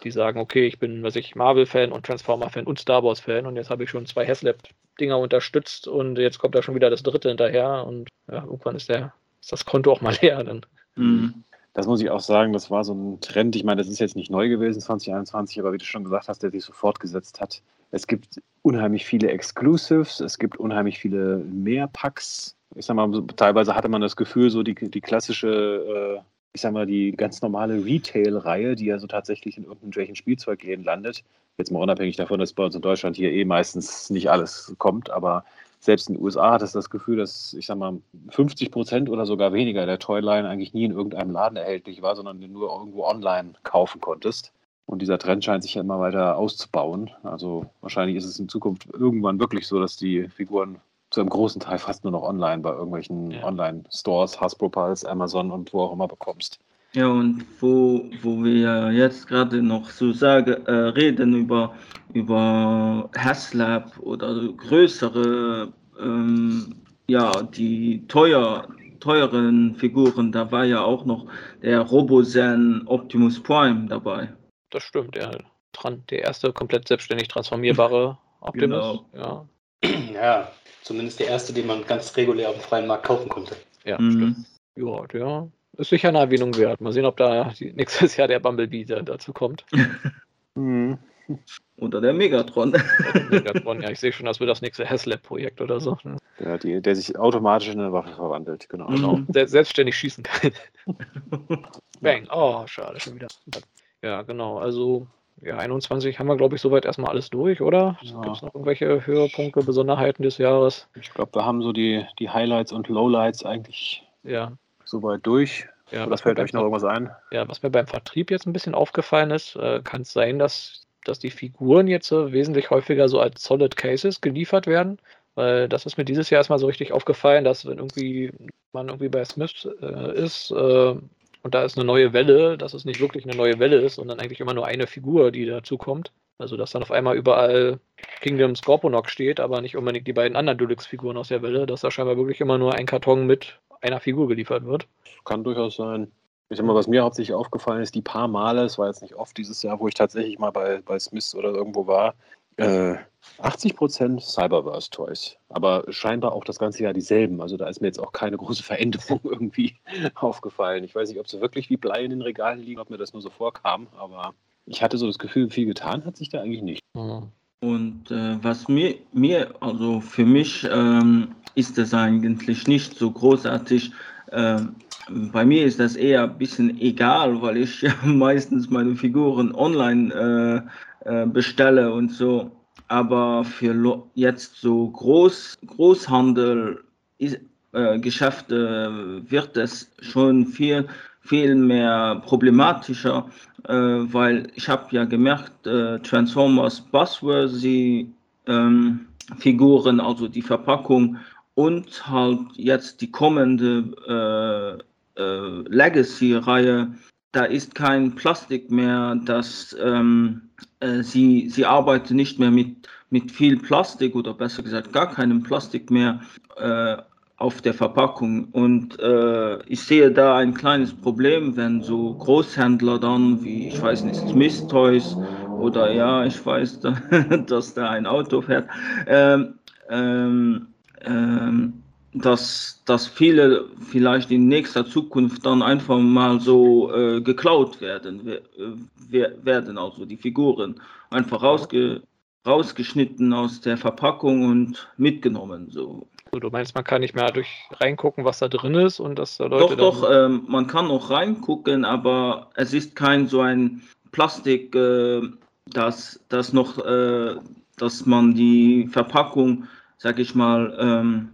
Die sagen, okay, ich bin, was ich, Marvel-Fan und Transformer-Fan und Star Wars-Fan und jetzt habe ich schon zwei Haslab-Dinger unterstützt und jetzt kommt da schon wieder das dritte hinterher und ja, irgendwann ist der, ist das Konto auch mal (laughs) leer. Dann. Mhm. Das muss ich auch sagen, das war so ein Trend. Ich meine, das ist jetzt nicht neu gewesen, 2021, aber wie du schon gesagt hast, der sich so fortgesetzt hat. Es gibt unheimlich viele Exclusives, es gibt unheimlich viele Mehrpacks. Ich sag mal, teilweise hatte man das Gefühl, so die, die klassische, äh, ich sag mal, die ganz normale Retail-Reihe, die ja so tatsächlich in irgendwelchen Spielzeugläden landet. Jetzt mal unabhängig davon, dass bei uns in Deutschland hier eh meistens nicht alles kommt, aber selbst in den USA hat es das Gefühl, dass, ich sag mal, 50 Prozent oder sogar weniger der Toyline eigentlich nie in irgendeinem Laden erhältlich war, sondern nur irgendwo online kaufen konntest. Und dieser Trend scheint sich ja immer weiter auszubauen. Also wahrscheinlich ist es in Zukunft irgendwann wirklich so, dass die Figuren zu einem großen Teil fast nur noch online bei irgendwelchen Ja. Online-Stores, Hasbro Pulse, Amazon und wo auch immer bekommst. Ja, und wo, wo wir jetzt gerade noch so sagen, äh, reden über, über Haslab oder größere, ähm, ja, die teuer, teuren Figuren, da war ja auch noch der Robozen Optimus Prime dabei. Das stimmt, der, Tran- der erste komplett selbstständig transformierbare (laughs) Optimus. Genau. Ja, Ja, zumindest der erste, den man ganz regulär auf dem freien Markt kaufen konnte. ja Mhm. stimmt. Ja, der ist sicher eine Erwähnung wert. Mal sehen, ob da (laughs) nächstes Jahr der Bumblebee da, dazu kommt. (laughs) Mhm. Oder der Megatron. Megatron, (laughs) ja, ich sehe schon, das wird das nächste Haslab-Projekt oder so. ne? Der, die, der sich automatisch in eine Waffe verwandelt. Genau. Mhm. Se selbstständig schießen kann. Bang. Oh, schade, schon wieder. Ja, genau. Also, ja, 21 haben wir, glaube ich, soweit erstmal alles durch, oder? Ja. Gibt es noch irgendwelche Höhepunkte, Besonderheiten des Jahres? Ich glaube, wir haben so die, die Highlights und Lowlights eigentlich Ja. soweit durch. ja Oder was, fällt euch noch irgendwas ein? ja, was mir beim Vertrieb jetzt ein bisschen aufgefallen ist, äh, kann es sein, dass, dass die Figuren jetzt äh, wesentlich häufiger so als Solid Cases geliefert werden. Weil das ist mir dieses Jahr erstmal so richtig aufgefallen, dass wenn irgendwie man irgendwie bei Smith äh, ist äh, und da ist eine neue Welle, dass es nicht wirklich eine neue Welle ist, sondern eigentlich immer nur eine Figur, die dazu kommt. Also dass dann auf einmal überall Kingdom Scorponok steht, aber nicht unbedingt die beiden anderen Deluxe-Figuren aus der Welle, dass da scheinbar wirklich immer nur ein Karton mit einer Figur geliefert wird. Kann durchaus sein. Ich sag mal, was mir hauptsächlich aufgefallen ist, die paar Male, es war jetzt nicht oft dieses Jahr, wo ich tatsächlich mal bei, bei Smith oder irgendwo war, äh, 80% Cyberverse-Toys. Aber scheinbar auch das ganze Jahr dieselben. Also da ist mir jetzt auch keine große (laughs) Veränderung irgendwie aufgefallen. Ich weiß nicht, ob sie wirklich wie Blei in den Regalen liegen, ob mir das nur so vorkam, aber ich hatte so das Gefühl, viel getan hat sich da eigentlich nicht. Und äh, was mir, mir, also für mich ähm, ist das eigentlich nicht so großartig. Ähm, bei mir ist das eher ein bisschen egal, weil ich (laughs) ja meistens meine Figuren online äh, bestelle und so. Aber für jetzt so Groß, Großhandel, äh, Geschäfte wird es schon viel, viel mehr problematischer, äh, weil ich habe ja gemerkt, äh, Transformers Buzzworthy ähm, Figuren, also die Verpackung und halt jetzt die kommende äh, Legacy-Reihe, da ist kein Plastik mehr, das ähm, äh, sie, sie arbeiten nicht mehr mit, mit viel Plastik oder besser gesagt gar keinem Plastik mehr äh, auf der Verpackung. Und äh, ich sehe da ein kleines Problem, wenn so Großhändler dann, wie ich weiß nicht, Smith Toys oder ja, ich weiß, (laughs) dass da ein Auto fährt, ähm, ähm, ähm, dass, dass viele vielleicht in nächster Zukunft dann einfach mal so äh, geklaut werden, wer, werden, also die Figuren einfach rausge, rausgeschnitten aus der Verpackung und mitgenommen. So. Du meinst, man kann nicht mehr durch reingucken, was da drin ist und dass da Leute. Doch, doch, ähm, man kann auch reingucken, aber es ist kein so ein Plastik, äh, das, das noch, äh, dass man die Verpackung, sag ich mal, ähm,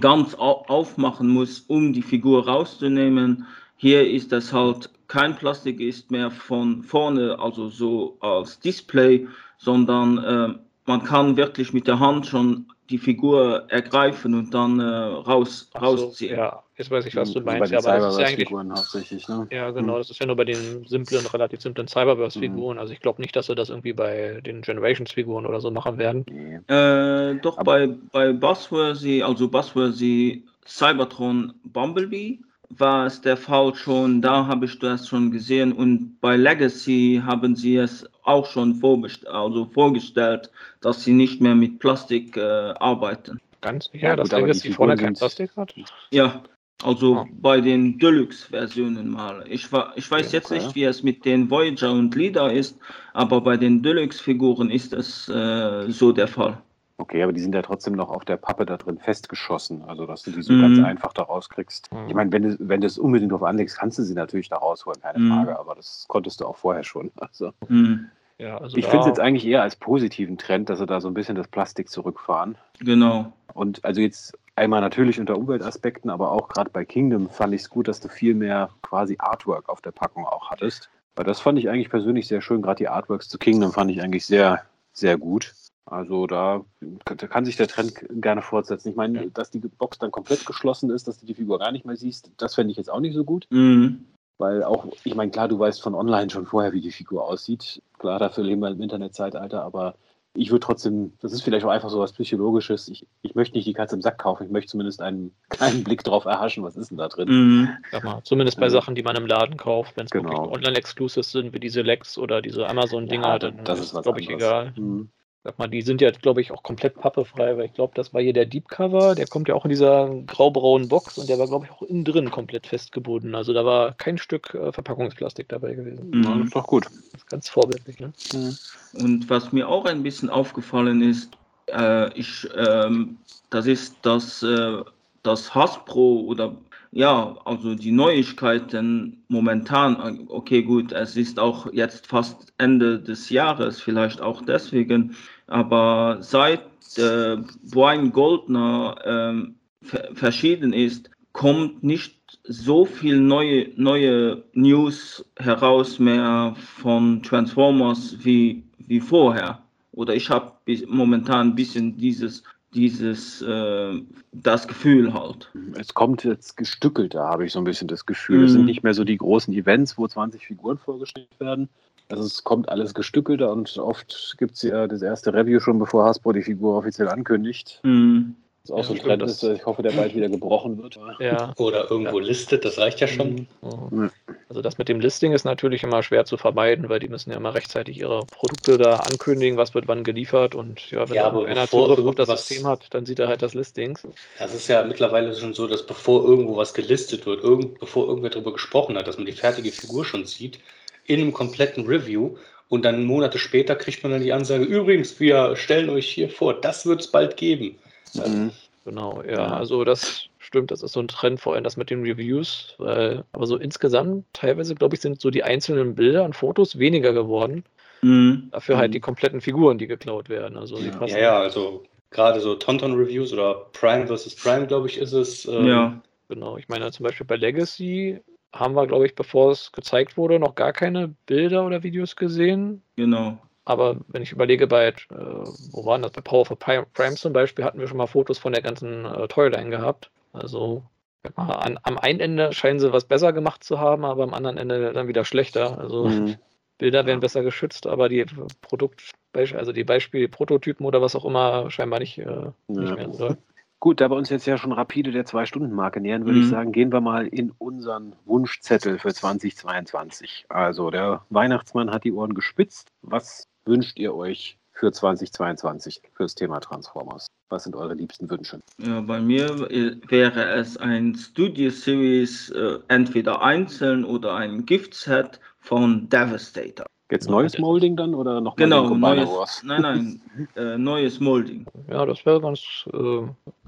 ganz au aufmachen muss, um die Figur rauszunehmen. Hier ist das halt kein Plastik ist mehr von vorne, also so als Display, sondern äh, man kann wirklich mit der Hand schon die Figur ergreifen und dann äh, raus, so, rausziehen. ja, jetzt weiß ich, was du Also bei meinst. den Ja, aber das ist eigentlich. Cyberverse-Figuren hauptsächlich, ne? Ja, genau, Hm. das ist ja nur bei den simplen, relativ simplen Cyberverse-Figuren. Also ich glaube nicht, dass sie das irgendwie bei den Generations-Figuren oder so machen werden. Nee. Äh, doch Aber- bei, bei Buzzworthy, also Buzzworthy Cybertron Bumblebee war es der Fall schon, da habe ich das schon gesehen und bei Legacy haben sie es auch schon vorbest also vorgestellt, dass sie nicht mehr mit Plastik äh, arbeiten. Ganz sicher, Ja, dass Legacy vorne kein Plastik hat? Ja, also Ah. bei den Deluxe-Versionen mal. Ich, wa- ich weiß Okay, jetzt okay. nicht, wie es mit den Voyager und Leader ist, aber bei den Deluxe-Figuren ist es äh, so der Fall. Okay, aber die sind ja trotzdem noch auf der Pappe da drin festgeschossen. Also, dass du die so Mhm. ganz einfach da rauskriegst. Mhm. Ich meine, wenn du, wenn du es unbedingt drauf anlegst, kannst du sie natürlich da rausholen, keine Mhm. Frage. Aber das konntest du auch vorher schon. (laughs) Also, Hm, Ja, also ich finde es jetzt eigentlich eher als positiven Trend, dass sie da so ein bisschen das Plastik zurückfahren. genau. Und also jetzt einmal natürlich unter Umweltaspekten, aber auch gerade bei Kingdom fand ich es gut, dass du viel mehr quasi Artwork auf der Packung auch hattest. Weil das fand ich eigentlich persönlich sehr schön. Gerade die Artworks zu Kingdom fand ich eigentlich sehr, sehr gut. Also da, da kann sich der Trend gerne fortsetzen. Ich meine, Ja. dass die Box dann komplett geschlossen ist, dass du die Figur gar nicht mehr siehst, das fände ich jetzt auch nicht so gut. Hm, Weil auch, ich meine, klar, du weißt von online schon vorher, wie die Figur aussieht. Klar, dafür leben wir im Internetzeitalter, aber ich würde trotzdem, das ist vielleicht auch einfach so was Psychologisches. Ich, ich möchte nicht die Katze im Sack kaufen, ich möchte zumindest einen (laughs) kleinen Blick drauf erhaschen, was ist denn da drin. hm, Sag mal, zumindest bei. Sachen, die man im Laden kauft, wenn es Genau. wirklich Online-Exclusives sind, wie diese Lex oder diese Amazon-Dinger, Ja, dann das ist was glaube ich, egal. Mhm. Sag mal, die sind ja, glaube ich, auch komplett pappefrei, weil ich glaube, das war hier der Deep Cover, der kommt ja auch in dieser graubraunen Box und der war, glaube ich, auch innen drin komplett festgebunden. Also da war kein Stück äh, Verpackungsplastik dabei gewesen. Ja, das ist doch gut. Das ist ganz vorbildlich, ne? Und was mir auch ein bisschen aufgefallen ist, äh, ich, ähm, das ist, dass äh, das Hasbro oder ja, also die Neuigkeiten momentan, okay gut, es ist auch jetzt fast Ende des Jahres, vielleicht auch deswegen, aber seit äh, Brian Goldner ähm, ver verschieden ist, kommt nicht so viel neue, neue News heraus mehr von Transformers wie, wie vorher. Oder ich habe momentan ein bisschen dieses, dieses äh, das Gefühl halt. Es kommt jetzt gestückelter, habe ich so ein bisschen das Gefühl. Es sind Mhm. nicht mehr so die großen Events, wo 20 Figuren vorgestellt werden. Also es kommt alles gestückelter und oft gibt es ja das erste Review schon, bevor Hasbro die Figur offiziell ankündigt. Hm, Das auch Ja, so ein Trend ist, ich hoffe, der bald wieder gebrochen wird. Ja. (laughs) Oder irgendwo listet, das reicht ja schon. Mhm. Ja. Also das mit dem Listing ist natürlich immer schwer zu vermeiden, weil die müssen ja immer rechtzeitig ihre Produkte da ankündigen, was wird wann geliefert und ja, wenn Ja, aber einer Zugriff auf das System hat, dann sieht er halt das Listing. Das ist ja mittlerweile schon so, dass bevor irgendwo was gelistet wird, irgend, bevor irgendwer darüber gesprochen hat, dass man die fertige Figur schon sieht, in einem kompletten Review und dann Monate später kriegt man dann die Ansage, übrigens, wir stellen euch hier vor, das wird es bald geben. Mhm. Genau, ja, Ja. also das stimmt, das ist so ein Trend, vor allem das mit den Reviews, weil, aber so insgesamt, teilweise, glaube ich, sind so die einzelnen Bilder und Fotos weniger geworden, hm, dafür halt Mhm. die kompletten Figuren, die geklaut werden. Also die Ja. Ja, ja, also gerade so Tonton-Reviews oder Prime vs. Prime, glaube ich, ist es. ähm, ja. Genau, ich meine zum Beispiel bei Legacy haben wir, glaube ich, bevor es gezeigt wurde, noch gar keine Bilder oder Videos gesehen. Genau. Aber wenn ich überlege, bei, äh, wo waren das? Bei Power of Prime Prime zum Beispiel hatten wir schon mal Fotos von der ganzen äh, Toyline gehabt. Also mal, an, am einen Ende scheinen sie was besser gemacht zu haben, aber am anderen Ende dann wieder schlechter. Also Mhm. Bilder werden besser geschützt, aber die Produkt, also die Beispiele, Prototypen oder was auch immer, scheinbar nicht, äh, nicht Ja. mehr. Oder? Gut, da wir uns jetzt ja schon rapide der Zwei-Stunden-Marke nähern, würde Mhm. ich sagen, gehen wir mal in unseren Wunschzettel für 2022. Also, der Weihnachtsmann hat die Ohren gespitzt. Was wünscht ihr euch für 2022 fürs Thema Transformers? Was sind eure liebsten Wünsche? Ja, bei mir wäre es ein Studio Series, äh, entweder einzeln oder ein Gift-Set von Devastator. Jetzt neues das- Molding dann oder noch Genau, neues, Wars? nein, nein, äh, neues Molding. Ja, das wäre ganz, äh,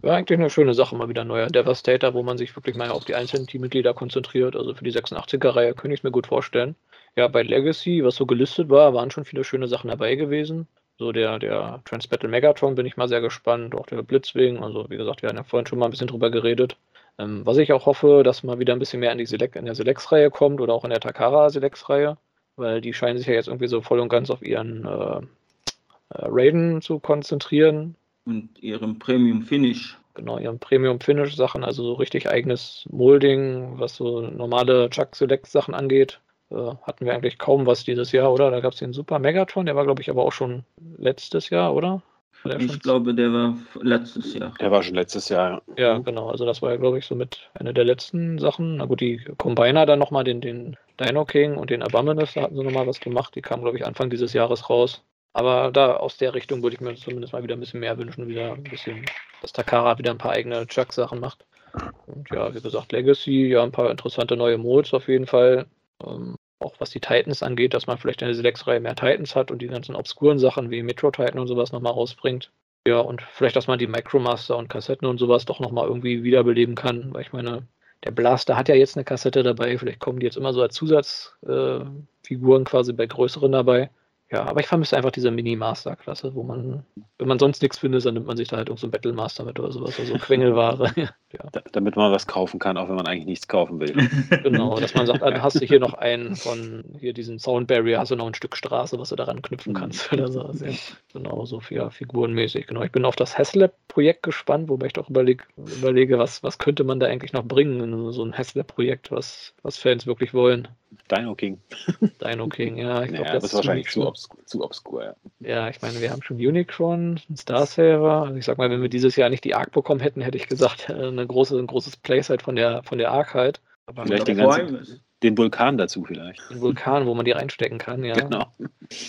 wäre eigentlich eine schöne Sache, mal wieder ein neuer Devastator, wo man sich wirklich mal auf die einzelnen Teammitglieder konzentriert. Also für die 86er-Reihe könnte ich es mir gut vorstellen. Ja, bei Legacy, was so gelistet war, waren schon viele schöne Sachen dabei gewesen. So der, der Transbattle Megatron bin ich mal sehr gespannt, auch der Blitzwing. Also wie gesagt, wir haben ja vorhin schon mal ein bisschen drüber geredet. Ähm, was ich auch hoffe, dass mal wieder ein bisschen mehr in die Select, in der Selex-Reihe kommt oder auch in der Takara Selex-Reihe, weil die scheinen sich ja jetzt irgendwie so voll und ganz auf ihren äh, äh, Raiden zu konzentrieren. Und ihrem Premium Finish. Genau, ihren Premium Finish Sachen, also so richtig eigenes Molding, was so normale Chuck Select Sachen angeht. Äh, hatten wir eigentlich kaum was dieses Jahr, oder? Da gab es den Super Megatron, der war, glaube ich, aber auch schon letztes Jahr, oder? Ich glaube, der war letztes Jahr. Der war schon letztes Jahr. Ja, genau. Also das war ja, glaube ich, so mit einer der letzten Sachen. Na gut, die Combiner dann nochmal den, den Dino King und den Abominus, da hatten sie nochmal was gemacht. Die kamen, glaube ich, Anfang dieses Jahres raus. Aber da aus der Richtung würde ich mir zumindest mal wieder ein bisschen mehr wünschen, wieder ein bisschen, dass Takara wieder ein paar eigene Chuck-Sachen macht. Und ja, wie gesagt, Legacy, ja, ein paar interessante neue Modes auf jeden Fall. Ähm, auch was die Titans angeht, dass man vielleicht in der Select-Reihe mehr Titans hat und die ganzen obskuren Sachen wie Metro Titan und sowas nochmal rausbringt. Ja, und vielleicht, dass man die Micromaster und Kassetten und sowas doch nochmal irgendwie wiederbeleben kann, weil ich meine, der Blaster hat ja jetzt eine Kassette dabei, vielleicht kommen die jetzt immer so als Zusatzfiguren äh, quasi bei größeren dabei. Ja, aber ich vermisse einfach diese Mini-Master-Klasse, wo man, wenn man sonst nichts findet, dann nimmt man sich da halt irgend so ein Battle-Master mit oder sowas, also Quengelware. (laughs) ja. Da, damit man was kaufen kann, auch wenn man eigentlich nichts kaufen will. (laughs) genau, dass man sagt, dann hast du hier noch einen von hier diesen Sound Barrier, hast du noch ein Stück Straße, was du daran knüpfen kannst oder so. (laughs) Also, genau, so ja, figurenmäßig. Genau, ich bin auf das Haslab-Projekt gespannt, wobei ich doch überleg, überlege, was, was könnte man da eigentlich noch bringen in so ein Haslab-Projekt, was, was Fans wirklich wollen. Dino King. (laughs) Dino King, ja. Ich glaub, ja, das, das ist wahrscheinlich zu, obskur, zu obskur, ja. Ja, ich meine, wir haben schon Unicron, Star Saver. Also ich sag mal, wenn wir dieses Jahr nicht die Arc bekommen hätten, hätte ich gesagt, (laughs) eine große, ein großes Playset von der, von der Arc halt. Aber vielleicht den, ganzen, den Vulkan dazu vielleicht. Den Vulkan, wo man die reinstecken kann, ja. Genau.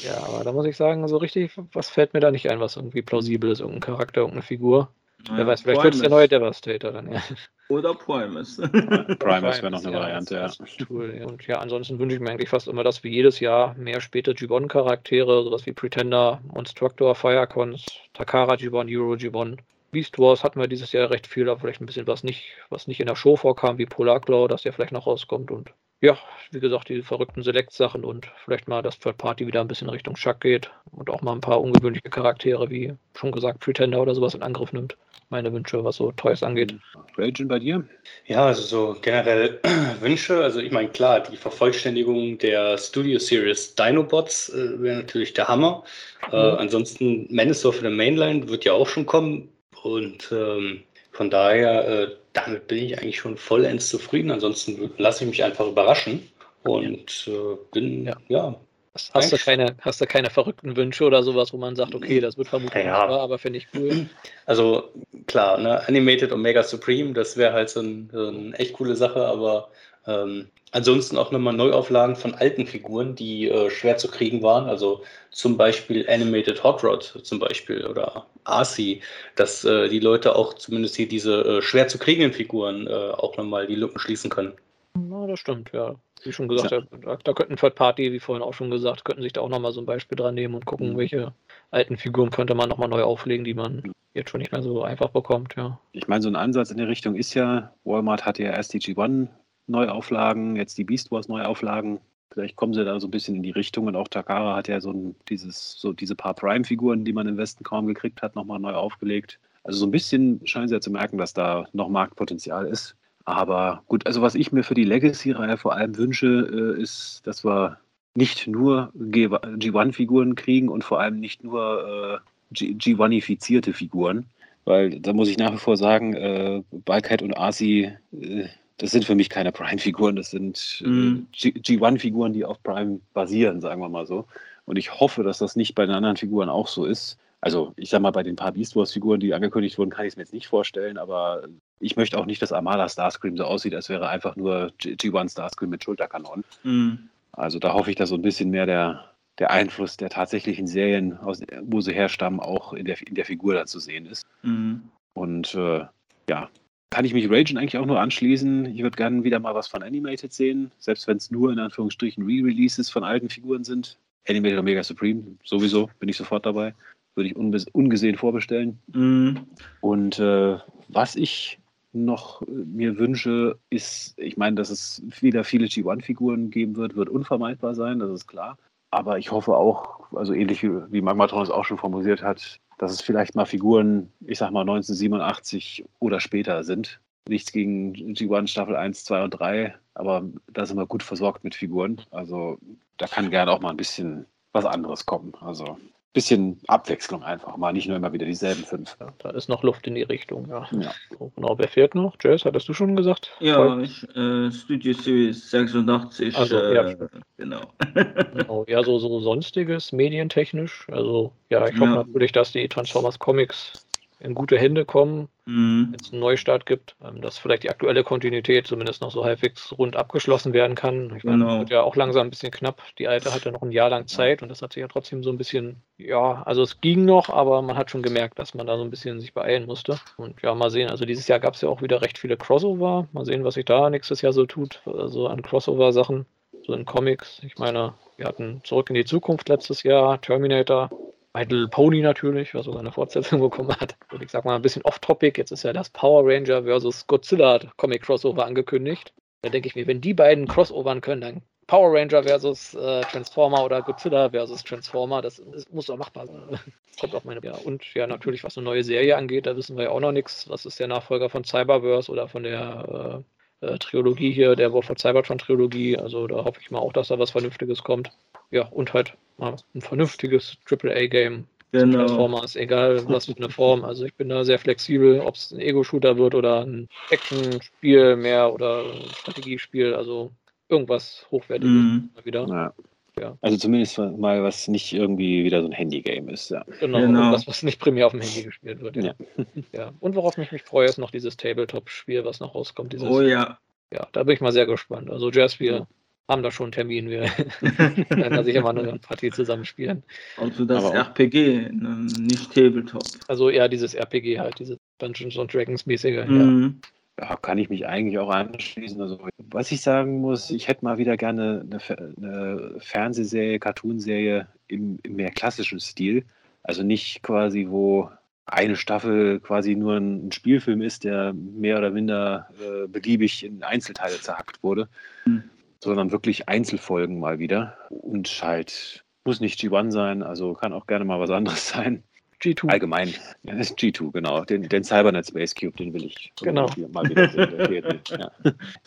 Ja, aber da muss ich sagen, so richtig, was fällt mir da nicht ein, was irgendwie plausibel ist, irgendein Charakter, irgendeine Figur. Wer weiß, vielleicht wird es der neue Devastator dann, ja. Oder Primus. (laughs) Primus wäre noch eine ja, Variante, ja. Cool. Und ja, ansonsten wünsche ich mir eigentlich fast immer, dass wir jedes Jahr mehr späte Gibbon-Charaktere, sowas wie Pretender, Monstructor, Firecons, Takara Gibbon, Euro Gibbon, Beast Wars hatten wir dieses Jahr recht viel, aber vielleicht ein bisschen was nicht, was nicht in der Show vorkam, wie Polar Claw, dass der vielleicht noch rauskommt und ja, wie gesagt, die verrückten Select-Sachen und vielleicht mal, dass Third Party wieder ein bisschen Richtung Chuck geht und auch mal ein paar ungewöhnliche Charaktere, wie schon gesagt, Pretender oder sowas in Angriff nimmt meine Wünsche, was so Toys angeht. Ragen bei dir? Ja, also so generell (clears throat) Wünsche. Also ich meine, klar, die Vervollständigung der Studio Series Dinobots äh, wäre natürlich der Hammer. Äh, mhm. Äh, ansonsten Menace für the Mainline wird ja auch schon kommen. Und ähm, von daher, äh, damit bin ich eigentlich schon vollends zufrieden. Ansonsten lasse ich mich einfach überraschen. Und äh, bin, ja, ja Hast du, keine, hast du keine verrückten Wünsche oder sowas, wo man sagt, okay, das wird vermutlich ja. nicht aber finde ich cool. (clears throat) Also klar, ne, Animated Omega Supreme, das wäre halt so, ein, so eine echt coole Sache, aber ähm, ansonsten auch nochmal Neuauflagen von alten Figuren, die äh, schwer zu kriegen waren. Also zum Beispiel Animated Hot Rod zum Beispiel oder Arcee, dass äh, die Leute auch zumindest hier diese äh, schwer zu kriegenden Figuren äh, auch nochmal die Lücken schließen können. Na, das stimmt, ja. Wie schon gesagt, ja. da, da könnten Third Party, wie vorhin auch schon gesagt, könnten sich da auch nochmal so ein Beispiel dran nehmen und gucken, mhm. welche alten Figuren könnte man nochmal neu auflegen, die man jetzt schon nicht mehr so einfach bekommt, ja. Ich meine, so ein Ansatz in der Richtung ist ja, Walmart hatte ja erst die G1 Neuauflagen, jetzt die Beast Wars Neuauflagen. Vielleicht kommen sie da so ein bisschen in die Richtung und auch Takara hat ja so, ein, dieses, so diese paar Prime-Figuren, die man im Westen kaum gekriegt hat, nochmal neu aufgelegt. Also so ein bisschen scheinen sie ja zu merken, dass da noch Marktpotenzial ist. Aber gut, also was ich mir für die Legacy-Reihe vor allem wünsche, äh, ist, dass wir nicht nur G1-Figuren kriegen und vor allem nicht nur äh, G1-ifizierte Figuren. Weil da muss ich nach wie vor sagen, äh, Balkhead und Arcee, äh, das sind für mich keine Prime-Figuren, das sind äh, mhm. G1-Figuren, die auf Prime basieren, sagen wir mal so. Und ich hoffe, dass das nicht bei den anderen Figuren auch so ist. Also, ich sag mal, bei den paar Beast Wars-Figuren, die angekündigt wurden, kann ich es mir jetzt nicht vorstellen, aber ich möchte auch nicht, dass Amala Starscream so aussieht, als wäre einfach nur G1 Starscream mit Schulterkanonen. Mhm. Also, da hoffe ich, dass so ein bisschen mehr der, der Einfluss der tatsächlichen Serien, aus, wo sie herstammen, auch in der, in der Figur dann zu sehen ist. Mhm. Und äh, ja, kann ich mich Ragen eigentlich auch nur anschließen. Ich würde gerne wieder mal was von Animated sehen, selbst wenn es nur in Anführungsstrichen Re-Releases von alten Figuren sind. Animated Omega Supreme, sowieso, bin ich sofort dabei würde ich ungesehen vorbestellen. Mm. Und äh, was ich noch äh, mir wünsche, ist, ich meine, dass es wieder viele G1-Figuren geben wird, wird unvermeidbar sein, das ist klar. Aber ich hoffe auch, also ähnlich wie, wie Magmatron es auch schon formuliert hat, dass es vielleicht mal Figuren, ich sag mal 1987 oder später sind. Nichts gegen G1 Staffel 1, 2 und 3, aber da sind wir gut versorgt mit Figuren. Also da kann gerne auch mal ein bisschen was anderes kommen. Also bisschen Abwechslung einfach mal, nicht nur immer wieder dieselben fünf. Ja, da ist noch Luft in die Richtung, ja. Ja. So, genau, wer fehlt noch? Jazz, hattest du schon gesagt? Ja, Toll. ich, äh, Studio Series 86. Also, ja, äh, genau. (laughs) Genau, ja, so, so sonstiges, medientechnisch. Also, ja, ich hoffe Ja. natürlich, dass die Transformers Comics in gute Hände kommen, Mhm. wenn es einen Neustart gibt, ähm, dass vielleicht die aktuelle Kontinuität zumindest noch so halbwegs rund abgeschlossen werden kann. Ich meine, Genau. wird ja auch langsam ein bisschen knapp. Die alte hatte noch ein Jahr lang Zeit und das hat sich ja trotzdem so ein bisschen, ja, also es ging noch, aber man hat schon gemerkt, dass man da so ein bisschen sich beeilen musste. Und ja, mal sehen. Also dieses Jahr gab es ja auch wieder recht viele Crossover. Mal sehen, was sich da nächstes Jahr so tut, also an Crossover-Sachen, so in Comics. Ich meine, wir hatten Zurück in die Zukunft letztes Jahr, Terminator, My Little Pony natürlich, was sogar eine Fortsetzung (laughs) bekommen hat. Und ich sag mal ein bisschen off-topic. Jetzt ist ja das Power Ranger versus Godzilla Comic Crossover angekündigt. Da denke ich mir, wenn die beiden crossovern können, dann Power Ranger versus äh, Transformer oder Godzilla versus Transformer, das, das muss doch machbar sein. (laughs) Kommt auf meine. Ja, und ja, natürlich, was eine neue Serie angeht, da wissen wir ja auch noch nichts. Was ist der Nachfolger von Cyberverse oder von der äh, äh, Trilogie hier, der War for Cybertron Trilogie? Also da hoffe ich mal auch, dass da was Vernünftiges kommt. Ja, und halt mal ein vernünftiges AAA-Game. Genau. Transformers, egal was für eine Form. Also ich bin da sehr flexibel, ob es ein Ego-Shooter wird oder ein Action-Spiel mehr oder ein Strategiespiel. Also irgendwas Hochwertiges Mhm. wieder. Ja. Ja. Also zumindest mal, was nicht irgendwie wieder so ein Handy-Game ist. Ja. Genau, Genau. irgendwas, was nicht primär auf dem Handy gespielt wird. Ja. Ja. (laughs) ja. Und worauf ich mich freue, ist noch dieses Tabletop-Spiel, was noch rauskommt. Dieses, Oh ja. ja, da bin ich mal sehr gespannt. Also Jazz, wir haben da schon einen Termin. Wir (laughs) werden da sicher mal eine Partie zusammenspielen. Also das Aber RPG, ne, nicht Tabletop. Also eher dieses RPG halt, dieses Dungeons and Dragons mäßige. Ja. Mhm. Ja, kann ich mich eigentlich auch anschließen. Also, was ich sagen muss, ich hätte mal wieder gerne eine, eine Fernsehserie, Cartoonserie im, im mehr klassischen Stil. Also nicht quasi, wo eine Staffel quasi nur ein Spielfilm ist, der mehr oder minder äh, beliebig in Einzelteile zerhackt wurde, Hm. Sondern wirklich Einzelfolgen mal wieder. Und halt, muss nicht G1 sein, also kann auch gerne mal was anderes (laughs) sein. G2. Allgemein. Ja, das ist G2, genau. Den, den Cybernet Space Cube, den will ich Genau. mal wieder sehen. (laughs) Ja.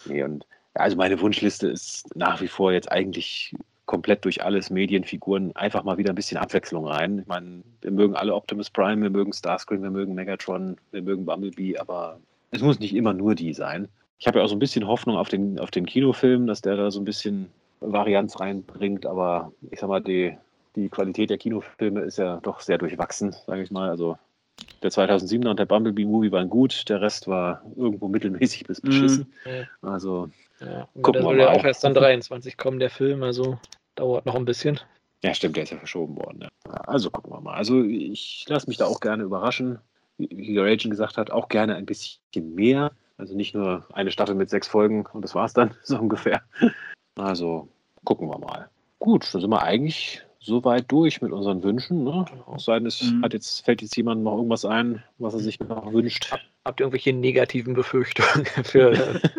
Nee, und, ja, also meine Wunschliste ist nach wie vor jetzt eigentlich komplett durch alles Medienfiguren einfach mal wieder ein bisschen Abwechslung rein. Ich meine, wir mögen alle Optimus Prime, wir mögen Starscream, wir mögen Megatron, wir mögen Bumblebee, aber es muss nicht immer nur die sein. Ich habe ja auch so ein bisschen Hoffnung auf den, auf den Kinofilm, dass der da so ein bisschen Varianz reinbringt, aber ich sag mal, die, die Qualität der Kinofilme ist ja doch sehr durchwachsen, sage ich mal. Also der 2007er und der Bumblebee-Movie waren gut, der Rest war irgendwo mittelmäßig bis beschissen. Mhm. Also, Ja, Gucken der wir soll ja mal. auch erst dann 23 kommen, der Film, also dauert noch ein bisschen. ja, stimmt, der ist ja verschoben worden. Ja. Also gucken wir mal. Also ich lasse mich da auch gerne überraschen. Wie Raging gesagt hat, auch gerne ein bisschen mehr. Also nicht nur eine Staffel mit sechs Folgen und das war's dann, (laughs) so ungefähr. Also gucken wir mal. Gut, dann sind wir eigentlich soweit durch mit unseren Wünschen. Ne? Genau. Es sei denn, es Mhm. hat jetzt, fällt jetzt jemand noch irgendwas ein, was er sich noch wünscht. Habt ihr irgendwelche negativen Befürchtungen (laughs) für. (laughs)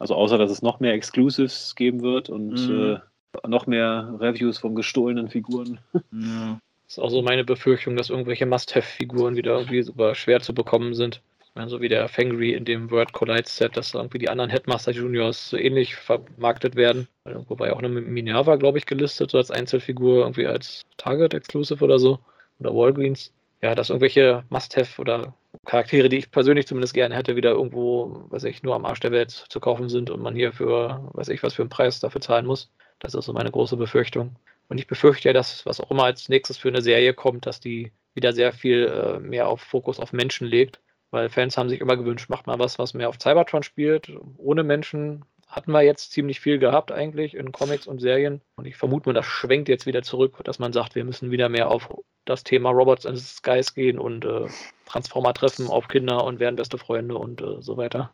Also außer, dass es noch mehr Exclusives geben wird und Mhm. äh, noch mehr Reviews von gestohlenen Figuren. Ja. Das ist auch so meine Befürchtung, dass irgendwelche Must-Have-Figuren wieder irgendwie super schwer zu bekommen sind. Meine, so wie der Fangry in dem World Collide Set, dass da irgendwie die anderen Headmaster Juniors so ähnlich vermarktet werden. Irgendwo war ja auch eine Minerva, glaube ich, gelistet, so als Einzelfigur, irgendwie als Target Exclusive oder so. Oder Walgreens. Ja, dass irgendwelche Must-Have oder Charaktere, die ich persönlich zumindest gerne hätte, wieder irgendwo, weiß ich, nur am Arsch der Welt zu kaufen sind und man hier für, weiß ich, was für einen Preis dafür zahlen muss. Das ist so meine große Befürchtung. Und ich befürchte ja, dass was auch immer als nächstes für eine Serie kommt, dass die wieder sehr viel äh, mehr auf Fokus auf Menschen legt. Weil Fans haben sich immer gewünscht, macht mal was, was mehr auf Cybertron spielt. Ohne Menschen hatten wir jetzt ziemlich viel gehabt eigentlich in Comics und Serien. Und ich vermute mal, das schwenkt jetzt wieder zurück, dass man sagt, wir müssen wieder mehr auf das Thema Robots in the Skies gehen und äh, Transformer treffen auf Kinder und werden beste Freunde und äh, so weiter.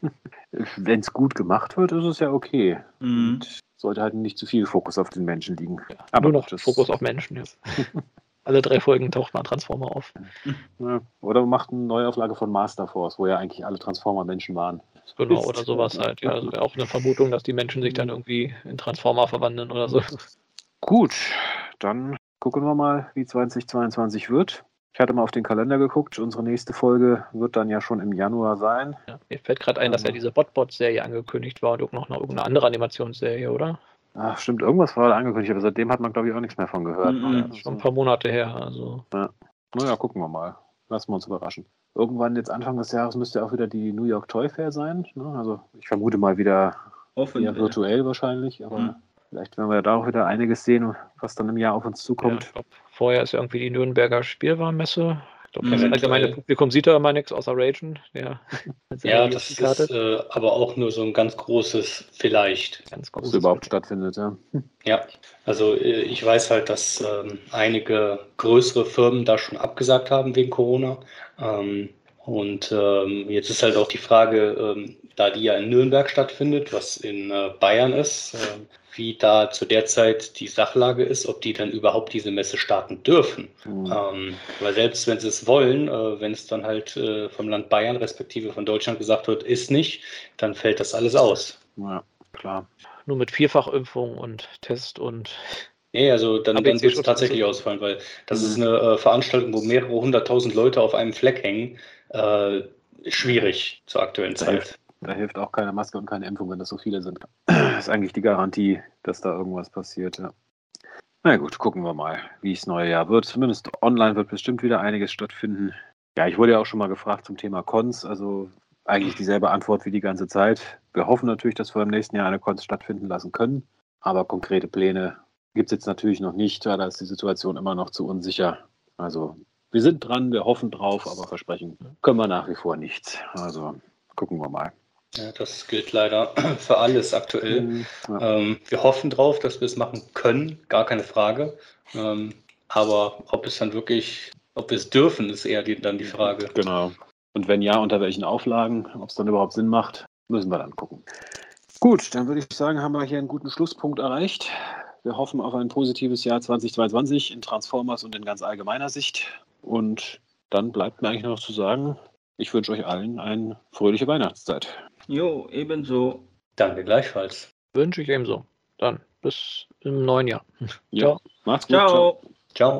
(laughs) Wenn es gut gemacht wird, ist es ja okay. Mhm. Und sollte halt nicht zu viel Fokus auf den Menschen liegen. Aber nur noch das- Fokus auf Menschen jetzt. (laughs) Alle drei Folgen taucht mal ein Transformer auf. (laughs) Ja. Oder macht eine Neuauflage von Master Force, wo ja eigentlich alle Transformer-Menschen waren. Genau, oder sowas halt. Ja, also wäre auch eine Vermutung, dass die Menschen sich dann irgendwie in Transformer verwandeln oder so. Gut, dann gucken wir mal, wie 2022 wird. Ich hatte mal auf den Kalender geguckt. Unsere nächste Folge wird dann ja schon im Januar sein. Ja, mir fällt gerade ein, dass ja diese Botbot-Serie angekündigt war und auch noch noch irgendeine andere Animationsserie, oder? Ach, stimmt, irgendwas war da angekündigt, aber seitdem hat man, glaube ich, auch nichts mehr von gehört. Ne? Das ist schon ein paar Monate her. Also Naja, gucken wir mal. Lassen wir uns überraschen. Irgendwann jetzt Anfang des Jahres müsste auch wieder die New York Toy Fair sein. Ne? Also ich vermute mal wieder Offen. eher virtuell wahrscheinlich, aber Mhm. vielleicht werden wir da auch wieder einiges sehen, was dann im Jahr auf uns ja, zukommt. ich glaub, vorher ist irgendwie die Nürnberger Spielwarenmesse. Ich glaube, das Mhm. allgemeine Publikum sieht da immer nichts außer Ragen. Seiner Ja, (laughs) das ist äh, aber auch nur so ein ganz großes Vielleicht. ganz großes überhaupt stattfindet, ja. (laughs) Ja, also äh, ich weiß halt, dass ähm, einige größere Firmen da schon abgesagt haben wegen Corona. Ähm, und ähm, jetzt ist halt auch die Frage, ähm, da die ja in Nürnberg stattfindet, was in äh, Bayern ist, äh, wie da zu der Zeit die Sachlage ist, ob die dann überhaupt diese Messe starten dürfen. Mhm. Ähm, weil selbst wenn sie es wollen, äh, wenn es dann halt äh, vom Land Bayern respektive von Deutschland gesagt wird, ist nicht, dann fällt das alles aus. Ja, klar. Nur mit Vierfachimpfung und Test und Nee, also dann, wird es tatsächlich ausfallen, weil das Mhm. ist eine äh, Veranstaltung, wo mehrere hunderttausend Leute auf einem Fleck hängen. Äh, schwierig zur aktuellen Zeit. Da hilft auch keine Maske und keine Impfung, wenn das so viele sind. Das (clears throat) ist eigentlich die Garantie, dass da irgendwas passiert, ja. Na gut, gucken wir mal, wie es neue Jahr wird. Zumindest online wird bestimmt wieder einiges stattfinden. Ja, ich wurde ja auch schon mal gefragt zum Thema Cons, also eigentlich dieselbe Antwort wie die ganze Zeit. Wir hoffen natürlich, dass wir im nächsten Jahr eine Cons stattfinden lassen können, aber konkrete Pläne gibt es jetzt natürlich noch nicht, weil da ist die Situation immer noch zu unsicher. Also wir sind dran, wir hoffen drauf, aber versprechen können wir nach wie vor nichts. Also gucken wir mal. Ja, das gilt leider (clears throat) für alles aktuell. Mhm, ja. Ähm, wir hoffen drauf, dass wir es machen können, gar keine Frage. Ähm, aber ob es dann wirklich, ob wir es dürfen, ist eher die, dann die Frage. Genau. Und wenn ja, unter welchen Auflagen, ob es dann überhaupt Sinn macht, müssen wir dann gucken. Gut, dann würde ich sagen, haben wir hier einen guten Schlusspunkt erreicht. Wir hoffen auf ein positives Jahr 2022 in Transformers und in ganz allgemeiner Sicht. Und dann bleibt mir eigentlich nur noch zu sagen, ich wünsche euch allen eine fröhliche Weihnachtszeit. Jo, ebenso. Danke gleichfalls. wünsche ich ebenso. Dann bis im neuen Jahr. Ja, macht's gut. Ciao. Ciao.